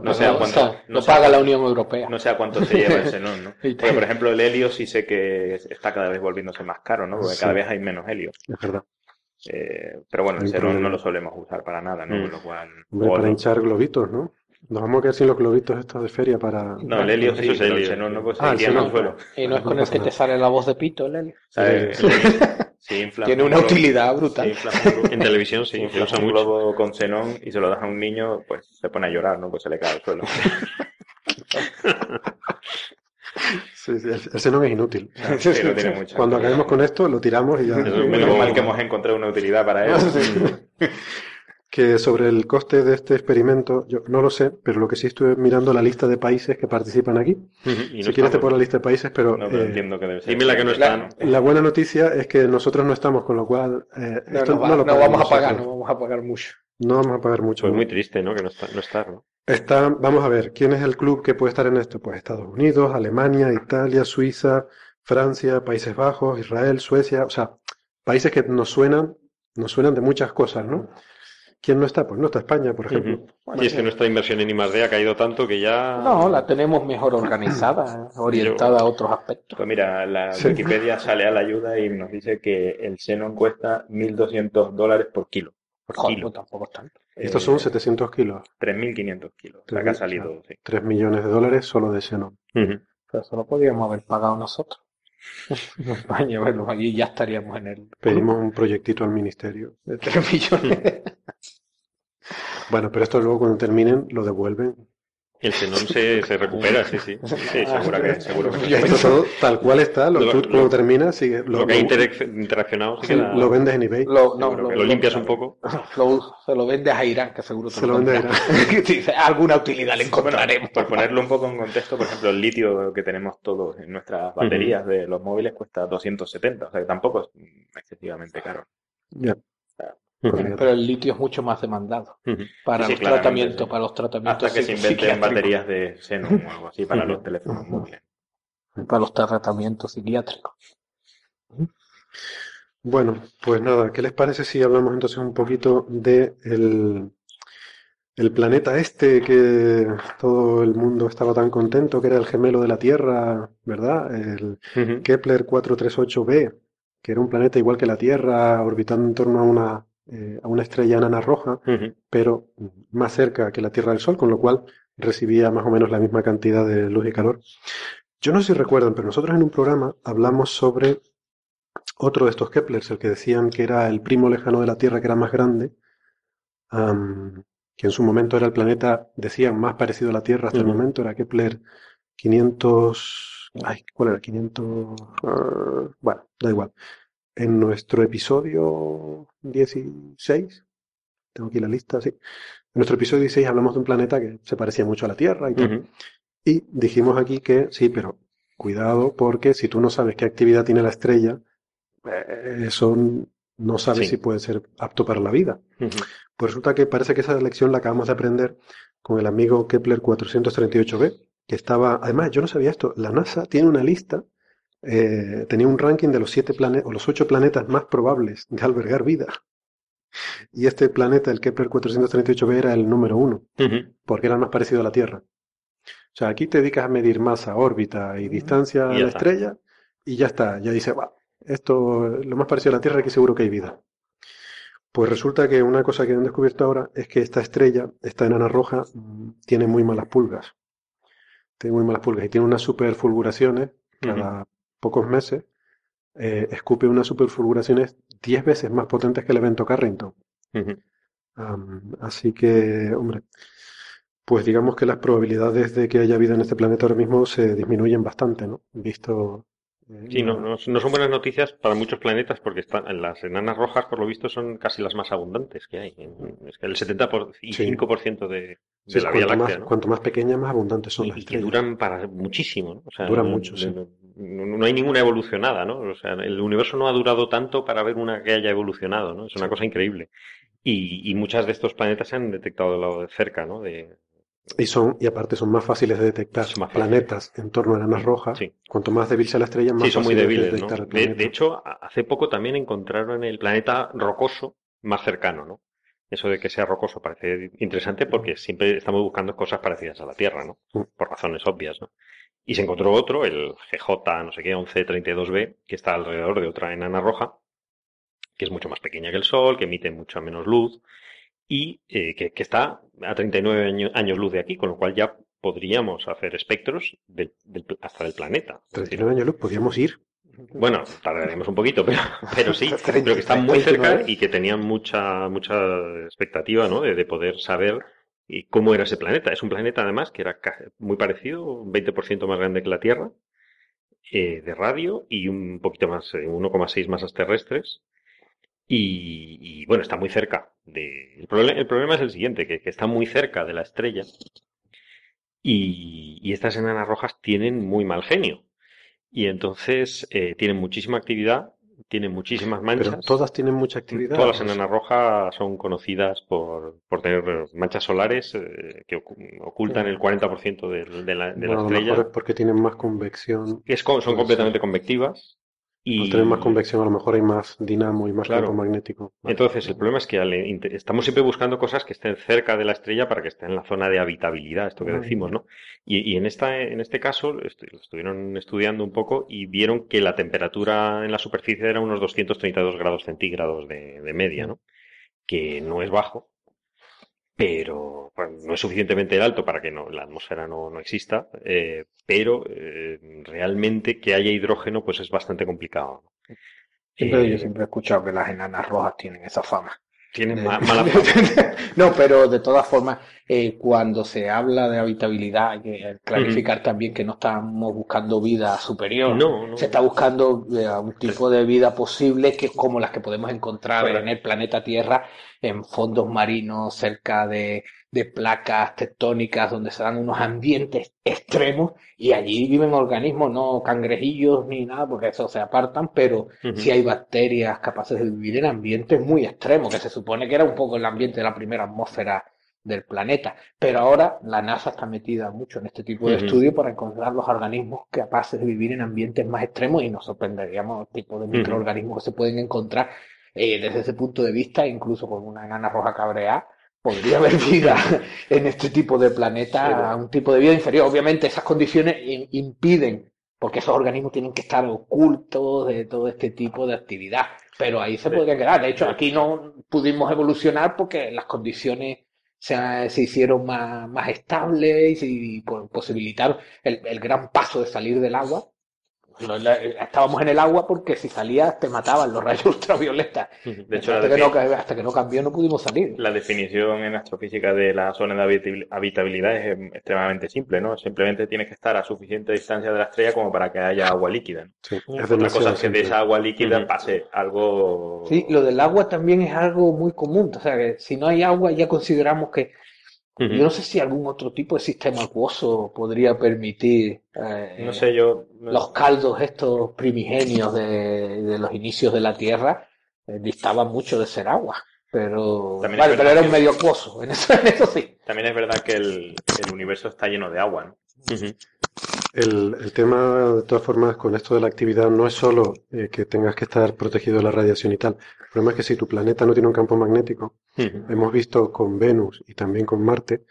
No, sé cuánto, no paga la Unión Europea. No sé a cuánto se lleva [LAUGHS] el xenón, ¿no? Porque, por ejemplo, el helio sí sé que está cada vez volviéndose más caro, ¿no? Porque cada vez hay menos helio. Es verdad. Eh, pero bueno, el xenón no lo solemos usar para nada, ¿no? Mm. lo cual... para hinchar globitos, ¿no? Nos vamos a quedar sin los globitos estos de feria para... No, el helio sí, eso es el xenón no, pues ah, el suelo. Y no es con el que te sale la voz de pito, el helio. [LAUGHS] Tiene una utilidad brutal. en televisión sí, [LAUGHS] se usa un globo con xenón y se lo das a un niño, pues se pone a llorar, ¿no? Pues se le cae al suelo. [LAUGHS] Sí, sí, el, xenón es inútil. Cuando acabemos con esto, lo tiramos y ya. menos mal que hemos encontrado una utilidad para él. [LAUGHS] que sobre el coste de este experimento, yo no lo sé, pero lo que sí estuve mirando la lista de países que participan aquí. Y no si quieres te pongo la lista de países, pero, No, pero eh, entiendo que debe ser. Dime la que no está. la buena noticia es que nosotros no estamos, con lo cual eh, No, esto no va- no lo vamos a pagar, no vamos a pagar mucho. No vamos a pagar mucho. Pues muy triste, ¿no? Que no, está, no estar, ¿no? Está, vamos a ver, ¿quién es el club que puede estar en esto? Pues Estados Unidos, Alemania, Italia, Suiza, Francia, Países Bajos, Israel, Suecia, o sea, países que nos suenan, nos suenan de muchas cosas, ¿no? ¿Quién no está? Pues no está España, por ejemplo. Ujú. Y es que nuestra inversión en I+D ha caído tanto que ya... No, la tenemos mejor organizada, [CLEARS THROAT] orientada a otros aspectos. Pues mira, la Sí. Wikipedia sale a la ayuda y nos dice que el xenón cuesta 1.200 dólares por kilo. Por Joder, kilo. pues tampoco es tanto. Estos Eh, son 700 kilos, 3.500 kilos. La que ha salido, sí. 3 millones de dólares solo de Xenon. Ujú. Pero eso lo podríamos haber pagado nosotros. [LAUGHS] En España, bueno, allí ya estaríamos en el Pedimos un proyectito al ministerio. de 3 millones. Bueno, pero esto luego cuando terminen lo devuelven. El xenón se, se recupera, sí, sí. Sí, seguro que, seguro que sí. Esto todo tal cual está, lo, Lo- tú lo- cuando terminas, sigue, Lo que ha interac- interaccionado sí queda- lo vendes en eBay. Lo, no, lo, que lo limpias un poco. [LAUGHS] lo- se lo vendes a Irán, que seguro te Se lo vende a tendrá. [LAUGHS] Dice, alguna utilidad le encontraremos. Por ponerlo un poco en contexto, por ejemplo, el litio que tenemos todos en nuestras baterías de los móviles cuesta 270, o sea que tampoco es excesivamente caro. Ya. Ujú. Pero el litio es mucho más demandado para Sí, los tratamientos, sí. para los tratamientos Hasta que se inventen baterías de xenón o algo así para los teléfonos móviles. Para los tratamientos psiquiátricos. Bueno, pues nada, ¿qué les parece si hablamos entonces un poquito de el, el planeta este que todo el mundo estaba tan contento, que era el gemelo de la Tierra, ¿verdad? El Ujú. Kepler 438b, que era un planeta igual que la Tierra, orbitando en torno a una, eh, a una estrella enana roja, pero más cerca que la Tierra del Sol, con lo cual recibía más o menos la misma cantidad de luz y calor. Yo no sé si recuerdan, pero nosotros en un programa hablamos sobre otro de estos Keplers, el que decían que era el primo lejano de la Tierra, que era más grande, que en su momento era el planeta, decían, más parecido a la Tierra hasta el momento, era Kepler 500... Ay, ¿cuál era? 500... ah, bueno, da igual. En nuestro episodio 16, tengo aquí la lista, sí. En nuestro episodio 16 hablamos de un planeta que se parecía mucho a la Tierra y tal. Y dijimos aquí que sí, pero cuidado porque si tú no sabes qué actividad tiene la estrella, eh, eso no sabes Sí. si puede ser apto para la vida. Pues resulta que parece que esa lección la acabamos de aprender con el amigo Kepler 438b, que estaba, además yo no sabía esto, la NASA tiene una lista, eh, tenía un ranking de los siete planetas o los ocho planetas más probables de albergar vida. Y este planeta, el Kepler 438b, era el número uno porque era el más parecido a la Tierra. O sea, aquí te dedicas a medir masa, órbita y distancia a Y la está. estrella y ya está. Ya dice, va, esto, lo más parecido a la Tierra, aquí seguro que hay vida. Pues resulta que una cosa que han descubierto ahora es que esta estrella, esta enana roja, mm, tiene muy malas pulgas. Tiene muy malas pulgas y tiene unas superfulguraciones cada pocos meses. eh, escupe unas superfulguraciones 10 veces más potentes que el evento Carrington. Así que, hombre, pues digamos que las probabilidades de que haya vida en este planeta ahora mismo se disminuyen bastante, ¿no? Visto. eh, Sí, no, no, no son buenas noticias para muchos planetas porque están, en las enanas rojas, por lo visto, son casi las más abundantes que hay. Es que el 75% de, de sí, la Vía cuanto Láctea, más, ¿no? cuanto más pequeñas, más abundantes son Y, las y que estrellas. duran para muchísimo, ¿no? O sea, Duran mucho, sí. No, hay ninguna evolucionada, ¿no? O sea, el universo no ha durado tanto para ver una que haya evolucionado, ¿no? Es una cosa increíble. Y, y muchas de estos planetas se han detectado de lado de cerca, ¿no? De, Y son, y aparte son más fáciles de detectar más fáciles. planetas en torno a enanas rojas. Sí. Cuanto más débil sea la estrella, más sí, son muy débiles, ¿no? detectar el De, planeta. de hecho, hace poco también encontraron el planeta rocoso más cercano, ¿no? Eso de que sea rocoso parece interesante porque siempre estamos buscando cosas parecidas a la Tierra, ¿no? Por razones obvias, ¿no? Y se encontró otro, el GJ, no sé qué, 1132b, que está alrededor de otra enana roja, que es mucho más pequeña que el Sol, que emite mucha menos luz y eh, que, que está a 39 año- años luz de aquí, con lo cual ya podríamos hacer espectros del- del hasta del planeta. Es decir, 39 años luz, podríamos ir. bueno, tardaremos un poquito, pero, [LAUGHS] pero sí, 30, pero que están muy 39. cerca y que tenían mucha, mucha expectativa, ¿no? De, de poder saber y cómo era ese planeta. Es un planeta, además, que era muy parecido, un 20% más grande que la Tierra, eh, de radio y un poquito más, eh, 1,6 masas terrestres. Y, bueno, está muy cerca. De... El, problema, es el siguiente, que, está muy cerca de la estrella y, y estas enanas rojas tienen muy mal genio. Y entonces eh, tienen muchísima actividad, tienen muchísimas manchas. Pero todas tienen mucha actividad. Todas las enanas rojas son conocidas por, por tener manchas solares eh, que ocultan el 40% de, de, la, de bueno, la estrella. A lo mejor es porque tienen más convección. Es, son completamente convectivas. Y... Al tener más convección, a lo mejor hay más dinamo y más Claro. campo magnético. Vale. Entonces, el problema es que al estamos siempre buscando cosas que estén cerca de la estrella para que estén en la zona de habitabilidad, esto que decimos, ¿no? Y, y en esta, en este caso, lo estuvieron estudiando un poco y vieron que la temperatura en la superficie era unos 232 grados centígrados de, de media, ¿no? Que no es bajo, pero bueno, no es suficientemente alto para que no, la atmósfera no, no exista, eh, pero eh, realmente que haya hidrógeno pues es bastante complicado. ¿no? Siempre, Eh, yo siempre he escuchado que las enanas rojas tienen esa fama. Tienen De- ma- [LAUGHS] mala no, pero de todas formas, eh, cuando se habla de habitabilidad, hay que clarificar también que no estamos buscando vida superior. No, no. Se está buscando eh, un tipo de vida posible que como las que podemos encontrar Correcto. en el planeta Tierra, en fondos marinos, cerca de, de placas tectónicas, donde se dan unos ambientes extremos y allí viven organismos, no cangrejillos ni nada, porque eso se apartan, pero Ujú. sí hay bacterias capaces de vivir en ambientes muy extremos, que se supone que era un poco el ambiente de la primera atmósfera del planeta. Pero ahora la NASA está metida mucho en este tipo de Ujú. estudios para encontrar los organismos capaces de vivir en ambientes más extremos y nos sorprenderíamos el tipo de microorganismos que se pueden encontrar eh, desde ese punto de vista, incluso con una enana roja cabreada. Podría haber vida en este tipo de planeta, un tipo de vida inferior. Obviamente esas condiciones im- impiden, porque esos organismos tienen que estar ocultos de todo este tipo de actividad. Pero ahí se podría quedar. De hecho, aquí no pudimos evolucionar porque las condiciones se, se hicieron más, más estables y, po- posibilitaron el, el gran paso de salir del agua. No, la- Estábamos en el agua porque si salías te mataban los rayos [LAUGHS] ultravioletas. De hecho, hasta, que no, hasta que no cambió no pudimos salir. la definición en astrofísica de la zona de habitabil- habitabilidad es em, extremadamente simple, ¿no? Simplemente tienes que estar a suficiente distancia de la estrella como para que haya agua líquida. ¿no? Sí, es Otra cosa es que de esa agua líquida pase algo... Sí, lo del agua también es algo muy común. O sea, que si no hay agua ya consideramos que Yo no sé si algún otro tipo de sistema acuoso podría permitir eh, No sé, yo... los caldos estos primigenios de, de los inicios de la Tierra eh, distaban mucho de ser agua. Pero, vale, pero era un medio acuoso, [LAUGHS] en eso, en eso sí. También es verdad que el, el universo está lleno de agua, ¿no? El, el tema, de todas formas, con esto de la actividad no es solo eh, que tengas que estar protegido de la radiación y tal. El problema es que si tu planeta no tiene un campo magnético, hemos visto con Venus y también con Marte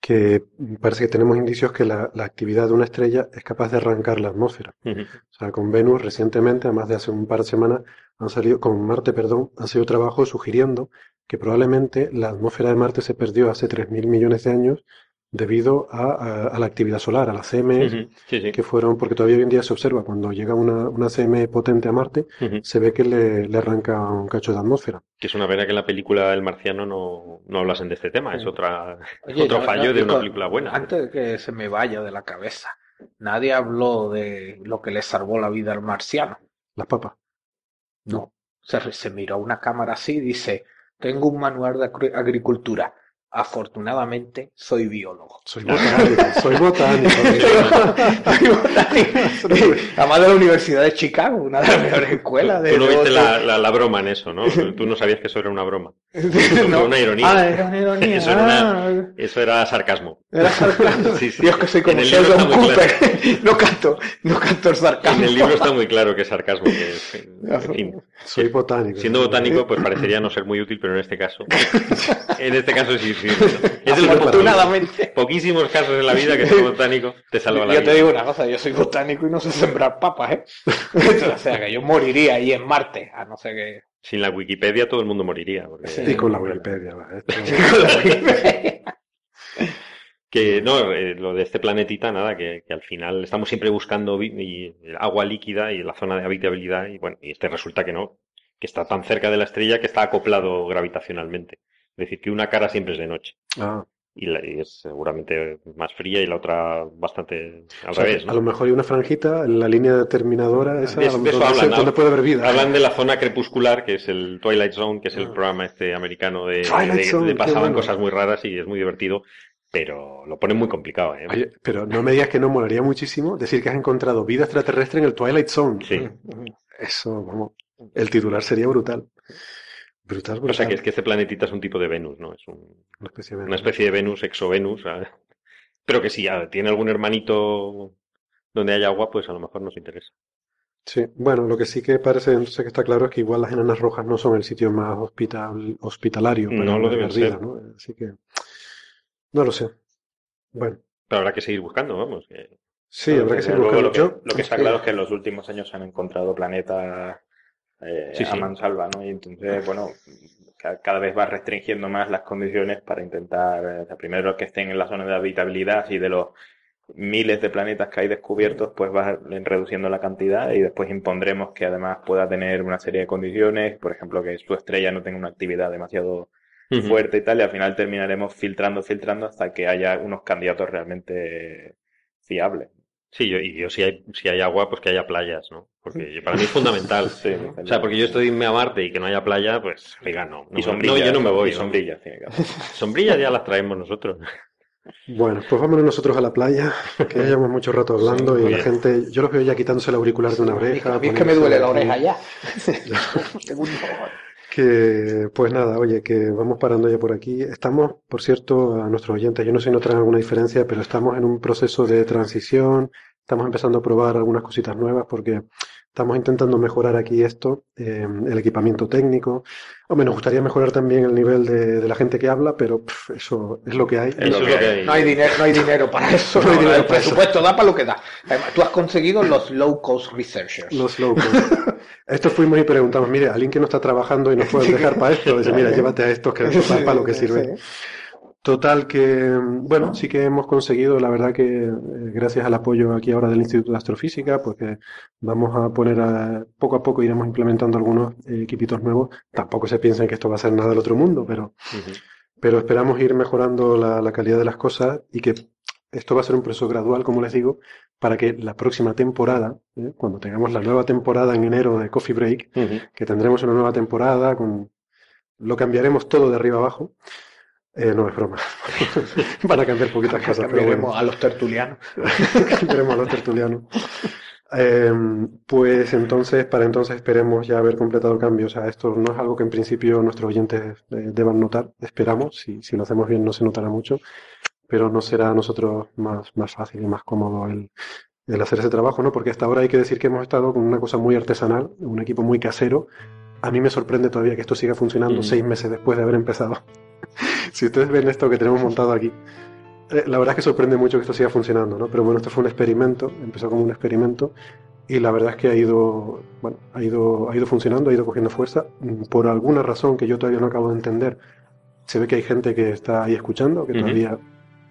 que parece que tenemos indicios que la, la actividad de una estrella es capaz de arrancar la atmósfera. O sea, con Venus recientemente, además de hace un par de semanas, han salido, con Marte, perdón, han salido trabajos sugiriendo que probablemente la atmósfera de Marte se perdió hace 3.000 millones de años debido a, a- a la actividad solar, a las CME, Ujú. Sí, sí. que fueron, porque todavía hoy en día se observa, cuando llega una, una CME potente a Marte, se ve que le, le arranca un cacho de atmósfera. Que es una pena que en la película El Marciano no, no hablasen de este tema. Es otra, Oye, otro fallo no, de una película buena. Antes de que se me vaya de la cabeza, nadie habló de lo que le salvó la vida al marciano. Las papas. No. Se, se miró a una cámara así y dice, tengo un manual de agri- agricultura. Afortunadamente soy biólogo. Soy botánico, soy botánico. [LAUGHS] Soy botánico. Además de la Universidad de Chicago, una de las mejores escuelas de Tú no viste la, la, la broma en eso, ¿no? Tú no sabías que eso era una broma. No. una ironía. Ah, era una [LAUGHS] ironía. Eso era una- Ah, Eso era sarcasmo. era sarcasmo. [LAUGHS] Sí, sí. Dios, que soy como Sheldon Cooper. [LAUGHS] No canto, no canto el sarcasmo. En el libro está muy claro que es sarcasmo. Que es, en fin, Soy botánico. siendo botánico, pues parecería no ser muy útil, pero en este caso, en este caso sí, sí. Es de los Afortunadamente. poquísimos casos en la vida que ser botánico te salva la Yo vida. te digo una cosa, yo soy botánico y no sé sembrar papas, ¿eh? o sea, que yo moriría ahí en Marte, a no ser que... Sin la Wikipedia todo el mundo moriría. porque- Sí. Y con la Wikipedia. [LAUGHS] [LAUGHS] Que no, eh, lo de este planetita, nada, que, que al final estamos siempre buscando y- agua líquida y la zona de habitabilidad, y bueno, y este resulta que no, que está tan cerca de la estrella que está acoplado gravitacionalmente. Es decir, que una cara siempre es de noche. Ah, y, la, y es seguramente más fría y la otra bastante al revés. ¿no? A lo mejor hay una franjita en la línea determinadora esa, De- a lo de mejor eso no sé hablan, dónde puede haber vida. Hablan de la zona crepuscular, que es el Twilight Zone, que es el Ah. programa este americano de, de- pasaban bueno. cosas muy raras y es muy divertido, pero lo ponen muy complicado, ¿eh? Oye, pero no me digas que no molaría muchísimo decir que has encontrado vida extraterrestre en el Twilight Zone. Sí. Eso, vamos, el titular sería brutal. Brutal, brutal. O sea que es que este planetita es un tipo de Venus, ¿no? Es un- Una especie de... una especie de Venus, exovenus, ¿sabes? pero que si ya tiene algún hermanito donde hay agua, pues a lo mejor nos interesa. Sí, bueno, lo que sí que parece entonces que está claro es que igual las enanas rojas no son el sitio más hospital, hospitalario para No lo deben ser. ¿no? Así que no lo sé. Bueno, Pero habrá que seguir buscando, vamos. que- sí, habrá que seguir buscando. lo que, Yo- lo que está claro es que en los últimos años se han encontrado planetas eh, Sí, a mansalva, ¿no? Y entonces, bueno, ca- cada vez va restringiendo más las condiciones para intentar, eh, o sea, primero que estén en la zona de habitabilidad y de los miles de planetas que hay descubiertos, pues va reduciendo la cantidad y después impondremos que además pueda tener una serie de condiciones, por ejemplo, que su estrella no tenga una actividad demasiado fuerte y tal, y al final terminaremos filtrando, filtrando hasta que haya unos candidatos realmente fiables. Sí, yo, y yo si hay, si hay agua, pues que haya playas, ¿no? Porque yo- para mí es fundamental. [LAUGHS] Sí, O sea, porque yo estoy a Marte y que no haya playa, pues, oiga, no. no y sombrillas. no, yo no me voy. Y ¿no? sombrillas, que. [LAUGHS] Sombrillas ya las traemos nosotros. Bueno, pues vámonos nosotros a la playa, que ya llevamos mucho rato hablando Sí, y la gente, yo los veo ya quitándose el auricular de una oreja. Es que me duele la oreja ya. [LAUGHS] Que, pues nada, oye, que vamos parando ya por aquí. Estamos, por cierto, a nuestros oyentes, yo no sé si notarán alguna diferencia, pero estamos en un proceso de transición, estamos empezando a probar algunas cositas nuevas porque estamos intentando mejorar aquí esto, eh, el equipamiento técnico. Hombre, nos gustaría mejorar también el nivel de, de la gente que habla, pero eso es lo que hay. Eso es lo que hay. No hay dinero, no hay dinero para [LAUGHS] eso. No hay no, dinero el para eso. presupuesto da para lo que da. Además, tú has conseguido los low cost researchers. Los locos. [LAUGHS] Esto fuimos y preguntamos, mire, alguien que no está trabajando y nos puede [LAUGHS] dejar para esto, dice, mira, llévate a estos que es para lo que sirve. Total que, bueno, sí que hemos conseguido, la verdad que eh, gracias al apoyo aquí ahora del Instituto de Astrofísica, pues que vamos a poner a, poco a poco iremos implementando algunos eh, equipitos nuevos. Tampoco se piensen que esto va a ser nada del otro mundo, pero, pero esperamos ir mejorando la, la calidad de las cosas y que esto va a ser un proceso gradual, como les digo, para que la próxima temporada, ¿eh? cuando tengamos la nueva temporada en enero de Coffee Break, que tendremos una nueva temporada con lo cambiaremos todo de arriba abajo. Eh, no es broma. [LAUGHS] Van a cambiar poquitas cosas, pero Cambiaremos bueno, a los tertulianos. [LAUGHS] cambiaremos a los tertulianos. Eh, pues entonces, para entonces esperemos ya haber completado el cambio. O sea, esto no es algo que en principio nuestros oyentes eh, deban notar. Esperamos, si, si lo hacemos bien no se notará mucho, pero no será a nosotros más, más fácil y más cómodo el, el hacer ese trabajo, ¿no? Porque hasta ahora hay que decir que hemos estado con una cosa muy artesanal, un equipo muy casero. A mí me sorprende todavía que esto siga funcionando Mm. seis meses después de haber empezado. Si ustedes ven esto que tenemos montado aquí, eh, la verdad es que sorprende mucho que esto siga funcionando, ¿no? Pero bueno, esto fue un experimento, empezó como un experimento y la verdad es que ha ido, bueno, ha ido, ha ido funcionando, ha ido cogiendo fuerza. Mm, Por alguna razón que yo todavía no acabo de entender, se ve que hay gente que está ahí escuchando, que Ujú. todavía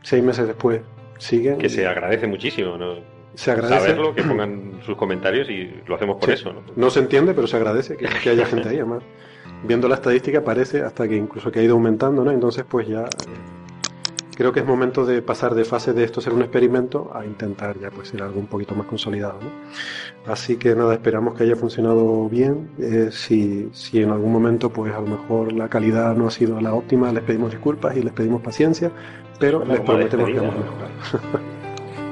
seis meses después siguen. Que se agradece muchísimo, ¿no? Se agradece. Saberlo, que [CLEARS THROAT] pongan sus comentarios y lo hacemos por Sí. eso, ¿no? No se entiende, pero se agradece que, que haya gente ahí, además. Viendo la estadística parece hasta que incluso que ha ido aumentando, ¿no? Entonces, pues ya creo que es momento de pasar de fase de esto ser un experimento a intentar ya pues ser algo un poquito más consolidado, ¿no? Así que nada, esperamos que haya funcionado bien. Eh, si, si en algún momento pues a lo mejor la calidad no ha sido la óptima, les pedimos disculpas y les pedimos paciencia, pero Bueno, les prometemos que vamos a mejorar. [LAUGHS]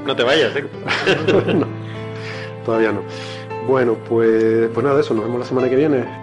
No te vayas, ¿eh? [LAUGHS] No, todavía no. Bueno, pues, pues nada, eso, nos vemos la semana que viene.